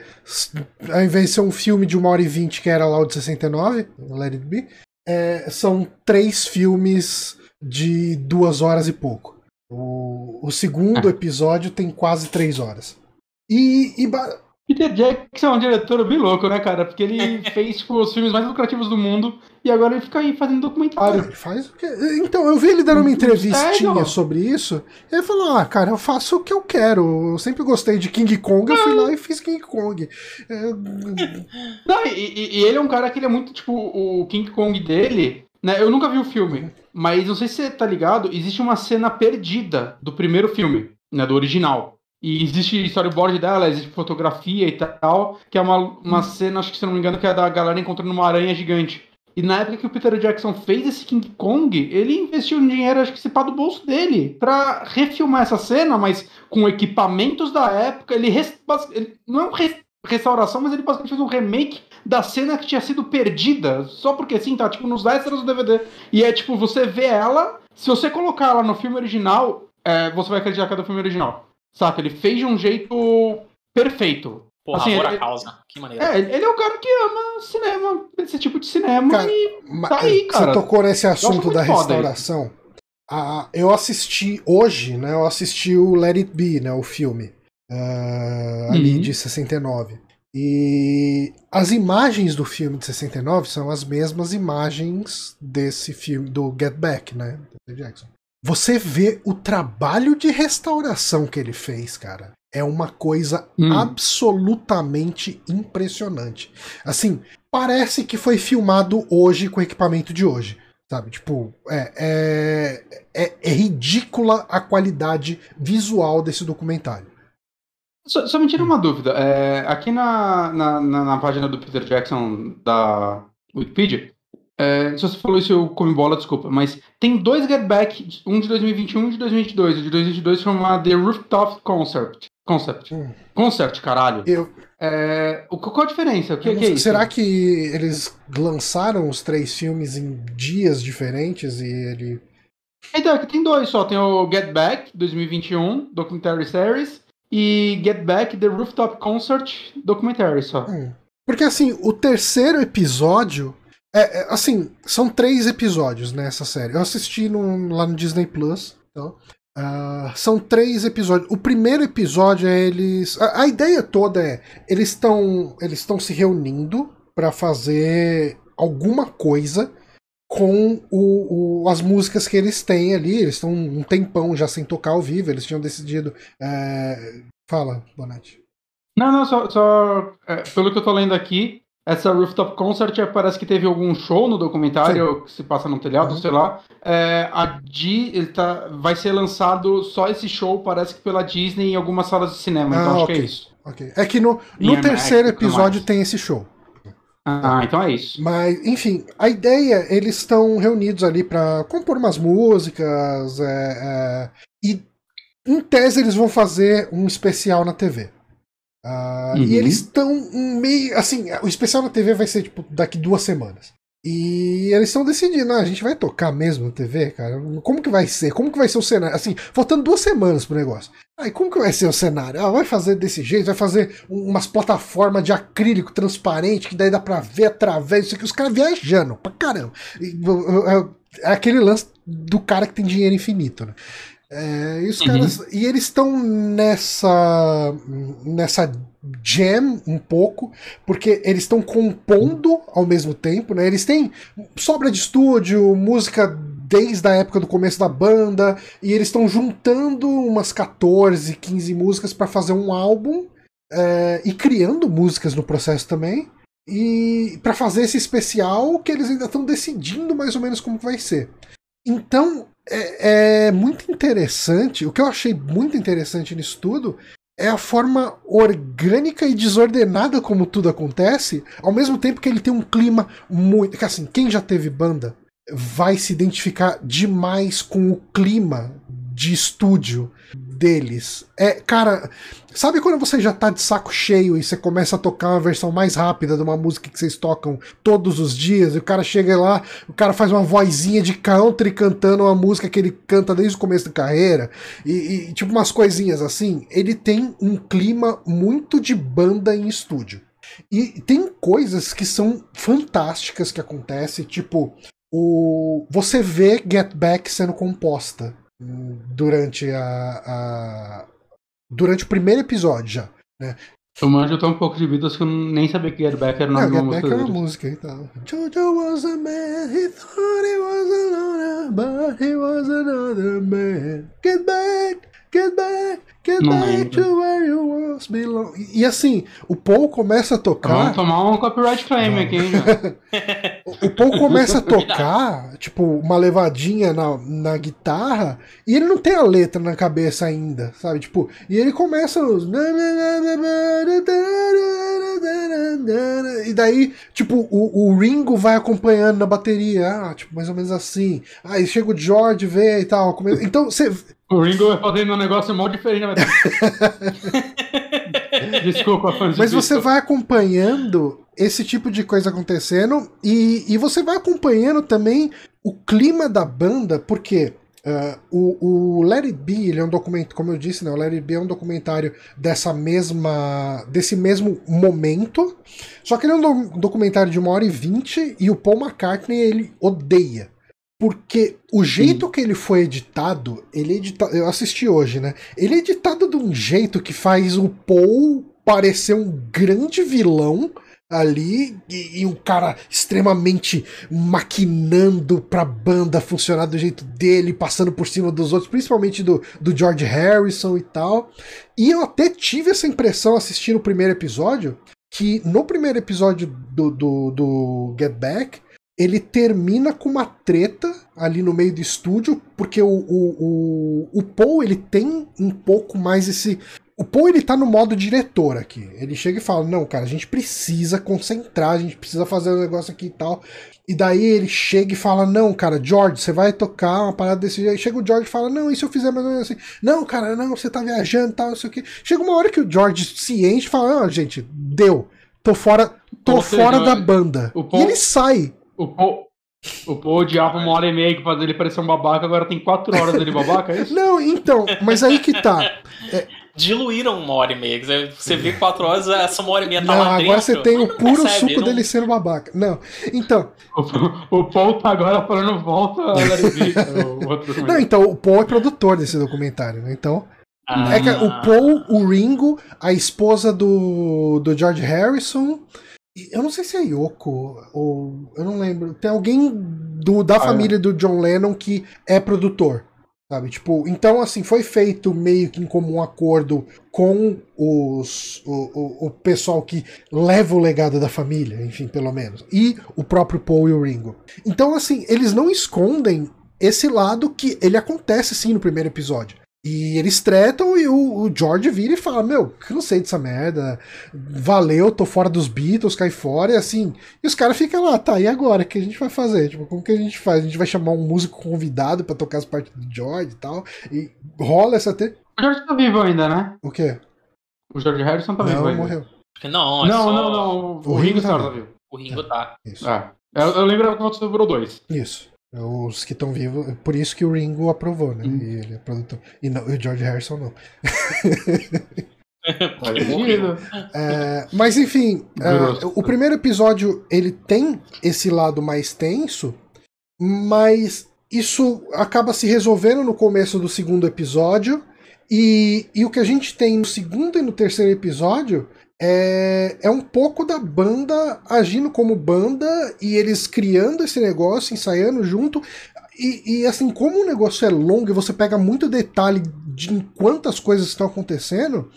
ao invés de ser um filme de 1 hora e 20, que era lá o de 69, Let It Be, é, são três filmes de duas horas e pouco. O, o segundo ah. episódio tem quase três horas. E, e Peter Jackson é um diretor bem louco, né, cara? Porque ele fez tipo, os filmes mais lucrativos do mundo e agora ele fica aí fazendo documentário. ele faz o que... Então, eu vi ele dando uma entrevistinha sobre isso. E ele falou: Ah, cara, eu faço o que eu quero. Eu sempre gostei de King Kong, eu fui lá e fiz King Kong. É... Não, e, e, ele é um cara que ele é muito, tipo, o King Kong dele. Né? Eu nunca vi o filme, mas não sei se você tá ligado, existe uma cena perdida do primeiro filme, né? Do original. E existe storyboard dela, existe fotografia e tal, que é uma, uma hum. cena, acho que se não me engano, que é da galera encontrando uma aranha gigante. E na época que o Peter Jackson fez esse King Kong, ele investiu um dinheiro, acho que se pá do bolso dele, para refilmar essa cena, mas com equipamentos da época. Ele, res, ele não é uma res, restauração, mas ele basicamente fez um remake da cena que tinha sido perdida, só porque assim, tá tipo nos extras do DVD. E é tipo, você vê ela, se você colocar ela no filme original, é, você vai acreditar que é do filme original. Saca? Ele fez de um jeito perfeito. Porra, assim, amor ele, causa. Que maneiro. É, ele é o cara que ama cinema, esse tipo de cinema cara, e tá aí, cara. Você tocou nesse assunto da restauração. Ah, eu assisti hoje, né? Eu assisti o Let It Be, né? O filme. Uh, ali uhum. de 69. E as imagens do filme de 69 são as mesmas imagens desse filme, do Get Back, né? Do Jackson você vê o trabalho de restauração que ele fez, cara. É uma coisa hum. absolutamente impressionante. Assim, parece que foi filmado hoje com o equipamento de hoje. Sabe? Tipo, é, é, é, é ridícula a qualidade visual desse documentário. Só, só me tira uma dúvida. É, aqui na, na, na, página do Peter Jackson da Wikipedia, é, se você falou isso, eu comi bola, desculpa. Mas tem dois Get Back, um de 2021 e um de 2022. O de 2022 chama The Rooftop Concept. Concept. Hum. Concept, caralho. Eu... É, qual a diferença? O que, que é isso? Será que eles lançaram os três filmes em dias diferentes e ele. Então, aqui tem dois só. Tem o Get Back 2021, Documentary Series, e Get Back The Rooftop Concert Documentary só. Hum. Porque assim, o terceiro episódio é, é, assim, são três episódios nessa série. Eu assisti no, lá no Disney Plus. Então, uh, são três episódios. O primeiro episódio é eles. A, a ideia toda é eles estão eles estão se reunindo para fazer alguma coisa com o, o, as músicas que eles têm ali. Eles estão um tempão já sem tocar ao vivo. Eles tinham decidido. É... Fala, Bonatti. Não, não, só, só é, pelo que eu tô lendo aqui, essa Rooftop Concert é, parece que teve algum show no documentário Sim. que se passa no telhado, uhum. sei lá. É, a Di, tá, vai ser lançado só esse show, parece que pela Disney em algumas salas de cinema. Então ah, então acho okay. que é isso. Okay. É que no, no terceiro episódio tem esse show. Ah, então é isso. Mas, enfim, a ideia, eles estão reunidos ali para compor umas músicas. É, é, e em tese eles vão fazer um especial na TV. Uh, uhum. E eles estão meio. Assim, o especial na TV vai ser tipo daqui duas semanas. E eles estão decidindo, ah, a gente vai tocar mesmo na TV, cara? Como que vai ser? Como que vai ser o cenário? Assim, faltando duas semanas pro negócio. Aí como que vai ser o cenário? Ah, vai fazer desse jeito, vai fazer umas plataformas de acrílico transparente, que daí dá pra ver através disso aqui, os caras viajando pra caramba. É aquele lance do cara que tem dinheiro infinito, né? É, e, uhum. caras, e eles estão nessa nessa jam um pouco, porque eles estão compondo ao mesmo tempo, né? Eles têm sobra de estúdio, música desde a época do começo da banda, e eles estão juntando umas 14, 15 músicas para fazer um álbum é, e criando músicas no processo também. E para fazer esse especial que eles ainda estão decidindo mais ou menos como vai ser. Então, é, é, muito interessante. O que eu achei muito interessante nisso tudo é a forma orgânica e desordenada como tudo acontece, ao mesmo tempo que ele tem um clima muito. Que assim, quem já teve banda vai se identificar demais com o clima de estúdio deles. É, cara, sabe quando você já tá de saco cheio e você começa a tocar uma versão mais rápida de uma música que vocês tocam todos os dias, e o cara chega lá, o cara faz uma vozinha de country cantando uma música que ele canta desde o começo da carreira, e, e tipo umas coisinhas assim. Ele tem um clima muito de banda em estúdio. E tem coisas que são fantásticas que acontecem, tipo, o você vê Get Back sendo composta durante a, a durante o primeiro episódio já, né? Eu manjo tão um pouco de Beatles que eu nem sabia que Get Back era o nome Não, Get Back é uma música e tal. Jojo was a man, he thought he was a loner, but he was another man. Get back, get back, Get Não back lembro. to where you once belong. E, assim, o Paul começa a tocar. Vamos tomar um copyright claim aqui, hein. O Paul começa a tocar, tipo, uma levadinha na, na guitarra, e ele não tem a letra na cabeça ainda, sabe? Tipo, e ele começa os. E daí, tipo, o, o Ringo vai acompanhando na bateria, ah, tipo, mais ou menos assim. Aí chega o George, vê e tal. Então, você. O Ringo vai fazendo um negócio mó diferente. Vai... Desculpa, fãs Mas você vai acompanhando esse tipo de coisa acontecendo e, e você vai acompanhando também o clima da banda, porque ah, o, o Let It Be, ele é um documento, como eu disse, né, o Let It Be é um documentário dessa mesma, desse mesmo momento, só que ele é um do- documentário de uma hora e vinte e o Paul McCartney ele odeia. Porque o jeito que ele foi editado, ele edita... eu assisti hoje, né? Ele é editado de um jeito que faz o Paul parecer um grande vilão ali e, e um cara extremamente maquinando pra banda funcionar do jeito dele, passando por cima dos outros, principalmente do, do George Harrison e tal. E eu até tive essa impressão assistindo o primeiro episódio, que no primeiro episódio do, do, do Get Back, ele termina com uma treta ali no meio do estúdio, porque o, o, o, o Paul ele tem um pouco mais esse. O Paul ele tá no modo diretor aqui. Ele chega e fala: Não, cara, a gente precisa concentrar, a gente precisa fazer um negócio aqui e tal. E daí ele chega e fala: Não, cara, George, você vai tocar uma parada desse jeito. Chega o George e fala: Não, e se eu fizer mais ou menos assim? Não, cara, não, você tá viajando e tal, não sei o quê. Chega uma hora que o George se enche e fala: Não, gente, deu. Tô fora, tô Ou seja, fora da banda. o Paul- E ele sai. O Paul, o Paul odiava uma hora e meia que fazia ele parecer um babaca, agora tem quatro horas dele babaca, é isso? Não, então, mas aí que tá. Diluíram uma hora e meia. quer dizer, Você vê quatro horas, essa uma hora e meia tá Não, lá dentro. agora você tem o puro Percebe, suco não- dele sendo babaca. Não, então, O, o Paul tá agora falando volta a outro não, então o Paul é produtor desse documentário, né? Então, Ah. é que o Paul, o Ringo, a esposa do, do George Harrison, eu não sei se é Yoko ou eu não lembro. Tem alguém do, da Ah, é. família do John Lennon que é produtor. Sabe? Tipo, então assim, foi feito meio que em comum acordo com os, o, o, o pessoal que leva o legado da família, enfim, pelo menos. E o próprio Paul e o Ringo. Então, assim, eles não escondem esse lado que ele acontece sim no primeiro episódio. E eles tretam e o, o George vira e fala: Meu, cansei dessa merda, valeu, tô fora dos Beatles, cai fora, e assim. E os caras ficam lá, tá, e agora? O que a gente vai fazer? Tipo, como que a gente faz? A gente vai chamar um músico convidado pra tocar as partes do George e tal. E rola essa. Te... O George tá vivo ainda, né? O quê? O George Harrison tá vivo não, ainda. morreu. Não, é Não, só- não, não. O, O Ringo Ringo tá tá vivo. vivo. O Ringo tá. Isso. É. Eu, eu lembro que sobrou dois. Isso. Os que estão vivos. Por isso que o Ringo aprovou, né? Hum. E ele é produtor. E, não, e o George Harrison não. Sentido. É, mas enfim, é, o primeiro episódio ele tem esse lado mais tenso, mas isso acaba se resolvendo no começo do segundo episódio. E, e o que a gente tem no segundo e no terceiro episódio é, é um pouco da banda agindo como banda e eles criando esse negócio, ensaiando junto. E, e, assim, como o negócio é longo e você pega muito detalhe de quantas coisas estão acontecendo,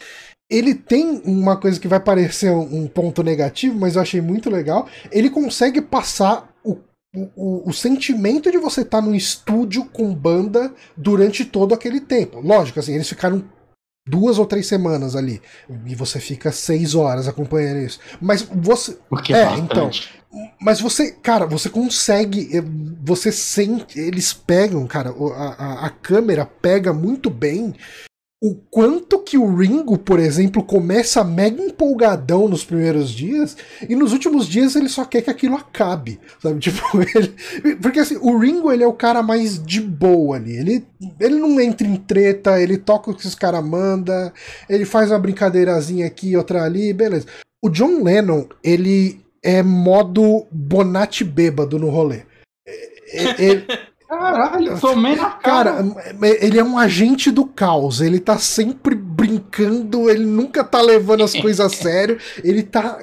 ele tem uma coisa que vai parecer um ponto negativo, mas eu achei muito legal. Ele consegue passar o, o, o sentimento de você estar no estúdio com banda durante todo aquele tempo. Lógico, assim, eles ficaram duas ou três semanas ali. E você fica seis horas acompanhando isso. Mas você. Porque É, bastante. então. Mas você, cara, você consegue. eh, Você sente. Eles pegam, cara, a, a, a câmera pega muito bem o quanto que o Ringo, por exemplo, começa mega empolgadão nos primeiros dias e nos últimos dias ele só quer que aquilo acabe, sabe? Tipo, ele... Porque assim, o Ringo ele é o cara mais de boa ali. Ele, ele não entra em treta, ele toca o que os caras mandam, ele faz uma brincadeirazinha aqui, outra ali, beleza. O John Lennon, ele é modo Bonatti bêbado no rolê. Ele, Caralho, tomei na cara. Cara, ele é um agente do caos. Ele tá sempre brincando, ele nunca tá levando as coisas a sério. Ele tá.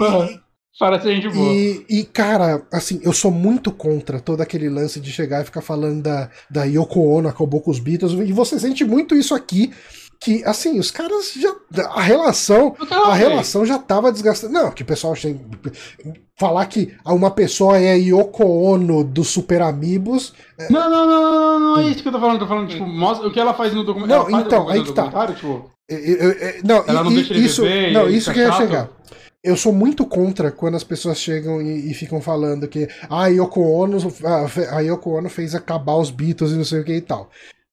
Uhum. Parece gente boa. E, e, cara, assim, eu sou muito contra todo aquele lance de chegar e ficar falando da, da Yoko Ono, acabou com os Beatles. E você sente muito isso aqui que assim, os caras já a relação, a relação já tava desgastada. Não, que o pessoal falar que uma pessoa é a Yoko Ono dos Super Amigos. É... Não, não, não, não, não, é isso que eu tô falando, tô falando, tipo, mostra o que ela faz no documentário. Não, então, aí que tá. Tipo, eu, eu, eu, não, ela não deixa isso, viver, não, isso que ia chegar. Eu sou muito contra quando as pessoas chegam e, e ficam falando que ah, a Yoko Ono, a Yoko Ono fez acabar os Beatles e não sei o que e tal.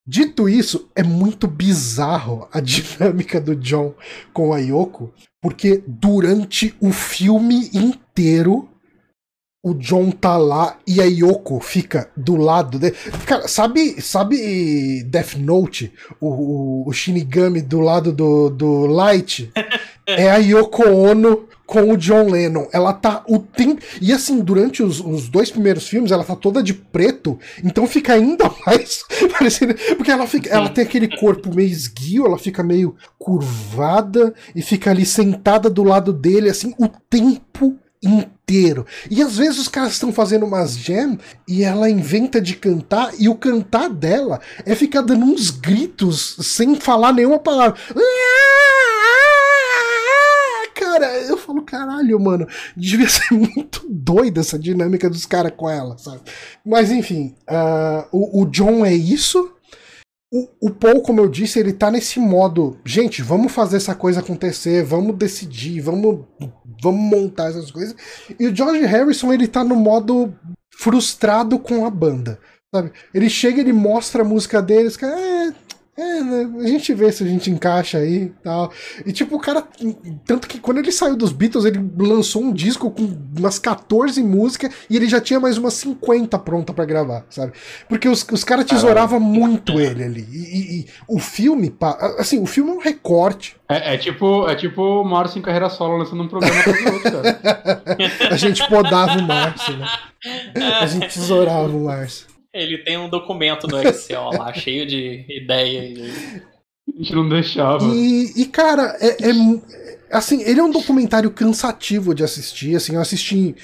Dito isso, é muito bizarro a dinâmica do John com a Yoko, porque durante o filme inteiro o John tá lá e a Yoko fica do lado dele. Cara, sabe, sabe Death Note? O, o, o Shinigami do lado do, do Light? É a Yoko Ono com o John Lennon. Ela tá o tempo. E assim, durante os, os, dois primeiros filmes, ela tá toda de preto, então fica ainda mais parecendo. Porque ela, fica, ela tem aquele corpo meio esguio, ela fica meio curvada e fica ali sentada do lado dele, assim, o tempo inteiro. E às vezes os caras estão fazendo umas jam e ela inventa de cantar e o cantar dela é ficar dando uns gritos sem falar nenhuma palavra. Ah! Cara, eu falo, caralho, mano, devia ser muito doida essa dinâmica dos caras com ela, sabe? Mas enfim, uh, o, o John é isso. O, o Paul, como eu disse, ele tá nesse modo, gente, vamos fazer essa coisa acontecer, vamos decidir, vamos, vamos montar essas coisas. E o George Harrison, ele tá no modo frustrado com a banda. Sabe? Ele chega, ele mostra a música deles, cara, é, é, né? A gente vê se a gente encaixa aí e tal. E tipo, o cara. Tanto que quando ele saiu dos Beatles, ele lançou um disco com umas 14 músicas e ele já tinha mais umas 50 pronta para gravar, sabe? Porque os, os caras tesouravam muito ele ali. E, e, e, o filme, assim, o filme é um recorte. É, é tipo é tipo o Márcio em carreira solo lançando um programa para outro, cara. a gente podava o Márcio, né? A gente tesourava o Márcio. Ele tem um documento no Excel lá, cheio de ideias. A gente não deixava. E, e cara, é, é, Assim, ele é um documentário cansativo de assistir. Assim, eu assisti.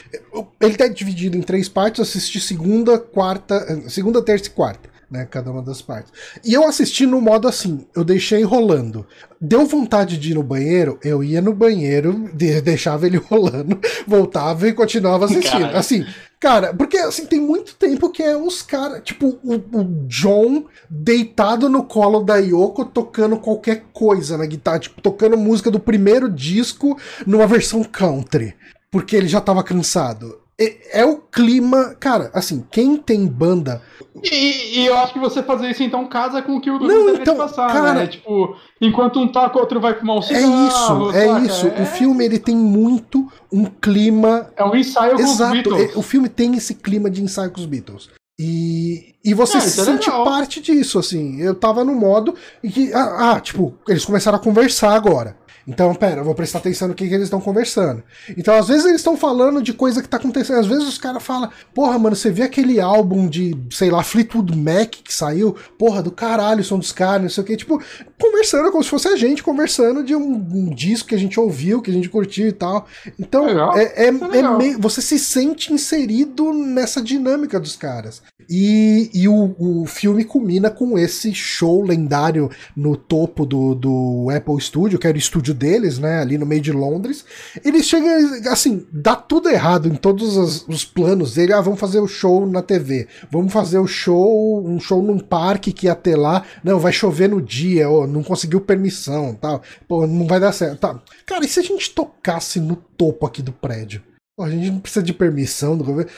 Ele tá dividido em três partes. Eu assisti segunda, quarta. Segunda, terça e quarta né? Cada uma das partes. E eu assisti no modo assim, eu deixei rolando. Deu vontade de ir no banheiro, eu ia no banheiro, deixava ele rolando, voltava e continuava assistindo. Cara. Assim, cara, porque assim, tem muito tempo que é os caras, tipo, o, o, John deitado no colo da Yoko tocando qualquer coisa na guitarra, tipo, tocando música do primeiro disco numa versão country. Porque ele já tava cansado. É, é o clima. Cara, assim, quem tem banda e, e, eu acho que você fazer isso então casa com o que o Dudu não, então, passar, né? cara, né? Tipo, enquanto um toca, outro vai fumar um cigarro. É isso, é saca? isso. É... O filme ele tem muito um clima. É um ensaio com Exato, os Beatles. É, o filme tem esse clima de ensaio com os Beatles. E, e você é, se sente parte disso, assim. Eu tava no modo e que. Ah, ah, tipo, eles começaram a conversar agora. Então, pera, eu vou prestar atenção no que, que eles estão conversando. Então, às vezes eles estão falando de coisa que tá acontecendo. Às vezes os caras falam, porra, mano, você vê aquele álbum de, sei lá, Fleetwood Mac que saiu? Porra, do caralho, som dos caras, não sei o que. Tipo, conversando como se fosse a gente conversando de um, um disco que a gente ouviu, que a gente curtiu e tal. Então, legal. é, é, é, é meio, você se sente inserido nessa dinâmica dos caras. E, e o, o filme culmina com esse show lendário no topo do, do Apple Studio, que era o estúdio deles, né, ali no meio de Londres. Eles chegam, assim, dá tudo errado em todos os, os planos dele. Ah, vamos fazer o show na TV, vamos fazer o show, um show num parque que ia ter lá. Não, vai chover no dia, oh, não conseguiu permissão, tal. Pô, não vai dar certo. Tá. Cara, e se a gente tocasse no topo aqui do prédio? Pô, a gente não precisa de permissão do governo.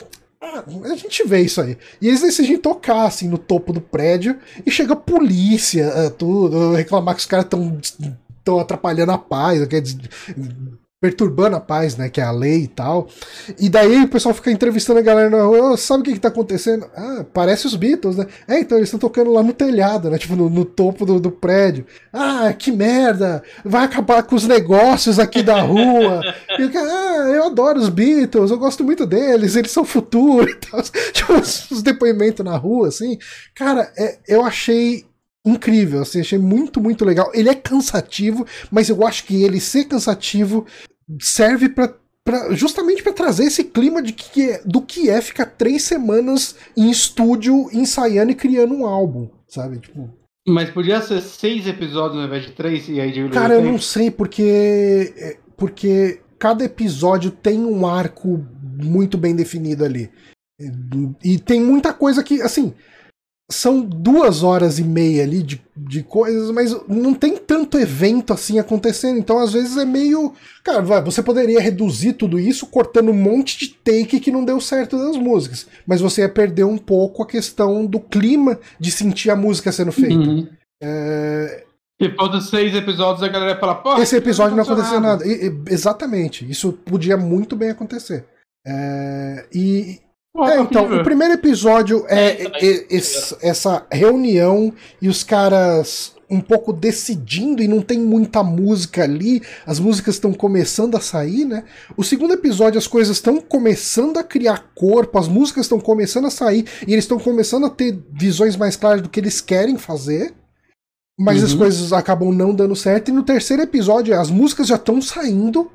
Ah, a gente vê isso aí. E eles decidem tocar, assim, no topo do prédio, e chega a polícia, é, tudo, reclamar que os caras estão estão atrapalhando a paz, quer dizer, perturbando a paz, né, que é a lei e tal. E daí o pessoal fica entrevistando a galera na rua, oh, sabe o que que tá acontecendo? Ah, parece os Beatles, né? É, então eles estão tocando lá no telhado, né, tipo no, no topo do, do, prédio. Ah, que merda! Vai acabar com os negócios aqui da rua. e ah, eu adoro os Beatles, eu gosto muito deles, eles são futuro e tal. Tipo, os depoimentos na rua, assim. Cara, é, eu achei incrível, assim, achei muito, muito legal. Ele é cansativo, mas eu acho que ele ser cansativo serve para Pra, justamente para trazer esse clima de que é, do que é ficar três semanas em estúdio ensaiando e criando um álbum, sabe? Tipo. Mas podia ser seis episódios ao invés de três e aí de Cara, eu não sei porque é, porque cada episódio tem um arco muito bem definido ali e tem muita coisa que assim são duas horas e meia ali de, de coisas, mas não tem tanto evento assim acontecendo. Então, às vezes, é meio. Cara, vai, você poderia reduzir tudo isso cortando um monte de take que não deu certo das músicas. Mas você ia perder um pouco a questão do clima de sentir a música sendo feita. Uhum. É... Depois dos seis episódios, a galera fala, pô. Esse episódio não aconteceu nada. E, e, exatamente. Isso podia muito bem acontecer. É... e, é, então, o primeiro episódio é, é, é essa reunião e os caras um pouco decidindo e não tem muita música ali, as músicas estão começando a sair, né? O segundo episódio as coisas estão começando a criar corpo, as músicas estão começando a sair e eles estão começando a ter visões mais claras do que eles querem fazer. Mas uhum. as coisas acabam não dando certo. E no terceiro episódio, as músicas já estão saindo,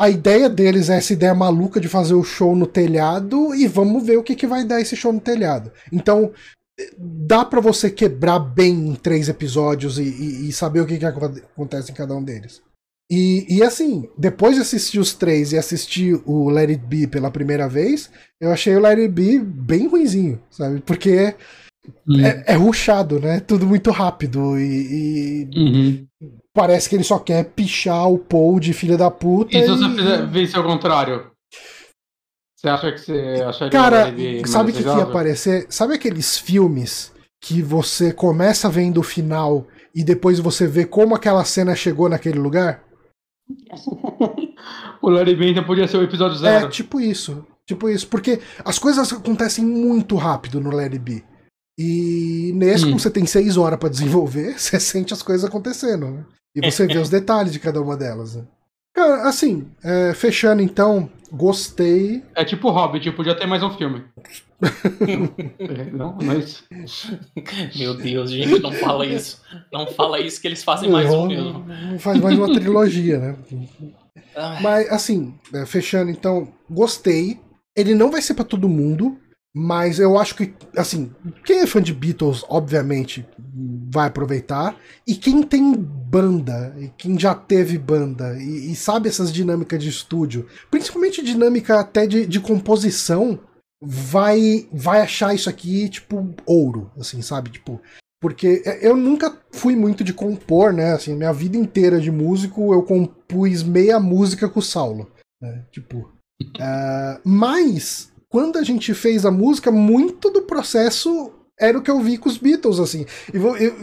a ideia deles é essa ideia maluca de fazer o show no telhado e vamos ver o que, que vai dar esse show no telhado. Então, dá para você quebrar bem em três episódios e, e, e saber o que, que acontece em cada um deles. E, e, assim, depois de assistir os três e assistir o Let It Be pela primeira vez, eu achei o Let It Be bem ruinzinho, sabe? Porque hum. é, é ruchado, né? Tudo muito rápido e, e uhum parece que ele só quer pichar o Paul de filha da puta. E se você fizer, visse ao contrário? Você acha que você acharia Cara, sabe o que, que ia aparecer? Sabe aqueles filmes que você começa vendo o final e depois você vê como aquela cena chegou naquele lugar? o Larry Benton podia ser o episódio zero. É, tipo isso. Tipo isso. Porque as coisas acontecem muito rápido no Larry B. E nesse, hum. como você tem seis horas para desenvolver, você sente as coisas acontecendo, né? E você vê os detalhes de cada uma delas. Né? Cara, assim, é, fechando então, gostei. É tipo Hobbit, podia ter mais um filme. é, não, mas. Meu Deus, gente, não fala isso. Não fala isso que eles fazem mais um mesmo. Faz mais uma trilogia, né? Mas, assim, é, fechando então, gostei. Ele não vai ser para todo mundo. Mas eu acho que, assim, quem é fã de Beatles, obviamente, vai aproveitar. E quem tem banda, e quem já teve banda, e, e sabe essas dinâmicas de estúdio, principalmente dinâmica até de, de composição, vai, vai achar isso aqui, tipo, ouro, assim, sabe? Tipo, porque eu nunca fui muito de compor, né? Assim, minha vida inteira de músico, eu compus meia música com o Saulo. Né? Tipo. Uh, mas quando a gente fez a música, muito do processo era o que eu vi com os Beatles, assim. E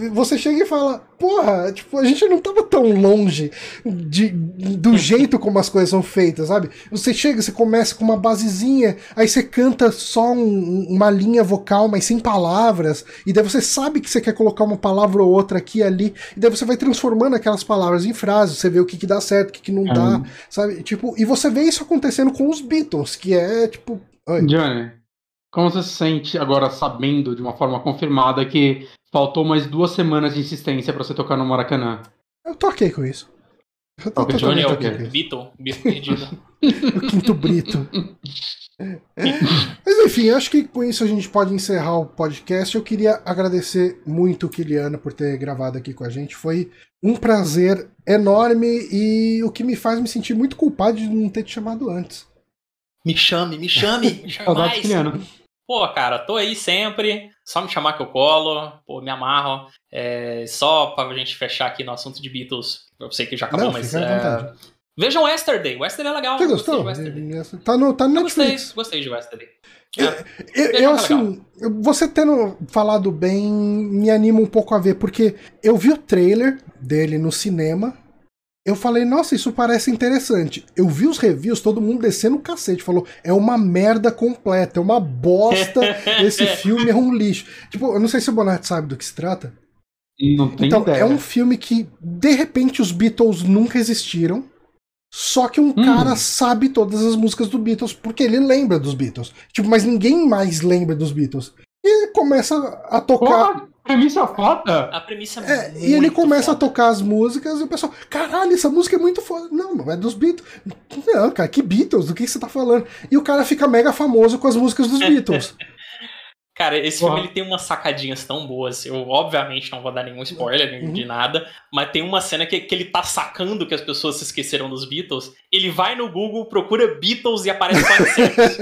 você chega e fala, porra, tipo, a gente não tava tão longe de, do jeito como as coisas são feitas, sabe? Você chega, você começa com uma basezinha, aí você canta só um, uma linha vocal, mas sem palavras, e daí você sabe que você quer colocar uma palavra ou outra aqui e ali, e daí você vai transformando aquelas palavras em frases, você vê o que, que dá certo, o que, que não dá, sabe? Tipo, e você vê isso acontecendo com os Beatles, que é, tipo, Oi. Johnny, como você se sente agora sabendo de uma forma confirmada que faltou mais duas semanas de insistência para você tocar no Maracanã? Eu toquei com isso. Eu tô, okay. Johnny é o Beatle, Beatle perdido. o quinto Brito. Mas enfim, acho que com isso a gente pode encerrar o podcast. Eu queria agradecer muito o Kiliana por ter gravado aqui com a gente. Foi um prazer enorme e o que me faz me sentir muito culpado de não ter te chamado antes. Me chame, me chame, me chame mais. Pô, cara, tô aí sempre. Só me chamar que eu colo. Pô, me amarro. É, só pra gente fechar aqui no assunto de Beatles. Eu sei que já acabou, Não, mas. É... Vejam Yesterday. Yesterday é legal. Você gostou? Tá no, tá no Netflix. Gostei, gostei de Yesterday. Eu, eu assim, você tendo falado bem, me anima um pouco a ver, porque eu vi o trailer dele no cinema. Eu falei, nossa, isso parece interessante. Eu vi os reviews, todo mundo descendo o cacete. Falou, é uma merda completa, é uma bosta. esse filme é um lixo. Tipo, eu não sei se o Bonatti sabe do que se trata. Não tem então, ideia. é um filme que, de repente, os Beatles nunca existiram. Só que um Hum. cara sabe todas as músicas do Beatles porque ele lembra dos Beatles. Tipo, mas ninguém mais lembra dos Beatles. E ele começa a tocar. Porra, premissa foda. A premissa É, muito e ele começa foda. a tocar as músicas e o pessoal, caralho, essa música é muito foda. Não, não é dos Beatles. Não, cara, que Beatles? Do que você tá falando? E o cara fica mega famoso com as músicas dos Beatles. Cara, esse Porra. filme ele tem umas sacadinhas tão boas. Eu, obviamente, não vou dar nenhum spoiler Uhum. de nada, mas tem uma cena que, que ele tá sacando que as pessoas se esqueceram dos Beatles. Ele vai no Google, procura Beatles e aparece 400.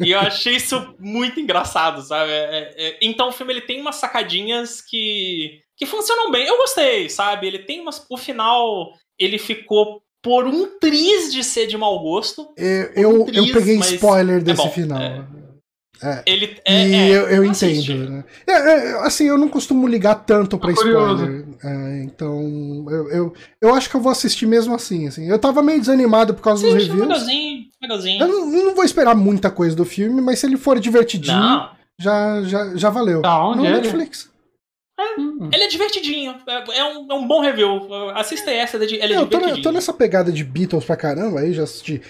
e eu achei isso muito engraçado, sabe? É- é- então o filme ele tem umas sacadinhas que, que funcionam bem. Eu gostei, sabe? Ele tem umas. O final, ele ficou por um triz de ser de mau gosto. Eu, eu, eu Triste, peguei mas spoiler é desse bom, final. é. É. Ele é. E é, eu, eu entendo, né? É, é, assim, eu não costumo ligar tanto pra spoiler. é, então, eu, eu, eu acho que eu vou assistir mesmo assim, assim. Eu tava meio desanimado por causa dos Assiste, reviews. legalzinho, legalzinho. Eu não, não vou esperar muita coisa do filme, mas se ele for divertidinho, Não, já, já, já valeu. Tá onde no ele? Netflix. Hum. ele é divertidinho. É, é um, é um bom review. Assista essa, ele é É, eu tô, na- tô nessa pegada de Beatles pra caramba, aí já assisti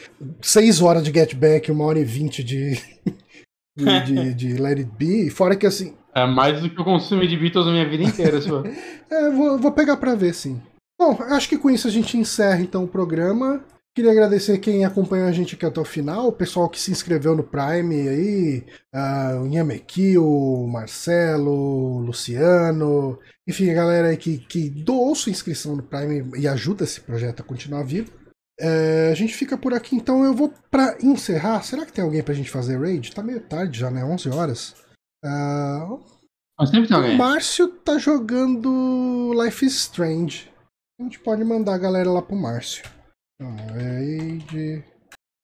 6 horas de Get Back, 1 hora e 20 de, de, de, de Let It Be. Fora que assim, É mais do que eu consumi de Beatles na minha vida inteira, só. É, vou, vou pegar pra ver, sim. Bom, acho que com isso a gente encerra então o programa. Queria agradecer quem acompanhou a gente aqui até o final, o pessoal que se inscreveu no Prime aí, ah, o Nhameki, o Marcelo, o Luciano, enfim, a galera aí que, que doou sua inscrição no Prime e ajuda esse projeto a continuar vivo. É, a gente fica por aqui então, eu vou pra encerrar. Será que tem alguém pra gente fazer raid? Tá meio tarde já, né? 11 horas. Mas sempre tem o. Márcio tá jogando Life is Strange. A gente pode mandar a galera lá pro Márcio. Então, Raid.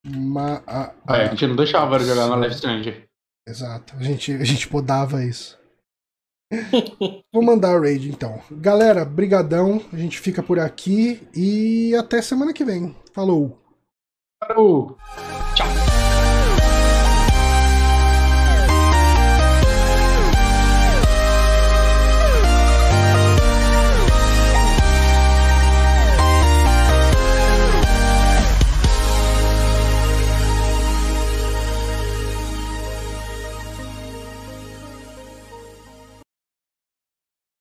Ma a, a- É, a gente não deixava jogar na Life Strange. Exato. A gente, a gente podava isso. Vou mandar a raid então. Galera, brigadão. A gente fica por aqui e até semana que vem. Falou. Parou!